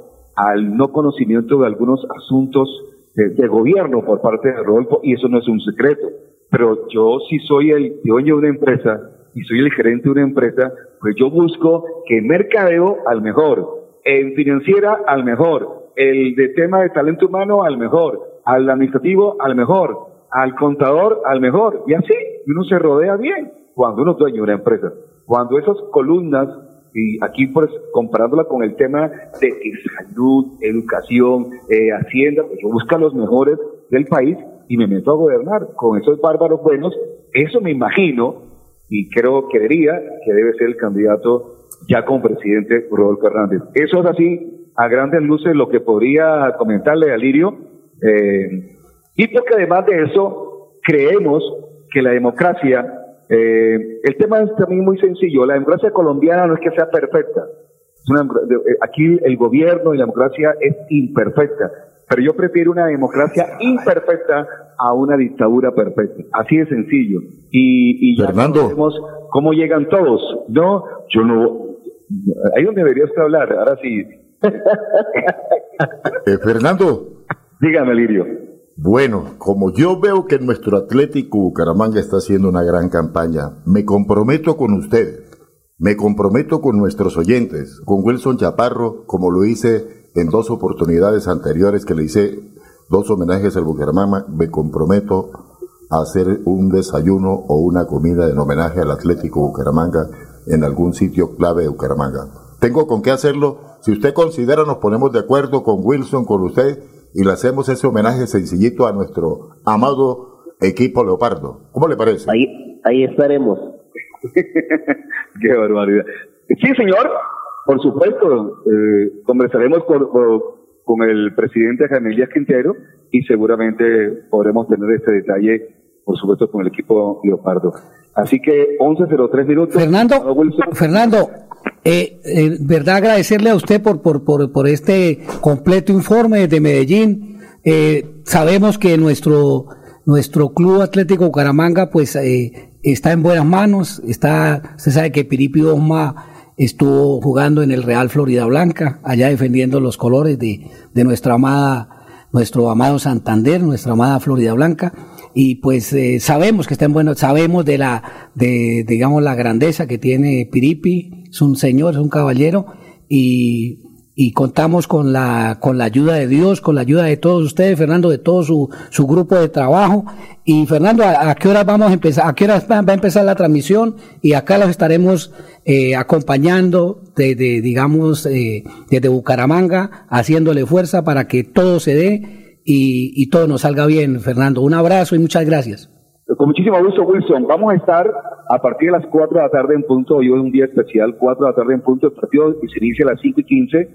al no conocimiento de algunos asuntos de, de gobierno por parte de Rodolfo, y eso no es un secreto. Pero yo si soy el dueño de una empresa y soy el gerente de una empresa, pues yo busco que mercadeo al mejor, en financiera al mejor, el de tema de talento humano al mejor, al administrativo al mejor, al contador al mejor, y así uno se rodea bien cuando uno es dueño de una empresa. Cuando esas columnas, y aquí pues comparándola con el tema de salud, educación, eh, hacienda, pues yo busco a los mejores del país y me meto a gobernar con esos bárbaros buenos, eso me imagino y creo que diría que debe ser el candidato ya como presidente Rodolfo Hernández. Eso es así, a grandes luces, lo que podría comentarle a Lirio. Eh, y porque además de eso, creemos que la democracia, eh, el tema es también muy sencillo, la democracia colombiana no es que sea perfecta. Es una eh, aquí el gobierno y la democracia es imperfecta, pero yo prefiero una democracia imperfecta a una dictadura perfecta. Así de sencillo. Y, y ya Fernando. cómo llegan todos. No, yo no, Ahí donde debería usted hablar, ahora sí. Eh, Fernando. Dígame, Lirio. Bueno, como yo veo que nuestro Atlético Bucaramanga está haciendo una gran campaña, me comprometo con ustedes, me comprometo con nuestros oyentes, con Wilson Chaparro, como lo hice en dos oportunidades anteriores que le hice dos homenajes al Bucaramanga, me comprometo a hacer un desayuno o una comida en homenaje al Atlético Bucaramanga en algún sitio clave de Bucaramanga. Tengo con qué hacerlo. Si usted considera, nos ponemos de acuerdo con Wilson, con usted, y le hacemos ese homenaje sencillito a nuestro amado equipo Leopardo. ¿Cómo le parece? Ahí, ahí estaremos. Qué barbaridad. Sí, señor. Por supuesto, eh, conversaremos con, con, el presidente Jaime Elías Quintero y seguramente podremos tener este detalle, por supuesto, con el equipo Leopardo. Así que 11.03 minutos. Fernando, Fernando, eh, eh, verdad agradecerle a usted por, por, por, este completo informe de Medellín. Eh, sabemos que nuestro, nuestro Club Atlético Bucaramanga pues eh, está en buenas manos. Está, se sabe que Piripi Osma estuvo jugando en el Real Florida Blanca, allá defendiendo los colores de, de nuestra amada, nuestro amado Santander, nuestra amada Florida Blanca y pues eh, sabemos que está en bueno, sabemos de la, de, digamos, la grandeza que tiene Piripi, es un señor, es un caballero, y, y contamos con la, con la ayuda de Dios, con la ayuda de todos ustedes, Fernando, de todo su, su grupo de trabajo. Y Fernando, ¿a, qué hora vamos a empezar? ¿A qué hora va, va a empezar la transmisión? Y acá los estaremos eh, acompañando desde, digamos, eh, desde Bucaramanga, haciéndole fuerza para que todo se dé y, y todo nos salga bien, Fernando. Un abrazo y muchas gracias. Con muchísimo gusto, Wilson. Vamos a estar a partir de las 4 de la tarde en punto. Hoy es un día especial, 4 de la tarde en punto. El partido y se inicia a las 5 y 15.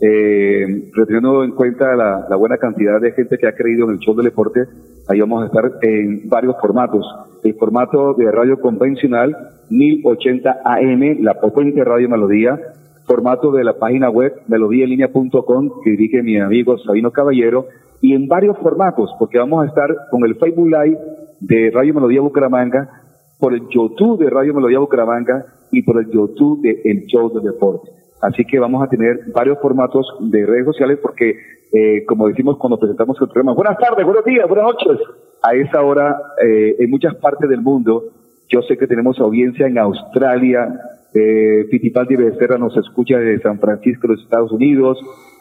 Eh, en cuenta la, la, buena cantidad de gente que ha creído en el show del deporte, ahí vamos a estar en varios formatos. El formato de radio convencional, 1080 AM, la potente radio melodía. Formato de la página web melodíaenlínea.com que dirige mi amigo Sabino Caballero y en varios formatos, porque vamos a estar con el Facebook Live de Radio Melodía Bucaramanga, por el YouTube de Radio Melodía Bucaramanga y por el YouTube de El Show del Deporte. Así que vamos a tener varios formatos de redes sociales porque, eh, como decimos cuando presentamos el programa, buenas tardes, buenos días, buenas noches. A esa hora, eh, en muchas partes del mundo, yo sé que tenemos audiencia en Australia, eh, Fittipaldi Becerra nos escucha desde San Francisco, los Estados Unidos,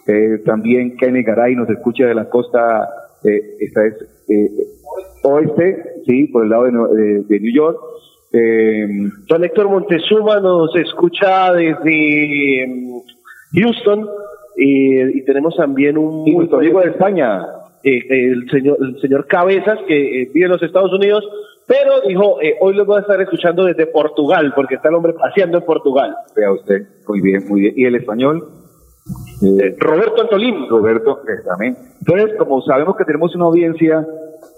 eh, también Kenny Garay nos escucha de la costa, eh, esta es, eh, oeste, sí, por el lado de, de, de New York. Eh, Don Héctor Montezuma nos escucha desde mm, Houston y, y tenemos también un... Nuestro amigo de España. Eh, el, señor, el señor Cabezas, que eh, vive en los Estados Unidos, pero dijo, eh, hoy lo voy a estar escuchando desde Portugal, porque está el hombre paseando en Portugal. Vea usted, muy bien, muy bien. ¿Y el español? Eh, Roberto Antolín. Roberto, también. Entonces, como sabemos que tenemos una audiencia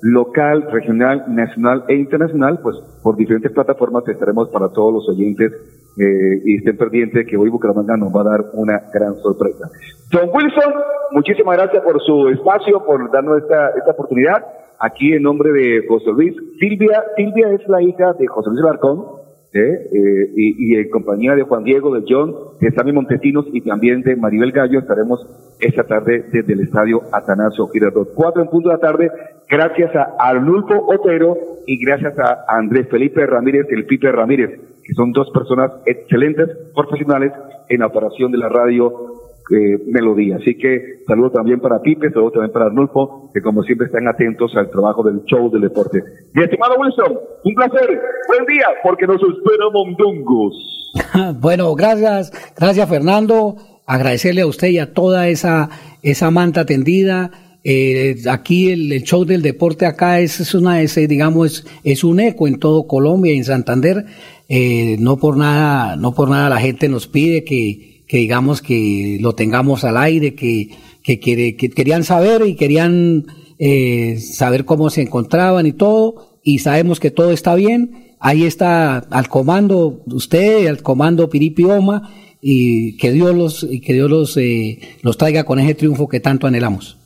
local, regional, nacional e internacional, pues por diferentes plataformas estaremos para todos los oyentes eh, y estén pendientes que hoy Bucaramanga nos va a dar una gran sorpresa. Don Wilson, muchísimas gracias por su espacio, por darnos esta, esta oportunidad. Aquí en nombre de José Luis, Silvia, Silvia es la hija de José Luis Barcón, ¿eh? Eh, y, y, en compañía de Juan Diego, de John, de Sammy Montesinos y también de Maribel Gallo estaremos esta tarde desde el estadio Atanasio Girardot. Cuatro en punto de la tarde, gracias a Arnulfo Otero y gracias a Andrés Felipe Ramírez, el Pipe Ramírez, que son dos personas excelentes, profesionales en la operación de la radio eh, Melodía. Así que saludo también para Pipe, saludo también para Arnulfo, que como siempre están atentos al trabajo del show del deporte. Mi estimado Wilson, un placer, buen día, porque nos espera Mondongos. bueno, gracias, gracias Fernando, agradecerle a usted y a toda esa, esa manta tendida. Eh, aquí el, show del deporte acá es, es una, es, digamos, es, es, un eco en todo Colombia y en Santander. Eh, no por nada, no por nada la gente nos pide que, que digamos que lo tengamos al aire, que, que, que, que querían saber y querían eh, saber cómo se encontraban y todo, y sabemos que todo está bien. Ahí está al comando usted, al comando Piripioma, y que Dios los, y que Dios los, eh, los traiga con ese triunfo que tanto anhelamos.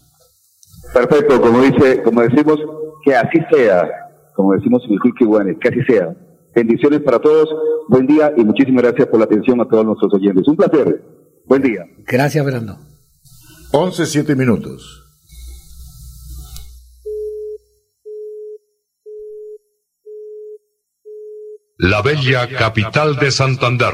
Perfecto, como dice, como decimos, que así sea, como decimos en el que así sea. Bendiciones para todos. Buen día y muchísimas gracias por la atención a todos nuestros oyentes. Un placer. Buen día. Gracias, Fernando. 11, 7 minutos. La bella capital de Santander.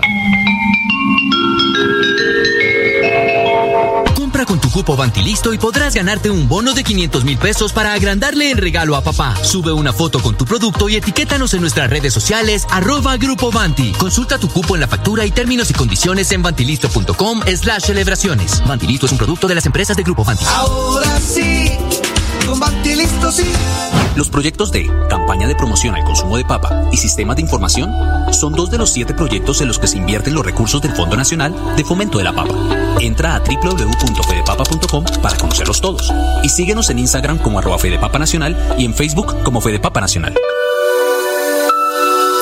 Con tu cupo Bantilisto y podrás ganarte un bono de 500 mil pesos para agrandarle el regalo a papá. Sube una foto con tu producto y etiquétanos en nuestras redes sociales arroba Grupo Banti. Consulta tu cupo en la factura y términos y condiciones en bantilisto.com slash celebraciones. Bantilisto es un producto de las empresas de Grupo Banti. Ahora sí, sí. Los proyectos de Campaña de Promoción al Consumo de Papa y Sistemas de Información son dos de los siete proyectos en los que se invierten los recursos del Fondo Nacional de Fomento de la Papa. Entra a www.fedepapa.com para conocerlos todos y síguenos en Instagram como arroba Fedepapa Nacional y en Facebook como Fedepapa Nacional.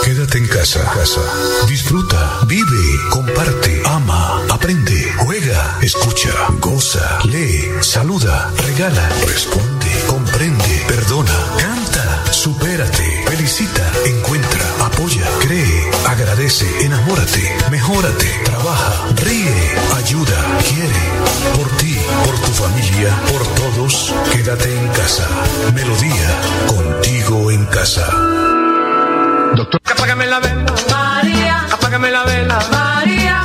Quédate en casa, casa. Disfruta, vive, comparte, ama, aprende, juega, escucha, goza, lee, saluda, regala, responde, comprende, perdona, canta, supérate, felicita, encuentra, apoya, cree, agradece, enamórate, mejórate, trabaja, ríe, ayuda, quiere, por ti, por tu familia, por todos, quédate en casa. Melodía, contigo en casa. Doctor. Apágame la vela, María. Apágame la vela, María.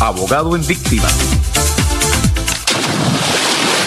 abogado en víctima.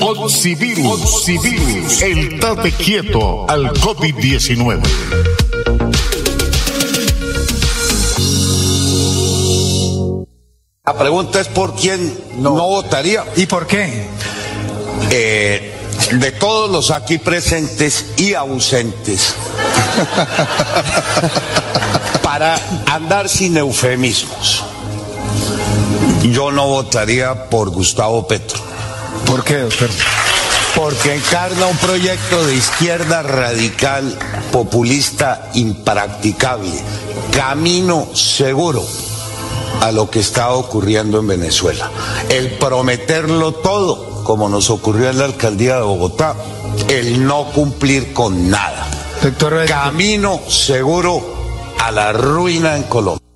Oxivirus, Oxivirus, el tate quieto al COVID-19. La pregunta es por quién no, votaría. ¿Y por qué? Eh, de todos los aquí presentes y ausentes, para andar sin eufemismos, yo no votaría por Gustavo Petro. ¿Por qué, doctor? Porque encarna un proyecto de izquierda radical populista impracticable, camino seguro a lo que está ocurriendo en Venezuela. El prometerlo todo, como nos ocurrió en la alcaldía de Bogotá, el no cumplir con nada. Camino seguro a la ruina en Colombia.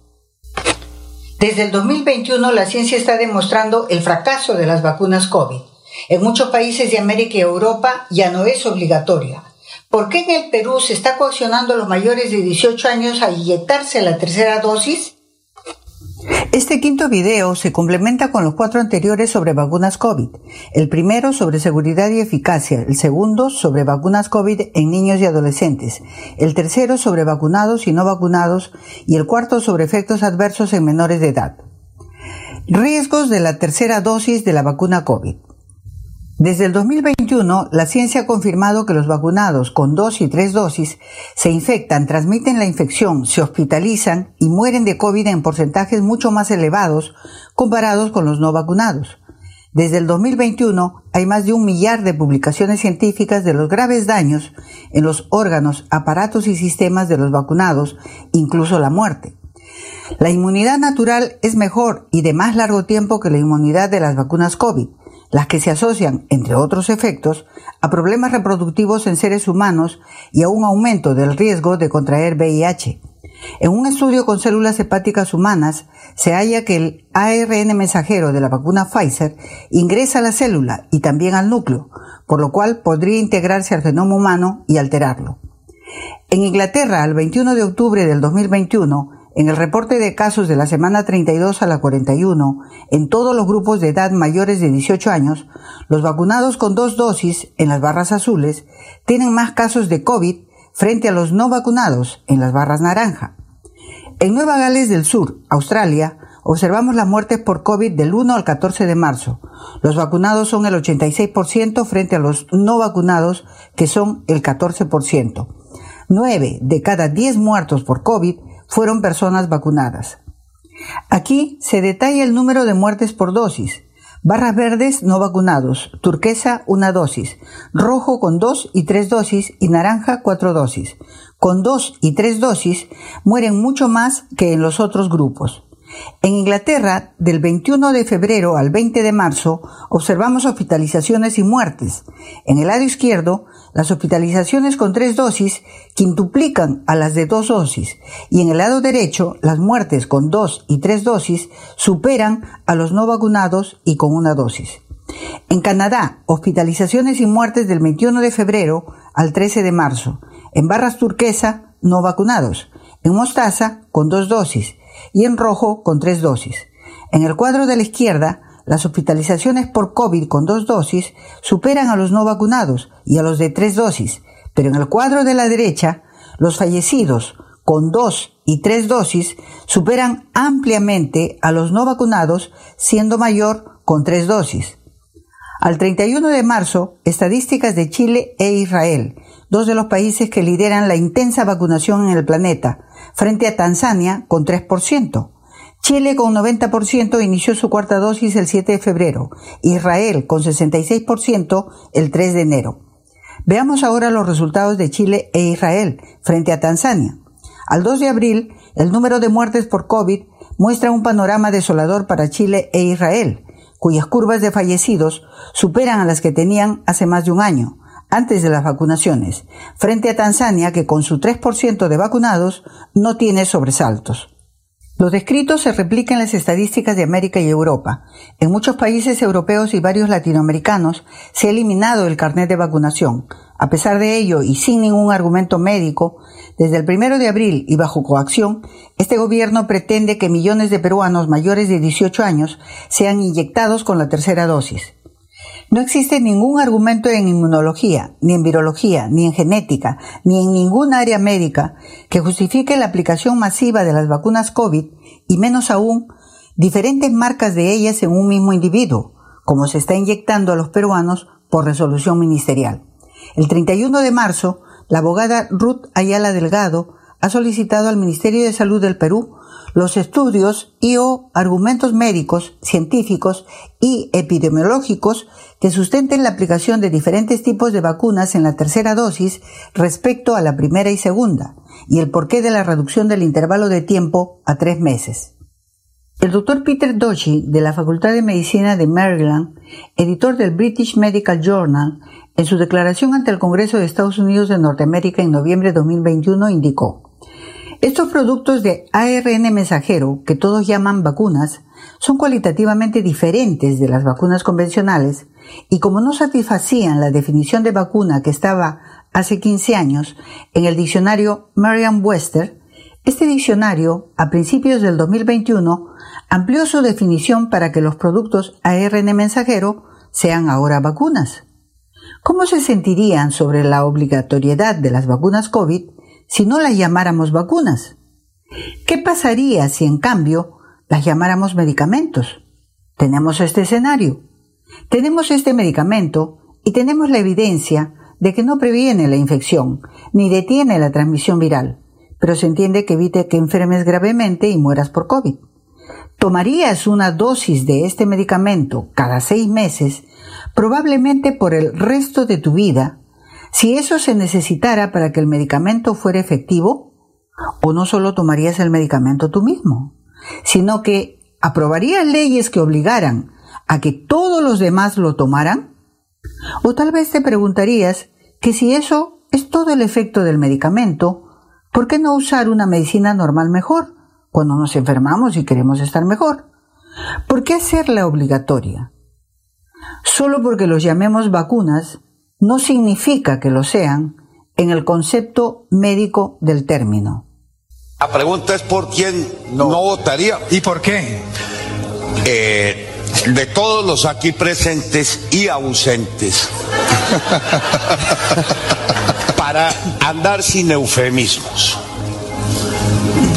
Desde el 2021 la ciencia está demostrando el fracaso de las vacunas COVID. En muchos países de América y Europa ya no es obligatoria. ¿Por qué en el Perú se está coaccionando a los mayores de 18 años a inyectarse la tercera dosis? Este quinto video se complementa con los cuatro anteriores sobre vacunas COVID. El primero sobre seguridad y eficacia, el segundo sobre vacunas COVID en niños y adolescentes, el tercero sobre vacunados y no vacunados y el cuarto sobre efectos adversos en menores de edad. Riesgos de la tercera dosis de la vacuna COVID. Desde el 2021, la ciencia ha confirmado que los vacunados con dos y tres dosis se infectan, transmiten la infección, se hospitalizan y mueren de COVID en porcentajes mucho más elevados comparados con los no vacunados. Desde el 2021 hay más de un millar de publicaciones científicas de los graves daños en los órganos, aparatos y sistemas de los vacunados, incluso la muerte. La inmunidad natural es mejor y de más largo tiempo que la inmunidad de las vacunas COVID las que se asocian, entre otros efectos, a problemas reproductivos en seres humanos y a un aumento del riesgo de contraer VIH. En un estudio con células hepáticas humanas se halla que el ARN mensajero de la vacuna Pfizer ingresa a la célula y también al núcleo, por lo cual podría integrarse al genoma humano y alterarlo. En Inglaterra, el 21 de octubre del 2021, en el reporte de casos de la semana 32 a la 41, en todos los grupos de edad mayores de 18 años, los vacunados con dos dosis en las barras azules tienen más casos de COVID frente a los no vacunados en las barras naranja. En Nueva Gales del Sur, Australia, observamos las muertes por COVID del 1 al 14 de marzo. Los vacunados son el 86% frente a los no vacunados, que son el 14%. 9 de cada 10 muertos por COVID fueron personas vacunadas. Aquí se detalla el número de muertes por dosis. Barras verdes no vacunados, turquesa una dosis, rojo con dos y tres dosis y naranja cuatro dosis. Con dos y tres dosis mueren mucho más que en los otros grupos. En Inglaterra, del 21 de febrero al 20 de marzo, observamos hospitalizaciones y muertes. En el lado izquierdo, las hospitalizaciones con tres dosis quintuplican a las de dos dosis y en el lado derecho, las muertes con dos y tres dosis superan a los no vacunados y con una dosis. En Canadá, hospitalizaciones y muertes del 21 de febrero al 13 de marzo. En barras turquesa, no vacunados. En mostaza, con dos dosis y en rojo con tres dosis. En el cuadro de la izquierda, las hospitalizaciones por COVID con dos dosis superan a los no vacunados y a los de tres dosis, pero en el cuadro de la derecha, los fallecidos con dos y tres dosis superan ampliamente a los no vacunados, siendo mayor con tres dosis. Al 31 de marzo, estadísticas de Chile e Israel, dos de los países que lideran la intensa vacunación en el planeta, frente a Tanzania con 3%. Chile con 90% inició su cuarta dosis el 7 de febrero, Israel con 66% el 3 de enero. Veamos ahora los resultados de Chile e Israel frente a Tanzania. Al 2 de abril, el número de muertes por COVID muestra un panorama desolador para Chile e Israel, cuyas curvas de fallecidos superan a las que tenían hace más de un año, antes de las vacunaciones, frente a Tanzania que con su 3% de vacunados no tiene sobresaltos. Los descritos se replican en las estadísticas de América y Europa. En muchos países europeos y varios latinoamericanos se ha eliminado el carnet de vacunación. A pesar de ello y sin ningún argumento médico, desde el primero de abril y bajo coacción, este gobierno pretende que millones de peruanos mayores de 18 años sean inyectados con la tercera dosis. No existe ningún argumento en inmunología, ni en virología, ni en genética, ni en ningún área médica que justifique la aplicación masiva de las vacunas COVID y menos aún diferentes marcas de ellas en un mismo individuo, como se está inyectando a los peruanos por resolución ministerial. El 31 de marzo, la abogada Ruth Ayala Delgado ha solicitado al Ministerio de Salud del Perú los estudios y o argumentos médicos, científicos y epidemiológicos que sustenten la aplicación de diferentes tipos de vacunas en la tercera dosis respecto a la primera y segunda, y el porqué de la reducción del intervalo de tiempo a tres meses. El doctor Peter Doshi, de la Facultad de Medicina de Maryland, editor del British Medical Journal, en su declaración ante el Congreso de Estados Unidos de Norteamérica en noviembre de 2021 indicó, estos productos de ARN mensajero, que todos llaman vacunas, son cualitativamente diferentes de las vacunas convencionales y como no satisfacían la definición de vacuna que estaba hace 15 años en el diccionario Merriam-Webster, este diccionario, a principios del 2021, amplió su definición para que los productos ARN mensajero sean ahora vacunas. ¿Cómo se sentirían sobre la obligatoriedad de las vacunas COVID si no las llamáramos vacunas? ¿Qué pasaría si en cambio las llamáramos medicamentos? Tenemos este escenario. Tenemos este medicamento y tenemos la evidencia de que no previene la infección ni detiene la transmisión viral, pero se entiende que evite que enfermes gravemente y mueras por COVID. Tomarías una dosis de este medicamento cada seis meses probablemente por el resto de tu vida, si eso se necesitara para que el medicamento fuera efectivo, o no solo tomarías el medicamento tú mismo, sino que aprobarías leyes que obligaran a que todos los demás lo tomaran, o tal vez te preguntarías que si eso es todo el efecto del medicamento, ¿por qué no usar una medicina normal mejor cuando nos enfermamos y queremos estar mejor? ¿Por qué hacerla obligatoria? Solo porque los llamemos vacunas no significa que lo sean en el concepto médico del término. La pregunta es por quién no, votaría. ¿Y por qué? Eh, de todos los aquí presentes y ausentes, para andar sin eufemismos,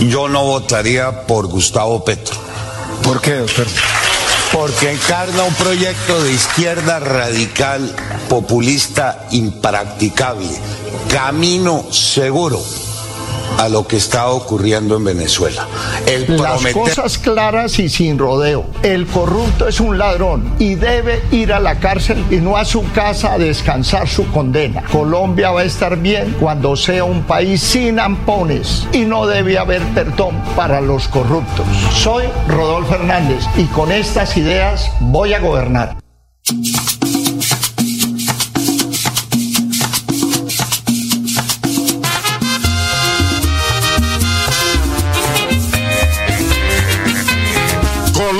yo no votaría por Gustavo Petro. ¿Por qué, doctor? Porque encarna un proyecto de izquierda radical, populista, impracticable, camino seguro a lo que está ocurriendo en Venezuela. El Las cosas claras y sin rodeo. El corrupto es un ladrón y debe ir a la cárcel y no a su casa a descansar su condena. Colombia va a estar bien cuando sea un país sin ampones y no debe haber perdón para los corruptos. Soy Rodolfo Hernández y con estas ideas voy a gobernar.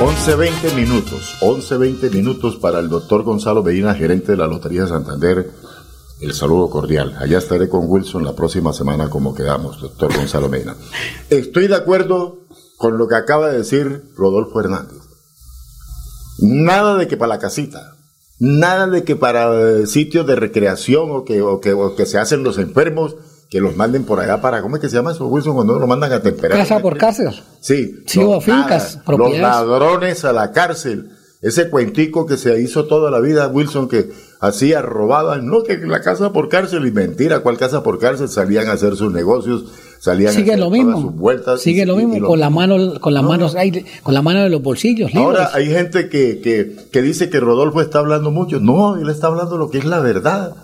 11.20 minutos, 11.20 minutos para el doctor Gonzalo Medina, gerente de la Lotería de Santander. El saludo cordial. Allá estaré con Wilson la próxima semana como quedamos, doctor Gonzalo Medina. Estoy de acuerdo con lo que acaba de decir Rodolfo Hernández. Nada de que para la casita, nada de que para sitios de recreación o que, o que, o que se hacen los enfermos, que los manden por allá para, ¿cómo es que se llama eso, Wilson, cuando lo mandan a temperar? Casa por cárcel. Sí. Sí, o fincas, nada. Los ladrones a la cárcel. Ese cuentico que se hizo toda la vida, Wilson, que hacía, robaban, no, que la casa por cárcel, y mentira, ¿cuál casa por cárcel? Salían a hacer sus negocios, salían a hacer lo todas mismo. sus vueltas. Sigue y- lo mismo y con la mano, con la manos con la mano de los bolsillos libres. Ahora hay gente que, que, que dice que Rodolfo está hablando mucho. No, él está hablando lo que es la verdad.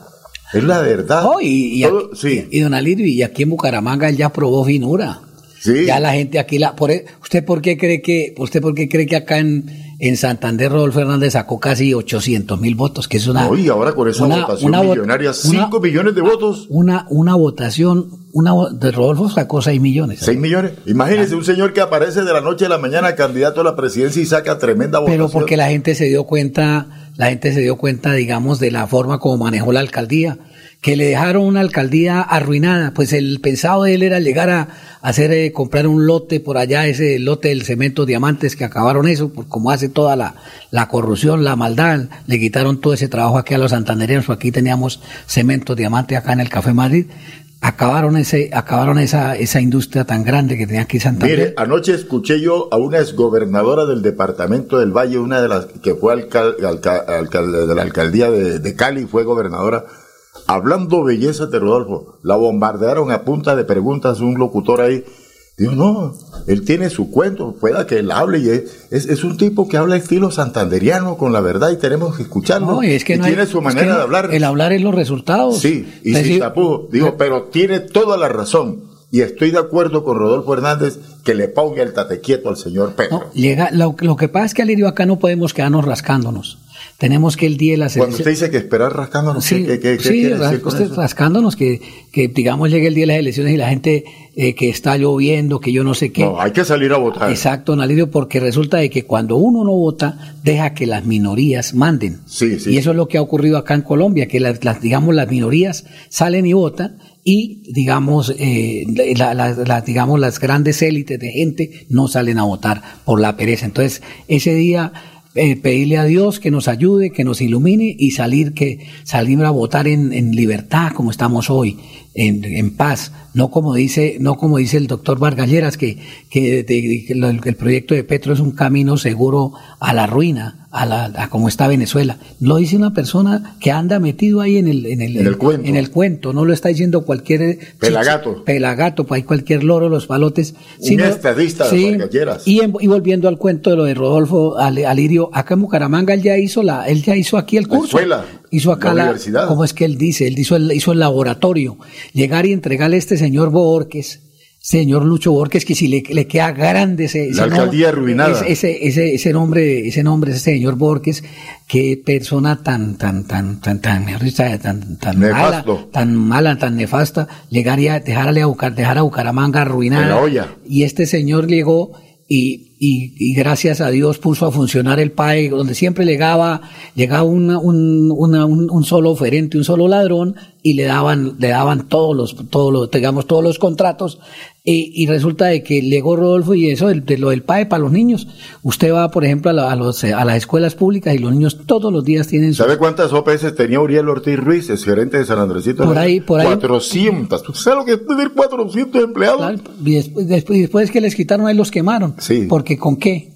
Es la verdad. Oh, y, y, Todo- aquí- y don Alirio, y aquí en Bucaramanga él ya probó finura. Ya la gente aquí la por e- usted por qué cree que usted por qué cree que acá en, en Santander Rodolfo Hernández sacó casi 800 mil votos, que es una No, y ahora con esa votación vo- millonaria, 5 millones de votos. Una una votación una de Rodolfo sacó 6 millones. 6 millones. Imagínese un señor que aparece de la noche a la mañana candidato a la presidencia y saca tremenda votación. Pero porque la gente se dio cuenta, la gente se dio cuenta, digamos, de la forma como manejó la alcaldía, que le dejaron una alcaldía arruinada, pues el pensado de él era llegar a hacer, eh, comprar un lote por allá, ese lote del cemento diamantes que acabaron eso, por como hace toda la, la corrupción, la maldad, le quitaron todo ese trabajo aquí a los santandereanos, aquí teníamos cemento diamante acá en el Café Madrid, acabaron ese, acabaron esa, esa industria tan grande que tenía aquí Santander. Mire, anoche escuché yo a una exgobernadora del departamento del Valle, una de las que fue alcal- alca- alcalde de la alcaldía de, de Cali, fue gobernadora, hablando bellezas de Rodolfo. La bombardearon a punta de preguntas un locutor ahí. Digo, no, él tiene su cuento, pueda que él hable y es, es, es un tipo que habla estilo santanderiano con la verdad y tenemos que escucharlo. No, y es que Y no hay- tiene su es manera que de hablar. El hablar es los resultados. Sí, y sin sí, tapujos. Digo, pero tiene toda la razón. Y estoy de acuerdo con Rodolfo Hernández que le ponga el tate quieto al señor Petro. Llega, lo, lo que pasa es que Alirio acá no podemos quedarnos rascándonos. Tenemos que el día de la Cuando selección- usted dice que esperar rascándonos, Sí, ¿qué, qué- qué sí, quiere decir con usted eso? rascándonos que, que digamos llegue el día de las elecciones y la gente eh, que está lloviendo, que yo no sé qué. No, hay que salir a votar. Exacto, don Alirio, porque resulta de que cuando uno no vota, deja que las minorías manden. Sí, sí. Y eso es lo que ha ocurrido acá en Colombia, que las, las, digamos las minorías salen y votan y digamos eh, la- la- la- digamos las grandes élites de gente no salen a votar por la pereza. Entonces ese día eh, pedirle a Dios que nos ayude, que nos ilumine y salir que salir a votar en, en libertad como estamos hoy, en, en paz, no como dice no como dice el doctor Vargalleras que que, de- que lo- el proyecto de Petro es un camino seguro a la ruina, a la a como está Venezuela. Lo dice una persona que anda metido ahí en el en el, En el cuento. en el cuento, no lo está diciendo cualquier Pelagato. pelagato, pues hay cualquier loro, los palotes. Un estadista de Vargalleras. Y, en- y volviendo al cuento de lo de Rodolfo Al- Alirio, acá en Bucaramanga él ya hizo la, él ya hizo aquí el curso. Hizo acá la la, universidad. ¿cómo es que él dice? Él hizo el, hizo el laboratorio. Llegar y entregarle a este señor Borges, señor Lucho Borges, que si le, le queda grande ese, ese La alcaldía nombre, arruinada. Ese, ese, ese, nombre, ese nombre, ese señor Borges, qué persona tan, tan, tan, tan, tan, tan, tan mala, tan mala, tan nefasta, llegaría, dejarle a dejar a Bucaramanga arruinada. En la olla. Y este señor llegó y, y, y gracias a Dios puso a funcionar el PAE, donde siempre llegaba, llegaba una- un, una- un, un solo oferente, un solo ladrón, y le daban, le daban todos los, todos los, digamos, todos los contratos, y, y resulta de que llegó Rodolfo y eso, el- de lo del PAE para los niños. Usted va, por ejemplo, a, la- a los, a las escuelas públicas y los niños todos los días tienen su ¿Sabe cuántas OPS tenía Uriel Ortiz Ruiz, es gerente de San Andresito? Por ahí, por ahí. 400. ¿Usted sabe lo que es tener 400 empleados? y después, después, después que les quitaron ahí los quemaron. Sí. Porque con qué?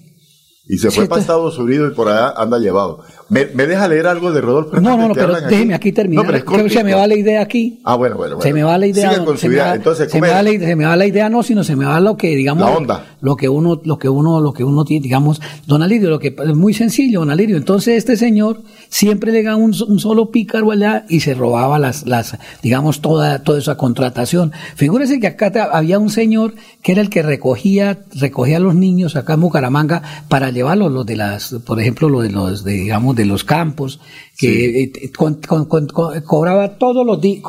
Y se fue para Estados Unidos y por allá anda llevado. ¿Me, me deja leer algo de Rodolfo No, no, no, pero déjeme aquí terminar. No, pero es que se me va la idea aquí. Ah, bueno, bueno, bueno. Se me va la idea. Siga con su idea. va- Entonces, se ¿cómo me, va la, idea- se me va la idea, no, sino se me va lo que, digamos. La onda. Lo que uno, lo que uno, lo que uno tiene, digamos, don Alirio, lo que es muy sencillo, don Alirio. Entonces, este señor siempre le daba un, un solo pícaro allá y se robaba las, las, digamos, toda, toda esa contratación. Figúrese que acá te- había un señor que era el que recogía, recogía a los niños acá en Bucaramanga para llevarlos, los de las, por ejemplo, los de los, de, digamos, de los campos, que eh, con- con- con- con- cobraba todos los días,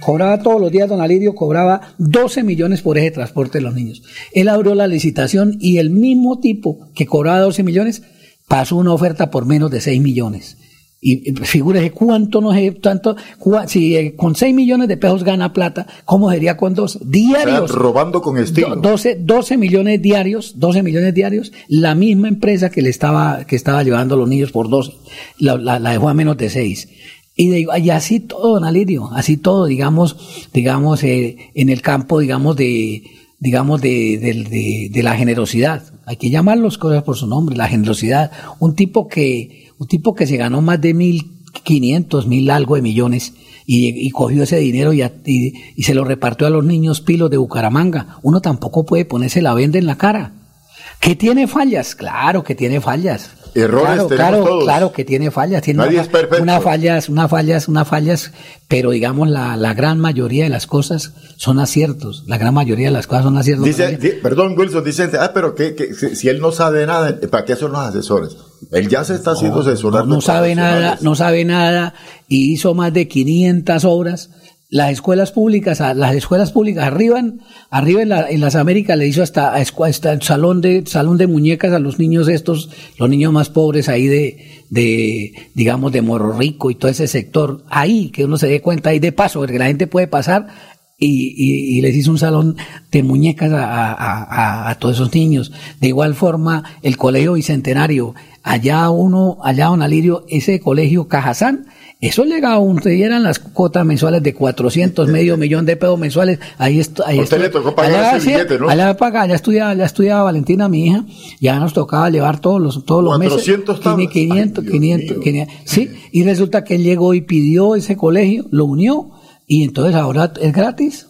cobraba todos los días, don Alirio cobraba 12 millones por ese transporte de los niños. Él abrió la licitación y el mismo tipo que cobraba 12 millones pasó una oferta por menos de 6 millones. Y y figúrese cuánto no es tanto, cua- si eh, con 6 millones de pesos gana plata, ¿cómo sería con 12? O sea, Diarios. robando con estilo. Do- 12, 12 millones diarios, 12 millones diarios, la misma empresa que le estaba, que estaba llevando a los niños por 12, la, la- la dejó a menos de 6. Y, de- y así todo, don Alirio, así todo, digamos, digamos, eh, en el campo, digamos, de, digamos, de, de- de la generosidad. Hay que llamar las cosas por su nombre, la generosidad. Un tipo que, un tipo que se ganó más de mil quinientos, mil algo de millones y, cogió ese dinero y, a- y se lo repartió a los niños pilos de Bucaramanga. Uno tampoco puede ponerse la venda en la cara. ¿Que tiene fallas? Claro que tiene fallas. Errores claro, tenemos claro, todos. claro que tiene fallas. Tiene Nadie una, es perfecto. una fallas, una fallas, una fallas, pero digamos la, la gran mayoría de las cosas son aciertos. La gran mayoría de las cosas son aciertos. Dice, di- perdón, Wilson, dice, ah, pero que, que si, si él no sabe nada, ¿para qué son los asesores? Él ya se está haciendo asesorar. no, no sabe nada, no sabe nada y hizo más de 500 obras las escuelas públicas, las escuelas públicas arriba, arriba en, la- en las Américas le hizo hasta, hasta el salón de, salón de muñecas a los niños estos, los niños más pobres ahí de, de, digamos, de Morro Rico y todo ese sector, ahí, que uno se dé cuenta ahí de paso, que la gente puede pasar y, y- y les hizo un salón de muñecas a- a todos esos niños. De igual forma, el colegio bicentenario, allá uno, allá don Alirio, ese colegio Cajazán, eso llegaba, usted eran las cuotas mensuales de 400, medio millón de pesos mensuales, ahí esto, ahí usted le tocó pagar allá, ese billete, ¿no? allá paga, allá estudiaba, allá estudiaba Valentina, mi hija, ya nos tocaba llevar todos los, todos los meses. 400 Tiene 500, 500, 500, sí, y resulta que él llegó y pidió ese colegio, lo unió, y entonces ahora es gratis.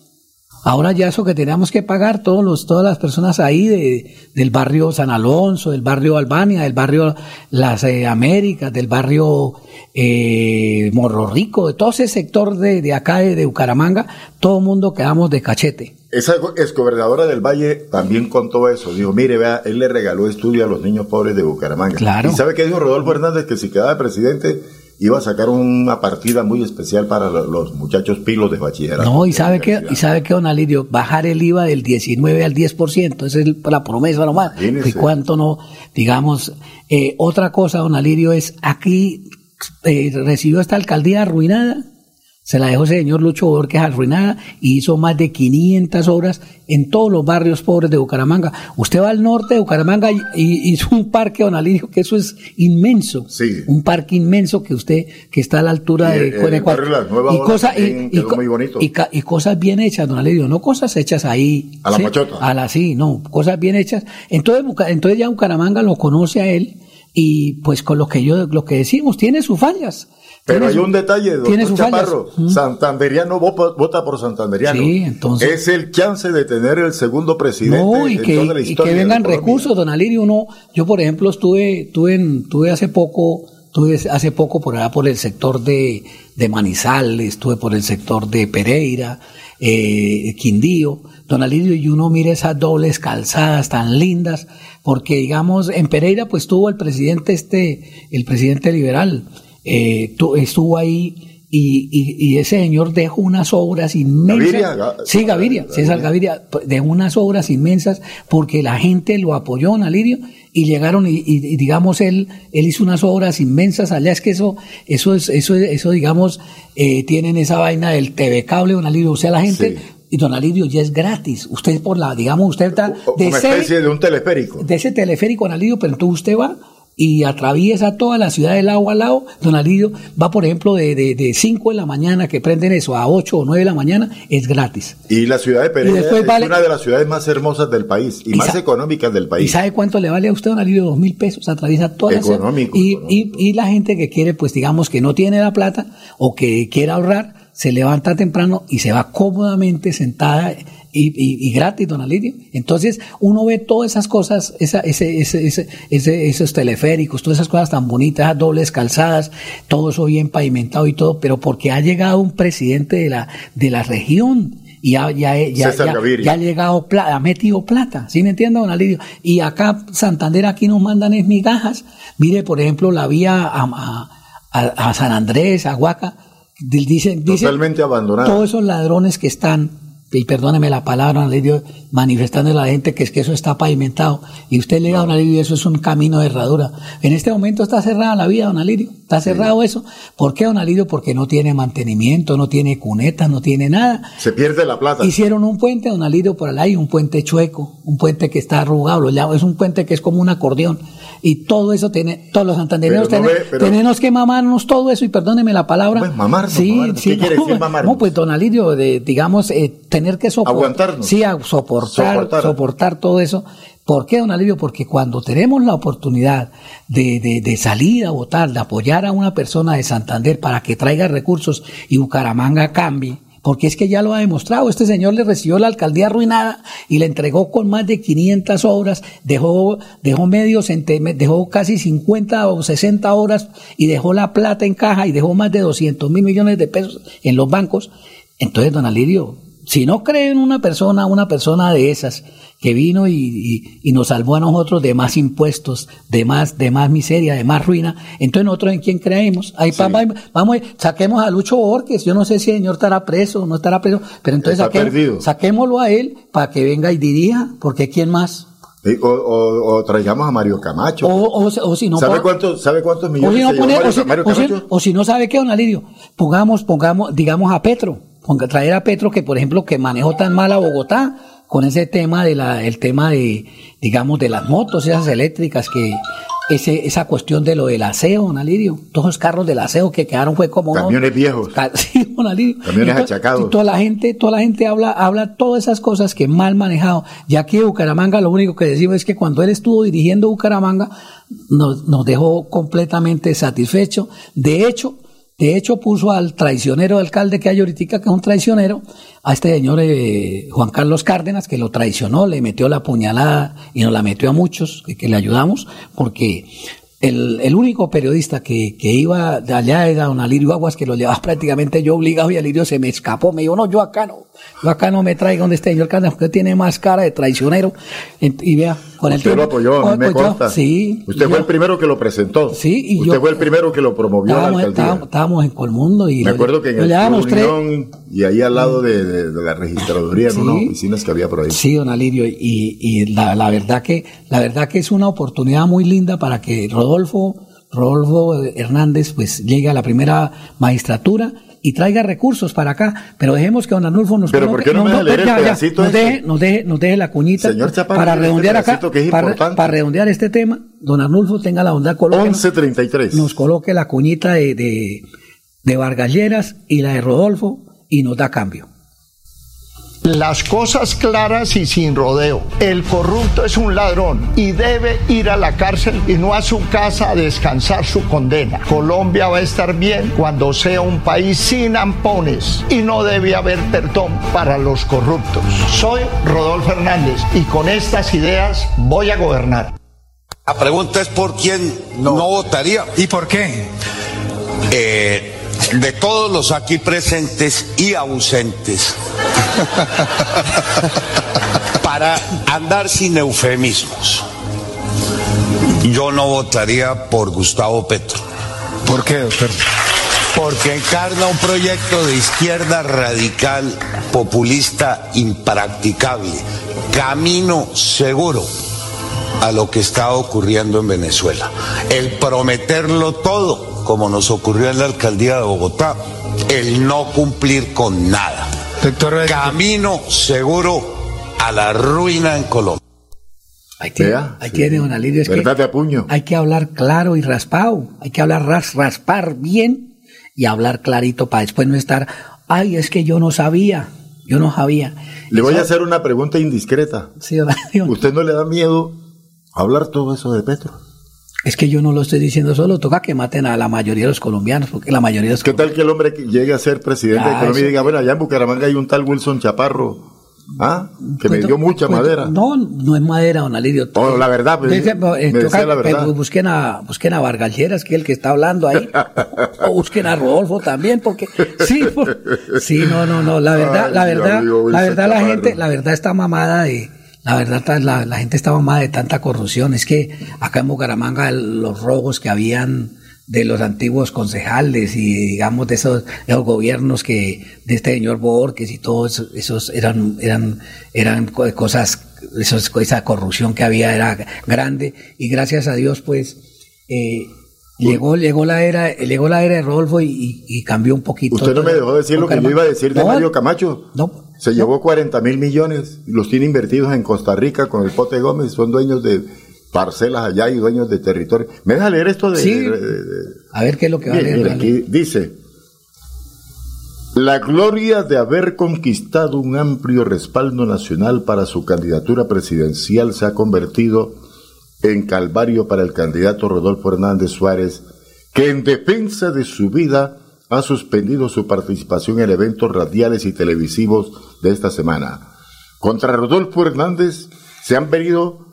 Ahora ya eso que teníamos que pagar todos los, todas las personas ahí de, del barrio San Alonso, del barrio Albania, del barrio Las eh, Américas, del barrio eh, Morro Rico, de todo ese sector de, de acá de, de Bucaramanga, todo el mundo quedamos de cachete. Esa exgobernadora del Valle también contó eso. Dijo, mire, vea, él le regaló estudio a los niños pobres de Bucaramanga. Claro. ¿Y sabe qué dijo Rodolfo Hernández? Que si quedaba presidente iba a sacar una partida muy especial para lo- los muchachos pilos de bachillerato. No, y sabe que, y sabe que, don Alirio, bajar el IVA del 19 al 10%, esa es la promesa nomás. ¿Y cuánto no? Digamos, eh, otra cosa, don Alirio, es aquí eh, recibió esta alcaldía arruinada, se la dejó ese señor Lucho Borges arruinada y hizo más de 500 obras en todos los barrios pobres de Bucaramanga. Usted va al norte de Bucaramanga y, y hizo un parque, don Alirio, que eso es inmenso. Un parque inmenso que usted, que está a la altura Y de el- Las y, cosa- cosas bien hechas, don Alirio, no cosas hechas ahí. A la ¿sí? machota. A la sí, no, cosas bien hechas. Entonces, entonces ya Bucaramanga lo conoce a él y pues con lo que yo, lo que decimos, tiene sus fallas. Pero hay un detalle, doctor tiene. Chaparro. Santanderiano vota, por Santanderiano. Sí, entonces- Es el chance de tener el segundo presidente No, y que, toda la y historia. que de vengan recursos, don Alirio. Uno, yo, por ejemplo, estuve, tuve, en- tuve hace poco, tuve hace poco por allá por el sector de, de Manizales, estuve por el sector de Pereira, eh, Quindío. Don Alirio, y uno mira esas dobles calzadas tan lindas, porque digamos, en Pereira pues tuvo el presidente este, el presidente liberal, eh, tu- estuvo ahí y, y- y ese señor dejó unas obras inmensas. Gaviria, Ga- sí, Gaviria, César Gaviria, dejó unas obras inmensas porque la gente lo apoyó, don Alirio, y llegaron y, digamos él, él hizo unas obras inmensas allá, es que eso, eso es, eso, es- eso digamos, eh, tienen esa vaina del TV cable, don Alirio, o sea, la gente, y don Alirio ya es gratis, usted por la, digamos, usted está de Una ese- especie de un teleférico. de ese teleférico, don Alirio, pero entonces usted va y atraviesa toda la ciudad del lado al lado. Don Alirio va, por ejemplo, de, de, de 5 de la mañana que prenden eso a 8 o 9 de la mañana, es gratis. Y la ciudad de Pereira Y es vale- una de las ciudades más hermosas del país y, Y más económicas del ¿Y país. sabe cuánto le vale a usted, don Alirio? Dos mil pesos. Atraviesa toda la ciudad. Económico, Y, y, y la gente que quiere, pues digamos que no tiene la plata o que quiere ahorrar, se levanta temprano y se va cómodamente sentada y, y- y gratis, don Alirio. Entonces, uno ve todas esas cosas, esa, ese, ese, ese, ese- esos teleféricos, todas esas cosas tan bonitas, esas dobles calzadas, todo eso bien pavimentado y todo, pero porque ha llegado un presidente de la, de la región y ya, ya, ya, ha llegado, pla- ha metido plata, ¿sí me entiende, don Alirio? Y acá, Santander, aquí nos mandan es migajas. Mire, por ejemplo, la vía a, a- a- San Andrés, a Huaca, dicen, dicen Totalmente todos esos ladrones que están, y perdóneme la palabra, don Alirio, manifestando a la gente que es que eso está pavimentado, y usted le da, don Alirio, eso es un camino de herradura. En este momento está cerrada la vía, don Alirio, está cerrado eso. ¿Por qué, don Alirio? Porque no tiene mantenimiento, no tiene cunetas, no tiene nada. Se pierde la plata. Hicieron un puente, don Alirio, por ahí, un puente chueco, un puente que está arrugado, lo llamo- es un puente que es como un acordeón. Y todo eso tiene, todos los santandereanos no pero- tenemos que mamarnos todo eso, y perdóneme la palabra. Pues mamarnos, sí, mamarnos. sí, ¿Qué quiere decir no, mamarnos? No, pues don Alirio, de, digamos, eh, tener que soportar. Aguantarnos. Sí, a soportar, Soportar. soportar todo eso. ¿Por qué, don Alirio? Porque cuando tenemos la oportunidad de, de- de salir a votar, de apoyar a una persona de Santander para que traiga recursos y Bucaramanga cambie, porque es que ya lo ha demostrado, este señor le recibió la alcaldía arruinada y le entregó con más de 500 obras, dejó, dejó medio centime- dejó casi 50 o 60 obras y dejó la plata en caja y dejó más de 200 mil millones de pesos en los bancos. Entonces, don Alirio, si no cree en una persona, una persona de esas que vino y, y- y nos salvó a nosotros de más impuestos, de más, de más miseria, de más ruina, entonces nosotros en quién creemos. Ahí va- vamos, saquemos a Lucho Borges, yo no sé si el señor estará preso o no estará preso, pero entonces saquemos- saquémoslo a él para que venga y dirija, porque quién más. O, o- o traigamos a Mario Camacho. O, o, o si no ¿Sabe, cuántos, ¿Sabe cuántos millones si no, se llevó pone- Mario, o si- Mario o si- Camacho? o si no sabe qué, don Alirio, pongamos, pongamos, digamos a Petro, ponga, traer a Petro que, por ejemplo, que manejó tan mal a Bogotá con ese tema de la, el tema de, digamos, de las motos, esas eléctricas que, ese, esa cuestión de lo del aseo, don Alirio, todos los carros del aseo que quedaron fue como Camiones viejos. Sí, don Alirio. Camiones to- achacados. y toda la gente, toda la gente habla, habla todas esas cosas que mal manejado. Ya aquí en Bucaramanga lo único que decimos es que cuando él estuvo dirigiendo Bucaramanga nos, nos dejó completamente satisfecho. De hecho, de hecho puso al traicionero alcalde que hay ahorita, que es un traicionero, a este señor eh, Juan Carlos Cárdenas, que lo traicionó, le metió la puñalada y nos la metió a muchos, que, le ayudamos, porque el, el único periodista que, que iba de allá era don Alirio Aguas, que lo llevaba prácticamente yo obligado y Alirio se me escapó. Me dijo, no, yo acá no, yo acá no me traigo donde este señor porque tiene más cara de traicionero. En- Y vea, con el Usted lo tiempo- apoyó, mí me apoyó, consta. Sí. Usted y fue yo- el primero que lo presentó. Sí, y Usted yo- fue el primero que lo promovió a la Estábamos, alcaldía. estábamos- estábamos en Colmundo y Me lo- acuerdo que en lo el. Unión y ahí al lado de, de- de la registraduría, en Sí. unas oficinas que había por ahí. Sí, don Alirio, y, y la, la verdad que la verdad que es una oportunidad muy linda para que Rodolfo Rodolfo Hernández pues llegue a la primera magistratura y traiga recursos para acá, pero dejemos que don Arnulfo nos Pero ¿por qué no me deja ya, ya, nos, este? deje, nos, deje, nos deje la cuñita Señor Chaparro, para este redondear acá, pedacito que es para, para redondear este tema, don Arnulfo tenga la bondad coloque, 11.33. nos coloque la cuñita de, de, de Vargas Lleras y la de Rodolfo y nos da cambio. Las cosas claras y sin rodeo. El corrupto es un ladrón y debe ir a la cárcel y no a su casa a descansar su condena. Colombia va a estar bien cuando sea un país sin ampones y no debe haber perdón para los corruptos. Soy Rodolfo Hernández y con estas ideas voy a gobernar. La pregunta es por quién no, votaría. ¿Y por qué? Eh, de todos los aquí presentes y ausentes, para andar sin eufemismos, yo no votaría por Gustavo Petro. ¿Por qué, doctor? Porque encarna un proyecto de izquierda radical, populista, impracticable, camino seguro a lo que está ocurriendo en Venezuela. El prometerlo todo, como nos ocurrió en la alcaldía de Bogotá, el no cumplir con nada. Camino seguro a la ruina en Colombia. Ahí tiene, ahí tiene es Verdad a puño. hay que hablar claro y raspado, hay que hablar ras, raspar bien y hablar clarito para después no estar, ay, es que yo no sabía, yo no sabía. Le voy a hacer una pregunta indiscreta. Sí. ¿Usted no le da miedo hablar todo eso de Petro? Es que yo no lo estoy diciendo solo, toca que maten a la mayoría de los colombianos, porque la mayoría de los ¿Qué tal que el hombre que llegue a ser presidente de Ah, Colombia y diga, bueno, allá en Bucaramanga hay un tal Wilson Chaparro, ¿ah? que me Pues, dio mucha pues, madera? No, no es madera, don Alirio. Oh, la verdad, pues, me decía la verdad. pues, busquen a, busquen a Vargas Lleras, que es el que está hablando ahí. o busquen a Rodolfo también, porque sí, por- sí, no, no, no, la verdad, Ay, la verdad, la verdad la gente, la verdad está mamada de, la verdad la, la gente está mamada de tanta corrupción. Es que acá en Bucaramanga los robos que habían de los antiguos concejales y digamos de esos, de los gobiernos que de este señor Borges y todos esos, esos eran eran eran co- cosas esos, esa corrupción que había era grande y gracias a Dios pues eh, llegó llegó la era llegó la era de Rodolfo y, y- y cambió un poquito Usted no me dejó decir lo que yo iba a decir de No, Mario Camacho. No. Se llevó 40 mil millones, los tiene invertidos en Costa Rica con el Pote Gómez, son dueños de parcelas allá y dueños de territorio. ¿Me deja leer esto de...? Sí. de- de- de- a ver qué es lo que va a leer mira, aquí dice, la gloria de haber conquistado un amplio respaldo nacional para su candidatura presidencial se ha convertido en calvario para el candidato Rodolfo Hernández Suárez, que en defensa de su vida ha suspendido su participación en eventos radiales y televisivos de esta semana. Contra Rodolfo Hernández se han venido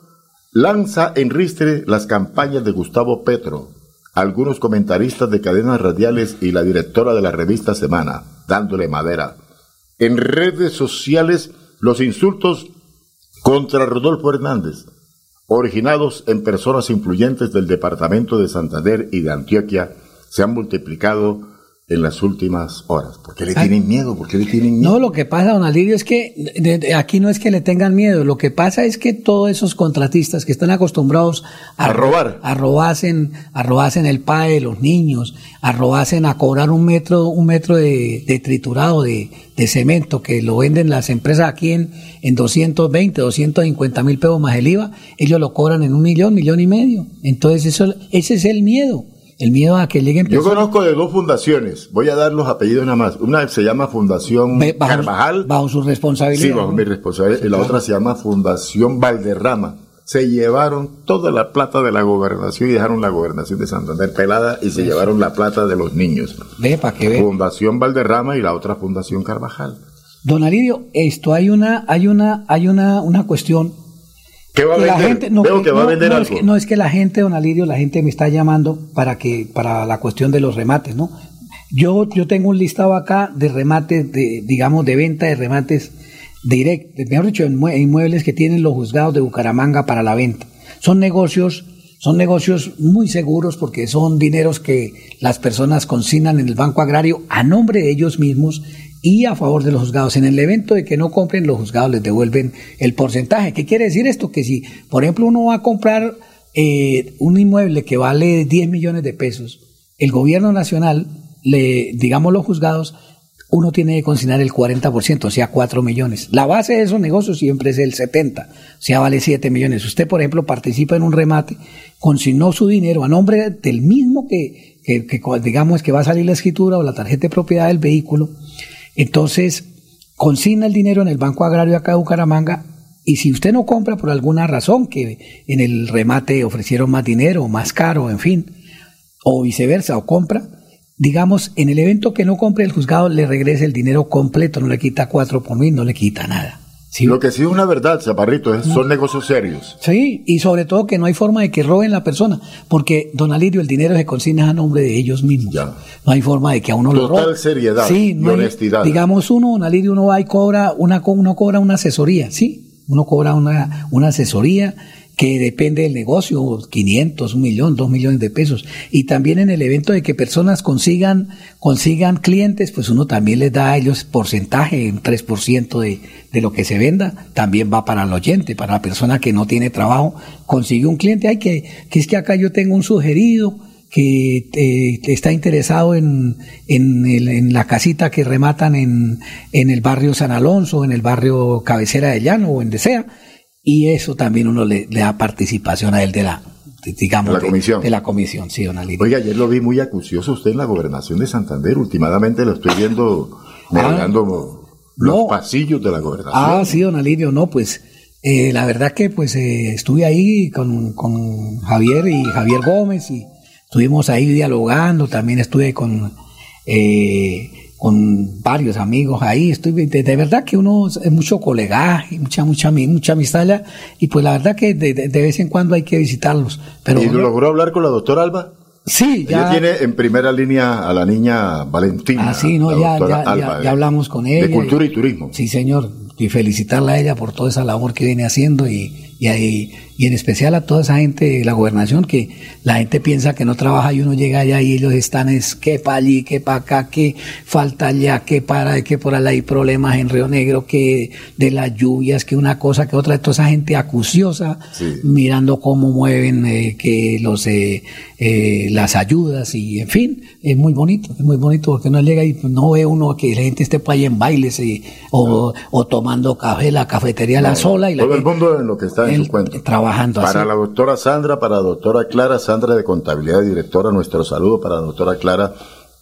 lanza en ristre las campañas de Gustavo Petro, algunos comentaristas de cadenas radiales y la directora de la revista Semana, dándole madera. en redes sociales los insultos contra Rodolfo Hernández, originados en personas influyentes del departamento de Santander y de Antioquia, se han multiplicado en las últimas horas. ¿Por qué le tienen miedo? ¿Por qué le tienen miedo? No, lo que pasa, don Alirio, es que de- de- aquí no es que le tengan miedo, lo que pasa es que todos esos contratistas que están acostumbrados a, A robar. a robarse, a robarse en el PAE de los niños, a robarse a cobrar un metro, un metro de, de triturado de, de cemento que lo venden las empresas aquí en, en 220, 250 mil pesos más el IVA, ellos lo cobran en un millón, millón y medio. Entonces eso, ese es el miedo, el miedo a que lleguen Yo personas- conozco de dos fundaciones, voy a dar los apellidos nada más. Una se llama Fundación bajo- Carvajal. bajo su responsabilidad. Sí, bajo mi responsabilidad. Sí, y la claro. otra se llama Fundación Valderrama. Se llevaron toda la plata de la gobernación y dejaron la gobernación de Santander pelada y se llevaron la plata de los niños. Ve, para que ve. Fundación Valderrama y la otra Fundación Carvajal. Don Alirio, esto hay una, hay una, hay una, una cuestión. ¿Qué va a la vender? gente, no, Veo que va a vender no, algo. Es que, no es que la gente, don Alirio, la gente me está llamando para que, para la cuestión de los remates, ¿no? Yo, yo tengo un listado acá de remates, de, digamos, de venta de remates directos, mejor dicho, inmue- inmuebles que tienen los juzgados de Bucaramanga para la venta. Son negocios, son negocios muy seguros porque son dineros que las personas consignan en el Banco Agrario a nombre de ellos mismos y a favor de los juzgados. En el evento de que no compren, los juzgados les devuelven el porcentaje. ¿Qué quiere decir esto? Que si, por ejemplo, uno va a comprar eh, un inmueble que vale 10 millones de pesos, el gobierno nacional, le, digamos los juzgados, uno tiene que consignar el 40%, o sea, 4 millones. La base de esos negocios siempre es el 70, o sea, vale 7 millones. Usted, por ejemplo, participa en un remate, consignó su dinero a nombre del mismo que, que, que, digamos que va a salir la escritura o la tarjeta de propiedad del vehículo, entonces consigna el dinero en el Banco Agrario acá de Bucaramanga y si usted no compra por alguna razón, que en el remate ofrecieron más dinero, más caro, en fin, o viceversa, o compra, digamos, en el evento que no compre el juzgado le regresa el dinero completo, no le quita cuatro por mil, no le quita nada. Lo que sí es una verdad, Chaparrito, es, son negocios serios. Sí, y sobre todo que no hay forma de que roben la persona, porque don Alirio, el dinero se consigna a nombre de ellos mismos. No hay forma de que a uno lo Total roben. seriedad Sí, y hay- honestidad. digamos uno, don Alirio, uno va y cobra una, uno cobra una asesoría, sí, uno cobra una, una asesoría que depende del negocio, 500, un millón, dos millones de pesos. Y también en el evento de que personas consigan, consigan clientes, pues uno también les da a ellos porcentaje, un 3% de, de lo que se venda, también va para el oyente, para la persona que no tiene trabajo, consigue un cliente, hay que, que es que acá yo tengo un sugerido, que eh, está interesado en, en, la casita que rematan en, en el barrio San Alonso, en el barrio Cabecera de Llano o en donde sea, y eso también uno le, le da participación a él de la, digamos, De la comisión. de la comisión, sí, don Alirio. Oiga, ayer lo vi muy acucioso usted en la gobernación de Santander. Últimamente lo estoy viendo navegando los no. pasillos de la gobernación. Ah, sí, don Alirio, no, pues eh, la verdad que pues eh, estuve ahí con, con Javier y Javier Gómez y estuvimos ahí dialogando, también estuve con, eh, con varios amigos ahí, estuve, de, de verdad que uno es mucho colegaje, mucha, mucha, mucha amistad allá, y pues la verdad que de, de- de vez en cuando hay que visitarlos. Pero ¿Y uno- logró hablar con la doctora Alba? Sí, Ella ya. tiene en primera línea a la niña Valentina. Ah, sí, no, ya, ya, ya- Alba, ya de- hablamos con ella. De cultura y turismo. Sí, señor. Y felicitarla a ella por toda esa labor que viene haciendo y, y, ahí- y en especial a toda esa gente de la gobernación que la gente piensa que no trabaja y uno llega allá y ellos están es que para allí, que para acá, que falta allá, que para, que por allá hay problemas en Río Negro, que de las lluvias, que una cosa, que otra, toda esa gente acuciosa mirando cómo mueven eh, que los eh, eh, las ayudas y en fin, es muy bonito, es muy bonito porque uno llega y no ve uno que la gente esté por ahí en bailes y- o, o tomando café, la cafetería la No, sola y la todo el mundo en lo que está en el- su cuento. Trabajando Para así. la doctora Sandra, para la doctora Clara, Sandra de Contabilidad y Directora, nuestro saludo para la doctora Clara,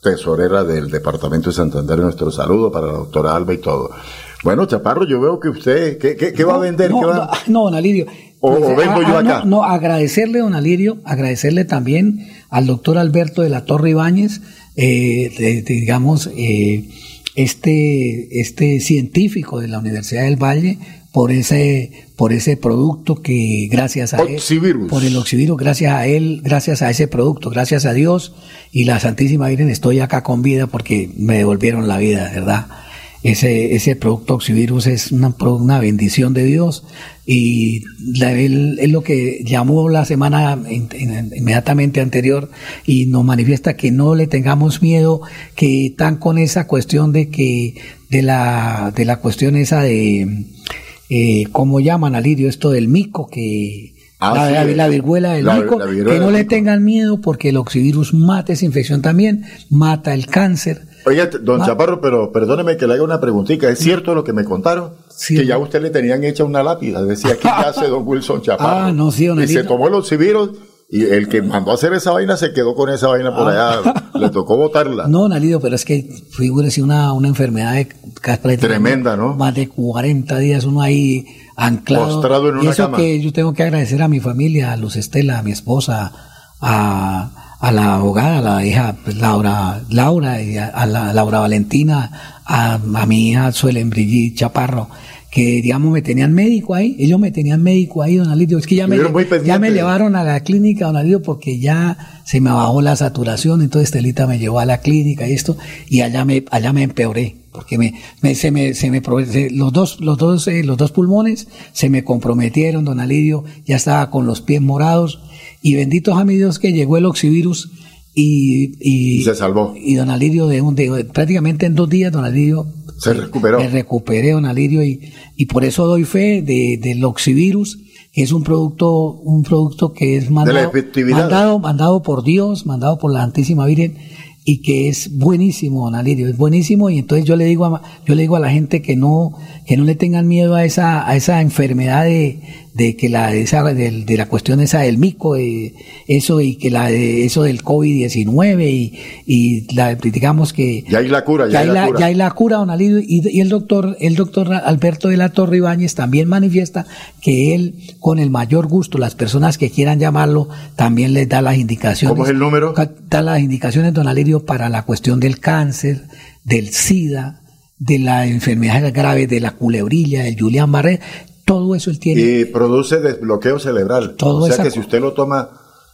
tesorera del Departamento de Santander, nuestro saludo para la doctora Alba y todo. Bueno, Chaparro, yo veo que usted, ¿qué, qué- qué va a vender? No, ¿Qué va- no, no, don Alirio. O- o vengo yo no, acá. No, agradecerle, don Alirio, agradecerle también al doctor Alberto de la Torre Ibáñez, eh, de- de, digamos, eh, este, este científico de la Universidad del Valle, por ese, por ese producto que gracias a él, por el oxivirus, gracias a él, gracias a ese producto, gracias a Dios y la Santísima Virgen estoy acá con vida porque me devolvieron la vida, ¿verdad? ese, ese producto oxivirus es una, una bendición de Dios y la, él, es lo que llamó la semana inmediatamente anterior y nos manifiesta que no le tengamos miedo, que están con esa cuestión de que de la, de la cuestión esa de eh, ¿cómo llaman Alirio esto del mico que Ah, la, sí, la viruela del la- mico, que no le tengan miedo porque el oxivirus mata esa infección también, mata el cáncer. Oiga, don Ah. Chaparro, pero perdóneme que le haga una preguntita. ¿Es cierto lo que me contaron? Que ya a usted le tenían hecha una lápida. Decía, aquí yace don Wilson Chaparro. Ah, no, sí, don Y se tomó los civiros y el que mandó a hacer esa vaina se quedó con esa vaina por allá. Le tocó botarla. Ah. No, Nalido, pero es que figúrese una, una enfermedad de, prácticamente Tremenda, ¿no? Más de 40 días uno ahí anclado. Postrado en y una eso cama. que yo tengo que agradecer a mi familia, a Luz Estela, a mi esposa, a, a la abogada, a la hija pues, Laura, Laura, y a, a la Laura Valentina, a, a mi hija Suelen Brigitte Chaparro, que digamos me tenían médico ahí, ellos me tenían médico ahí, don Alidio, es que ya me, ya me llevaron a la clínica, don Alidio, porque ya se me bajó la saturación, entonces Estelita me llevó a la clínica y esto, y allá me, allá me empeoré, porque me, me- se me, se me, los dos, los dos, eh, los dos pulmones se me comprometieron, don Alidio, ya estaba con los pies morados, y benditos a mi Dios que llegó el oxivirus y, y, Y se salvó. y don Alidio de un, de- prácticamente en dos días, don Alidio Se recuperó. me recuperé, don Alirio, y, y por eso doy fe de, del oxivirus, que es un producto, un producto que es mandado, mandado, mandado por Dios, mandado por la Santísima Virgen, y que es buenísimo, don Alirio, es buenísimo, y entonces yo le digo a, yo le digo a la gente que no, que no le tengan miedo a esa, a esa enfermedad de, de que la, esa, de, de la cuestión esa del mico, eh, eso y que la de eso del COVID-19 y, y la, digamos que Ya hay la cura, ya, ya hay la, cura. ya hay la cura, don Alirio, y, y el doctor, el doctor Alberto de la Torre Ibáñez también manifiesta que él, con el mayor gusto, las personas que quieran llamarlo, también les da las indicaciones. ¿Cómo es el número? Da las indicaciones, don Alirio, para la cuestión del cáncer, del SIDA, de la enfermedad grave, de la culebrilla, del Julián Barré, todo eso él tiene. Y produce desbloqueo cerebral. Todo o sea esa que si usted lo toma,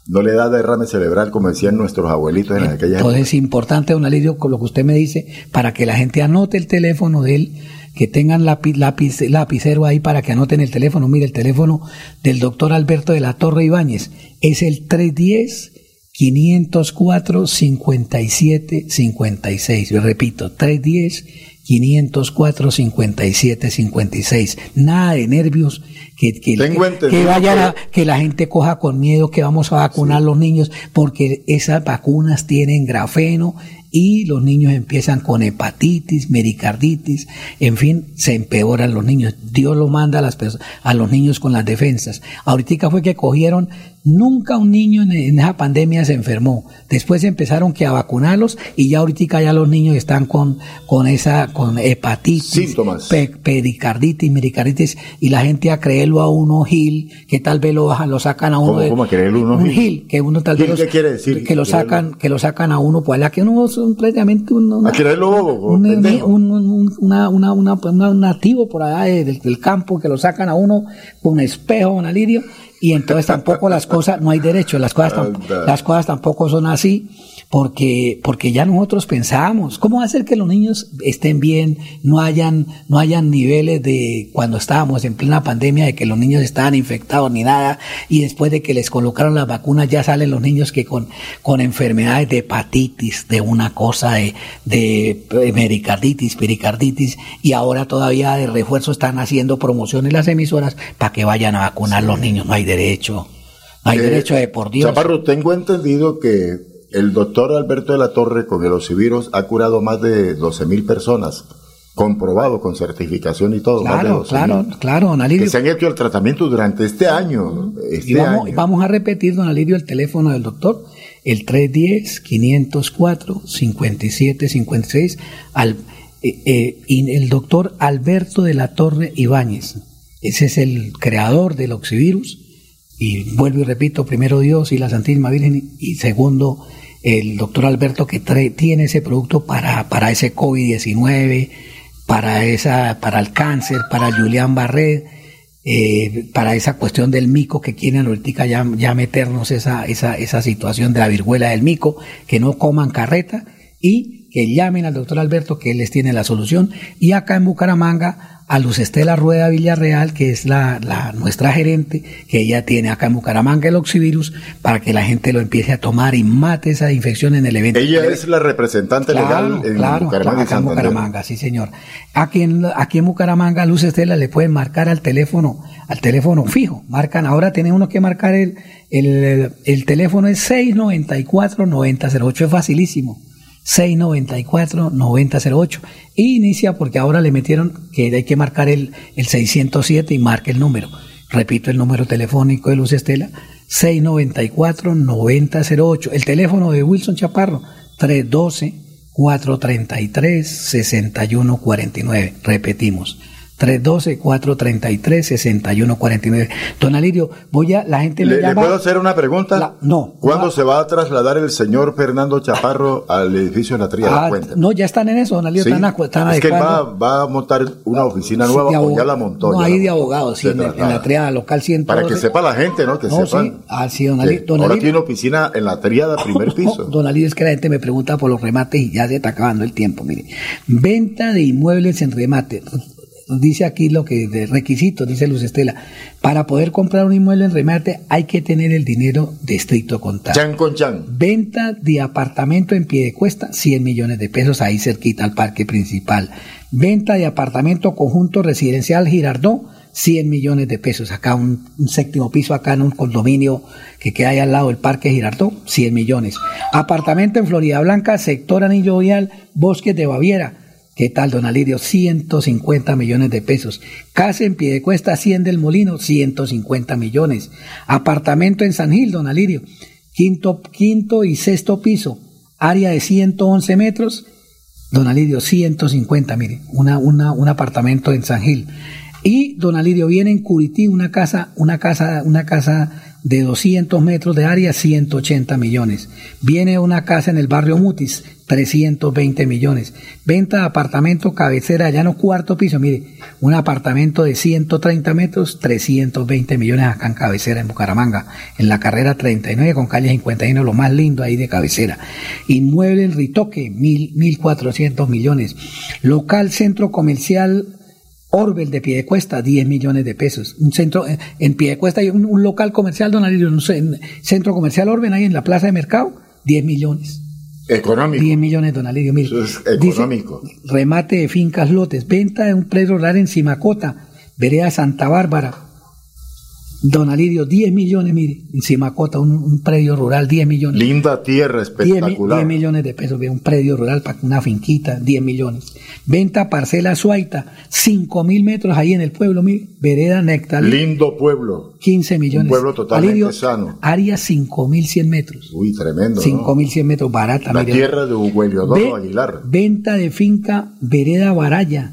no le da derrame cerebral, como decían nuestros abuelitos en aquella Entonces es importante, don Alirio, con lo que usted me dice, para que la gente anote el teléfono de él, que tengan lápiz, lápiz, lapicero ahí para que anoten el teléfono. Mire, el teléfono del doctor Alberto de la Torre Ibáñez es el 310 504 57 56. Yo repito, 310 504 57 56. Nada de nervios, que, que, que- que vayan a, que- la gente coja con miedo que vamos a vacunar a los niños, porque esas vacunas tienen grafeno y los niños empiezan con hepatitis, mericarditis, en fin, se empeoran los niños. Dios lo manda a, las a los niños con las defensas. Ahorita fue que cogieron, nunca un niño en, en esa pandemia se enfermó. Después empezaron que a vacunarlos y ya ahorita ya los niños están con, con esa, con hepatitis, Síntomas. pe- pericarditis, mericarditis, y la gente a creerlo a uno Gil, que tal vez lo bajan, lo sacan a uno ¿Cómo- de- cómo a creerlo uno un Gil? Que uno tal vez ¿qué quiere decir? que lo sacan, que lo sacan a uno, pues la que uno es un, prácticamente un, una- A creerlo un, un- un- una, una, una- una- un nativo por allá de- del, del campo que lo sacan a uno con espejo, un alirio, y entonces tampoco las cosas, no hay derecho, las cosas, las cosas tampoco son así, porque, porque ya nosotros pensamos, ¿cómo hacer que los niños estén bien, no hayan, no hayan niveles de cuando estábamos en plena pandemia de que los niños estaban infectados ni nada, y después de que les colocaron las vacunas ya salen los niños que con, con enfermedades de hepatitis, de una cosa de, de mericarditis, pericarditis, y ahora todavía de refuerzo están haciendo promociones las emisoras para que vayan a vacunar los niños, no hay derecho. No hay Eh, derecho de por Dios. Chaparro, tengo entendido que el doctor Alberto de la Torre con el ocivirus ha curado más de 12 mil personas, comprobado con certificación y todo. más de Claro, 12.000, claro, claro, don Alirio. Que se han hecho el tratamiento durante este año. Este Y vamos, año. vamos a repetir, don Alirio, el teléfono del doctor, el 310-504-5756, al, eh, eh, y el doctor Alberto de la Torre Ibáñez. Ese es el creador del oxivirus. Y vuelvo y repito, primero Dios y la Santísima Virgen, y segundo el doctor Alberto que tiene ese producto para, para ese COVID-19, para, esa, para el cáncer, para Julián Barret, eh, para esa cuestión del mico que quieren ahorita ya, ya meternos esa, esa, esa situación de la viruela del mico, que no coman carreta y que llamen al doctor Alberto, que él les tiene la solución. Y acá en Bucaramanga, a Luz Estela Rueda Villarreal, que es la, la, nuestra gerente, que ella tiene acá en Bucaramanga el oxivirus, para que la gente lo empiece a tomar y mate esa infección en el evento. Ella es la representante Claro, legal en claro, Bucaramanga. acá en. Bucaramanga, sí señor. Aquí en, aquí en Bucaramanga, Luz Estela le pueden marcar al teléfono, al teléfono fijo. Marcan, ahora tiene uno que marcar el, el, el, el teléfono es 694-9008, es facilísimo. 694-9008. Y inicia porque ahora le metieron que hay que marcar el, el 607 y marque el número. Repito el número telefónico de Luz Estela, 694-9008. El teléfono de Wilson Chaparro, 312-433-6149. Repetimos. 312-433-6149. Don Alirio, voy a, la gente me ¿Le, le llama. puedo hacer una pregunta? no. ¿Cuándo se va a trasladar el señor Fernando Chaparro al edificio de la Tríada? Ah, no, ya están en eso, don Alirio, Sí. están, están es que va, va a montar una oficina Sí, nueva de o abog- ya la montó. No, la de abogados, sí, en, la triada local 112. Para que sepa la gente, ¿no? Que No, sepan. sí. Ah, sí, don que Ali- don ahora Ali- tiene oficina en la Tríada, primer piso. Don Alirio, es que la gente me pregunta por los remates y ya se está acabando el tiempo. Mire, venta de inmuebles en remate. Dice aquí lo que de requisitos, dice Luz Estela. Para poder comprar un inmueble en remate hay que tener el dinero de estricto contado. Chan con chan. Venta de apartamento en pie de cuesta, 100 millones de pesos, ahí cerquita al parque principal. Venta de apartamento conjunto residencial Girardó, 100 millones de pesos. Acá un, un séptimo piso, acá en un condominio que queda ahí al lado del parque Girardó, 100 millones. Apartamento en Florida Blanca, sector Anillo Vial, Bosques de Baviera. ¿Qué tal, don Alirio? 150 millones de pesos. Casa en pie de cuesta, 100 del Molino, 150 millones. Apartamento en San Gil, don Alirio. Quinto, quinto y sexto piso, área de 111 metros. Don Alirio, 150, mire, una, una, un apartamento en San Gil. Y don Alirio viene en Curití una casa, una casa, una casa de 200 metros de área, 180 millones. Viene una casa en el barrio Mutis, 320 millones. Venta de apartamento cabecera el cuarto piso, mire, un apartamento de 130 metros, 320 millones acá en cabecera, en Bucaramanga, en la carrera 39 con calle 51, lo más lindo ahí de cabecera. Inmueble en Ritoque, mil, 1.400 millones. Local centro comercial Orbel de Piedecuesta, 10 millones de pesos. Un centro, eh, en Piedecuesta hay un, un local comercial, don Alirio, un cen- centro comercial Orbel ahí en la plaza de mercado, 10 millones. Económico. 10 millones, don Alirio, mire. Dice, Económico. remate de fincas lotes, venta de un predio rural en Simacota, vereda Santa Bárbara. Don Alirio, 10 millones, mire, en Simacota, un, un predio rural, 10 millones. Linda tierra, 10, espectacular. 10 millones de pesos, un predio rural para una finquita, 10 millones. Venta parcela Suaita, 5 mil metros ahí en el pueblo, mire, vereda Nectalí, Lindo pueblo. 15 millones. Un pueblo totalmente Alirio, sano. Área 5.100 metros. Uy, tremendo. ¿no? 5.100 metros, barata. La mire. tierra de Hugo Eliodoro Ve- Aguilar. Venta de finca Vereda Baraya,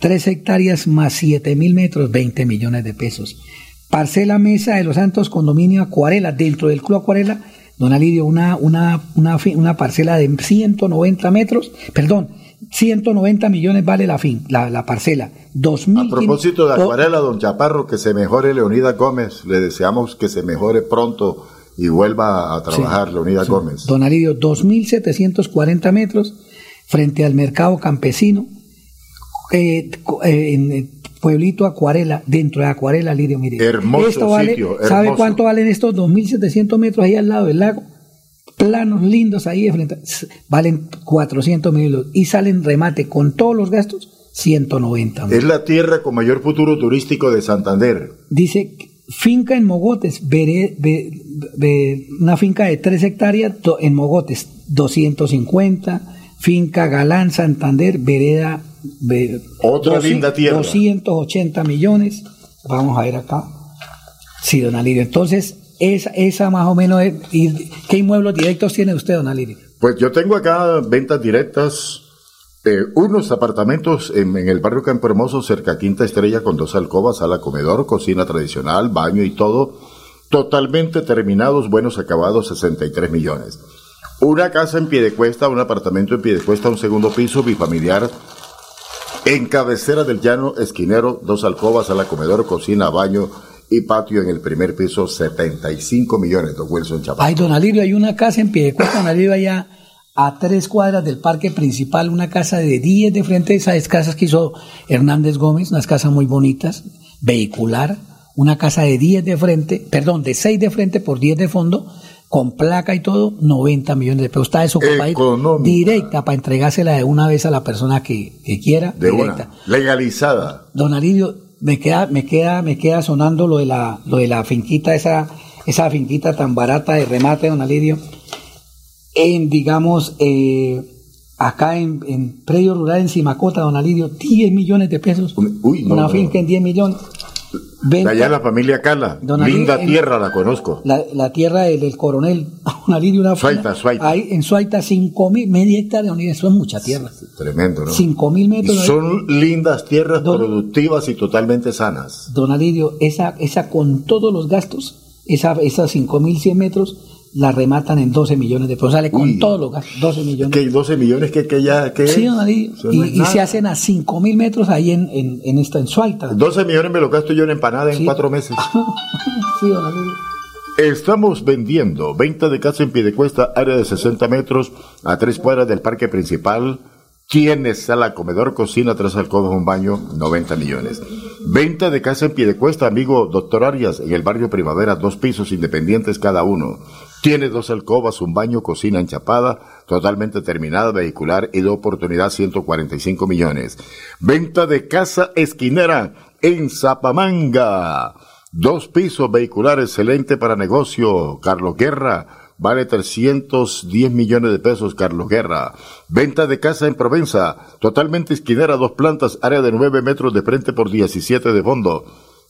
3 hectáreas más 7 mil metros, 20 millones de pesos. Parcela Mesa de los Santos, condominio Acuarela, dentro del Club Acuarela, don Alirio, una, una, una, una parcela de 190 metros, perdón, 190 millones vale la, fin, la, la parcela. 2000 A propósito de acuarela, don Chaparro, que se mejore Leonida Gómez. Le deseamos que se mejore pronto y vuelva a trabajar Leonida Gómez. Don Alirio, 2.740 metros frente al mercado campesino, eh, eh, en eh, Pueblito Acuarela, dentro de Acuarela, Lirio, mire. Hermoso Esto vale, sitio, ¿Sabe cuánto valen estos 2.700 metros ahí al lado del lago? Planos lindos ahí de frente. Valen 400 millones y salen remate con todos los gastos 190. Es la tierra con mayor futuro turístico de Santander. Dice finca en Mogotes, veré- una finca de 3 hectáreas do- en Mogotes, 250, finca Galán Santander, vereda, ve- Otra 200 linda tierra. 280 millones. Vamos a ver acá. Sí, don Alirio. Entonces, esa, esa más o menos es. ¿y ¿Qué inmuebles directos tiene usted, don Alirio? Pues yo tengo acá ventas directas, eh, unos apartamentos en, en el barrio Campo Hermoso, cerca a Quinta Estrella, con dos alcobas, sala comedor, cocina tradicional, baño y todo, totalmente terminados, buenos acabados, 63 millones. Una casa en Piedecuesta, un apartamento en Piedecuesta, un segundo piso, bifamiliar, en cabecera del llano, esquinero, dos alcobas, sala comedor, cocina, baño y patio en el primer piso, 75 millones, don Wilson Chaparro. Ay, don Alirio, hay una casa en Piedecuesta, don Alirio, allá a tres cuadras del parque principal, una casa de 10 de frente, esas casas que hizo Hernández Gómez, unas casas muy bonitas, vehicular, una casa de 10 de frente, perdón, de 6 de frente por 10 de fondo, con placa y todo, 90 millones de pesos. Está desocupada directa para entregársela de una vez a la persona que, que quiera. De directa. una, legalizada. Don Alidio, me queda, me queda, me queda sonando lo de la, lo de la finquita, esa, esa finquita tan barata de remate, don Alidio. En, digamos, eh, acá en, en predio rural en Simacota, don Alidio, 10 millones de pesos. Uy, no, una no. finca en 10 millones. De allá la familia Cala. Don Linda Alirio, en- tierra, la conozco. La, la tierra del, del coronel, don Alidio, una Suaita, Suaita. Ahí en Suaita, 5 mil, media hectárea, don eso es mucha tierra. Tremendo, ¿no? 5 mil metros. Y son lindas tierras productivas y totalmente sanas. Don Alidio, esa, esa con todos los gastos, esa, esas 5.100 metros, la rematan en 12 millones de pesos. Sale con Uy. todos los gastos, 12 millones. Que hay 12 millones que, que ya... Que Sí, don Y, y se hacen a 5.000 metros ahí en, en, en esta, en Suaita. 12 millones me lo gasto yo en empanada en cuatro meses. Sí, don. Estamos vendiendo venta de casa en Piedecuesta, área de 60 metros, a tres cuadras del parque principal. Tiene sala, comedor, cocina, tres alcobas, un baño, 90 millones. Venta de casa en Piedecuesta, amigo doctor Arias, en el barrio Primavera, dos pisos independientes cada uno. Tiene dos alcobas, un baño, cocina enchapada, totalmente terminada, vehicular y de oportunidad 145 millones. Venta de casa esquinera en Zapamanga. Dos pisos vehicular excelente para negocio. Carlos Guerra. Vale 310 millones de pesos, Carlos Guerra. Venta de casa en Provenza. Totalmente esquinera, dos plantas, área de 9 metros de frente por 17 de fondo.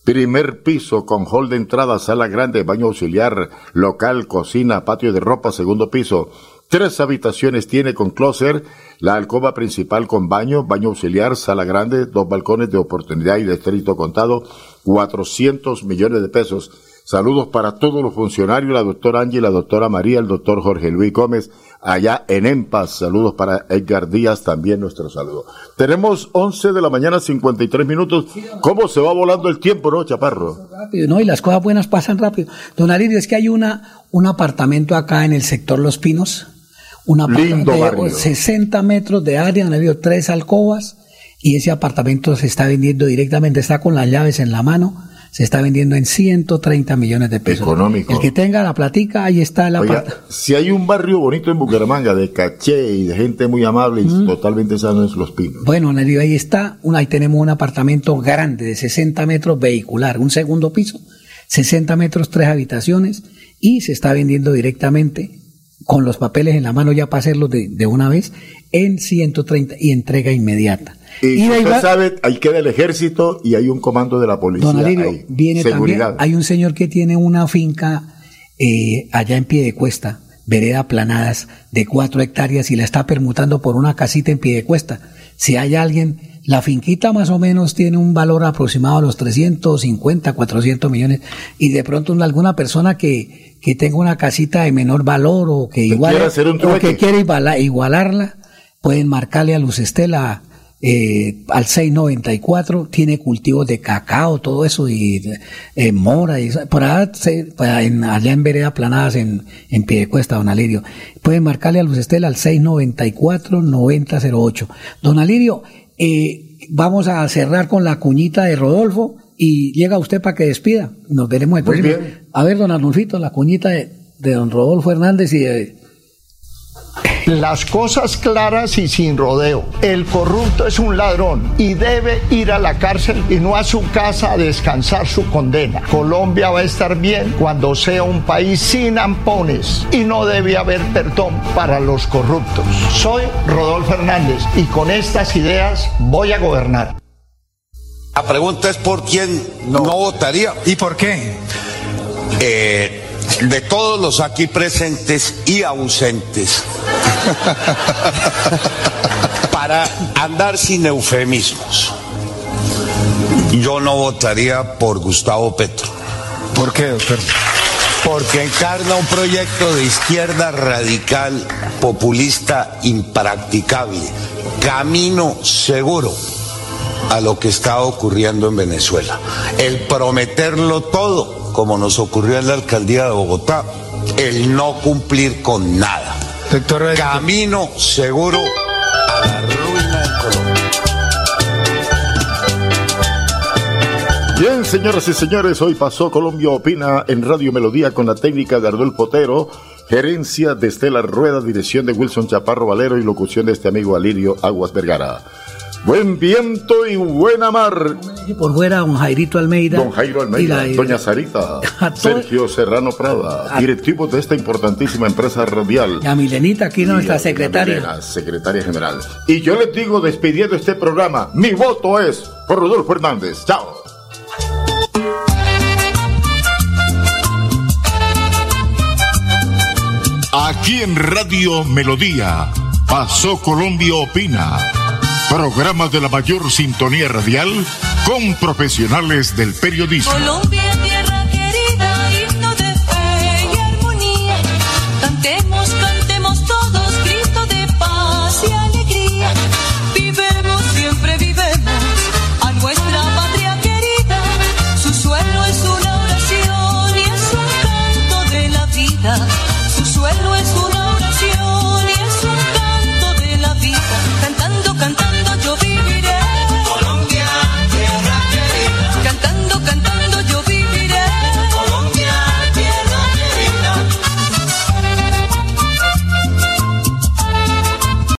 Primer piso con hall de entrada, sala grande, baño auxiliar, local, cocina, patio de ropa, segundo piso. Tres habitaciones tiene con closet, la alcoba principal con baño, baño auxiliar, sala grande, dos balcones de oportunidad y distrito contado, 400 millones de pesos. Saludos para todos los funcionarios, la doctora Angie, la doctora María, el doctor Jorge Luis Gómez, allá en EMPAS. Saludos para Edgar Díaz, también nuestro saludo. Tenemos 11 de la mañana, 53 minutos. ¿Cómo se va volando el tiempo, no, Chaparro? rápido, ¿no? Y las cosas buenas pasan rápido. Don Alirio, es que hay una, un apartamento acá en el sector Los Pinos, un apartamento Lindo de barrio. 60 metros de área, han habido tres alcobas, y ese apartamento se está vendiendo directamente, está con las llaves en la mano, se está vendiendo en 130 millones de pesos. Económico. El que tenga la platica, ahí está el Oiga, si hay un barrio bonito en Bucaramanga de caché y de gente muy amable y totalmente sano es Los Pinos. Bueno, Alirio, ahí está, ahí tenemos un apartamento grande de 60 metros vehicular, un segundo piso, 60 metros, tres habitaciones, y se está vendiendo directamente con los papeles en la mano ya para hacerlo de, de una vez en 130 y entrega inmediata. Y, Y usted va- sabe, ahí queda el ejército y hay un comando de la policía. Don Alirio, ahí. viene Seguridad. también, hay un señor que tiene una finca eh, allá en Piedecuesta, vereda planadas, de cuatro hectáreas y la está permutando por una casita en Piedecuesta. Si hay alguien, la finquita más o menos tiene un valor aproximado a los 350, 400 millones y de pronto una- alguna persona que, que tenga una casita de menor valor o que igual quiera hacer un o que quiere iguala- igualarla, pueden marcarle a Luz Estela eh, al 694, tiene cultivos de cacao, todo eso, y eh, mora, y por allá, allá en, allá en Vereda Planadas, en, en Piedecuesta, don Alirio. Pueden marcarle a Luz Estela al 694-9008. Don Alirio, eh, vamos a cerrar con la cuñita de Rodolfo y llega usted para que despida. Nos veremos el próximo. A ver, don Arnulfito, la cuñita de, de don Rodolfo Hernández y de, Las cosas claras y sin rodeo. El corrupto es un ladrón y debe ir a la cárcel y no a su casa a descansar su condena. Colombia va a estar bien cuando sea un país sin ampones y no debe haber perdón para los corruptos. Soy Rodolfo Hernández y con estas ideas voy a gobernar. La pregunta es por quién no, votaría. ¿Y por qué? Eh, de todos los aquí presentes y ausentes. Para andar sin eufemismos. Yo no votaría por Gustavo Petro. ¿Por qué, doctor? Porque encarna un proyecto de izquierda radical, populista, impracticable. Camino seguro a lo que está ocurriendo en Venezuela. El prometerlo todo, como nos ocurrió en la alcaldía de Bogotá, el no cumplir con nada. Doctor Camino seguro a la ruina de Colombia. Bien, señoras y señores, hoy pasó Colombia Opina en Radio Melodía con la técnica de Ardol Potero, gerencia de Estela Rueda, dirección de Wilson Chaparro Valero y locución de este amigo Alirio Aguas Vergara. Buen viento y buena mar. Por fuera, don Jairito Almeida. Don Jairo Almeida, doña Sarita, Sergio Serrano Prada, directivos de esta importantísima empresa radial. La Milenita, aquí nuestra secretaria. Milena, secretaria general. Y yo les digo, despidiendo este programa, mi voto es por Rodolfo Hernández. Chao. Aquí en Radio Melodía, pasó Colombia Opina Programa de la mayor sintonía radial con profesionales del periodismo.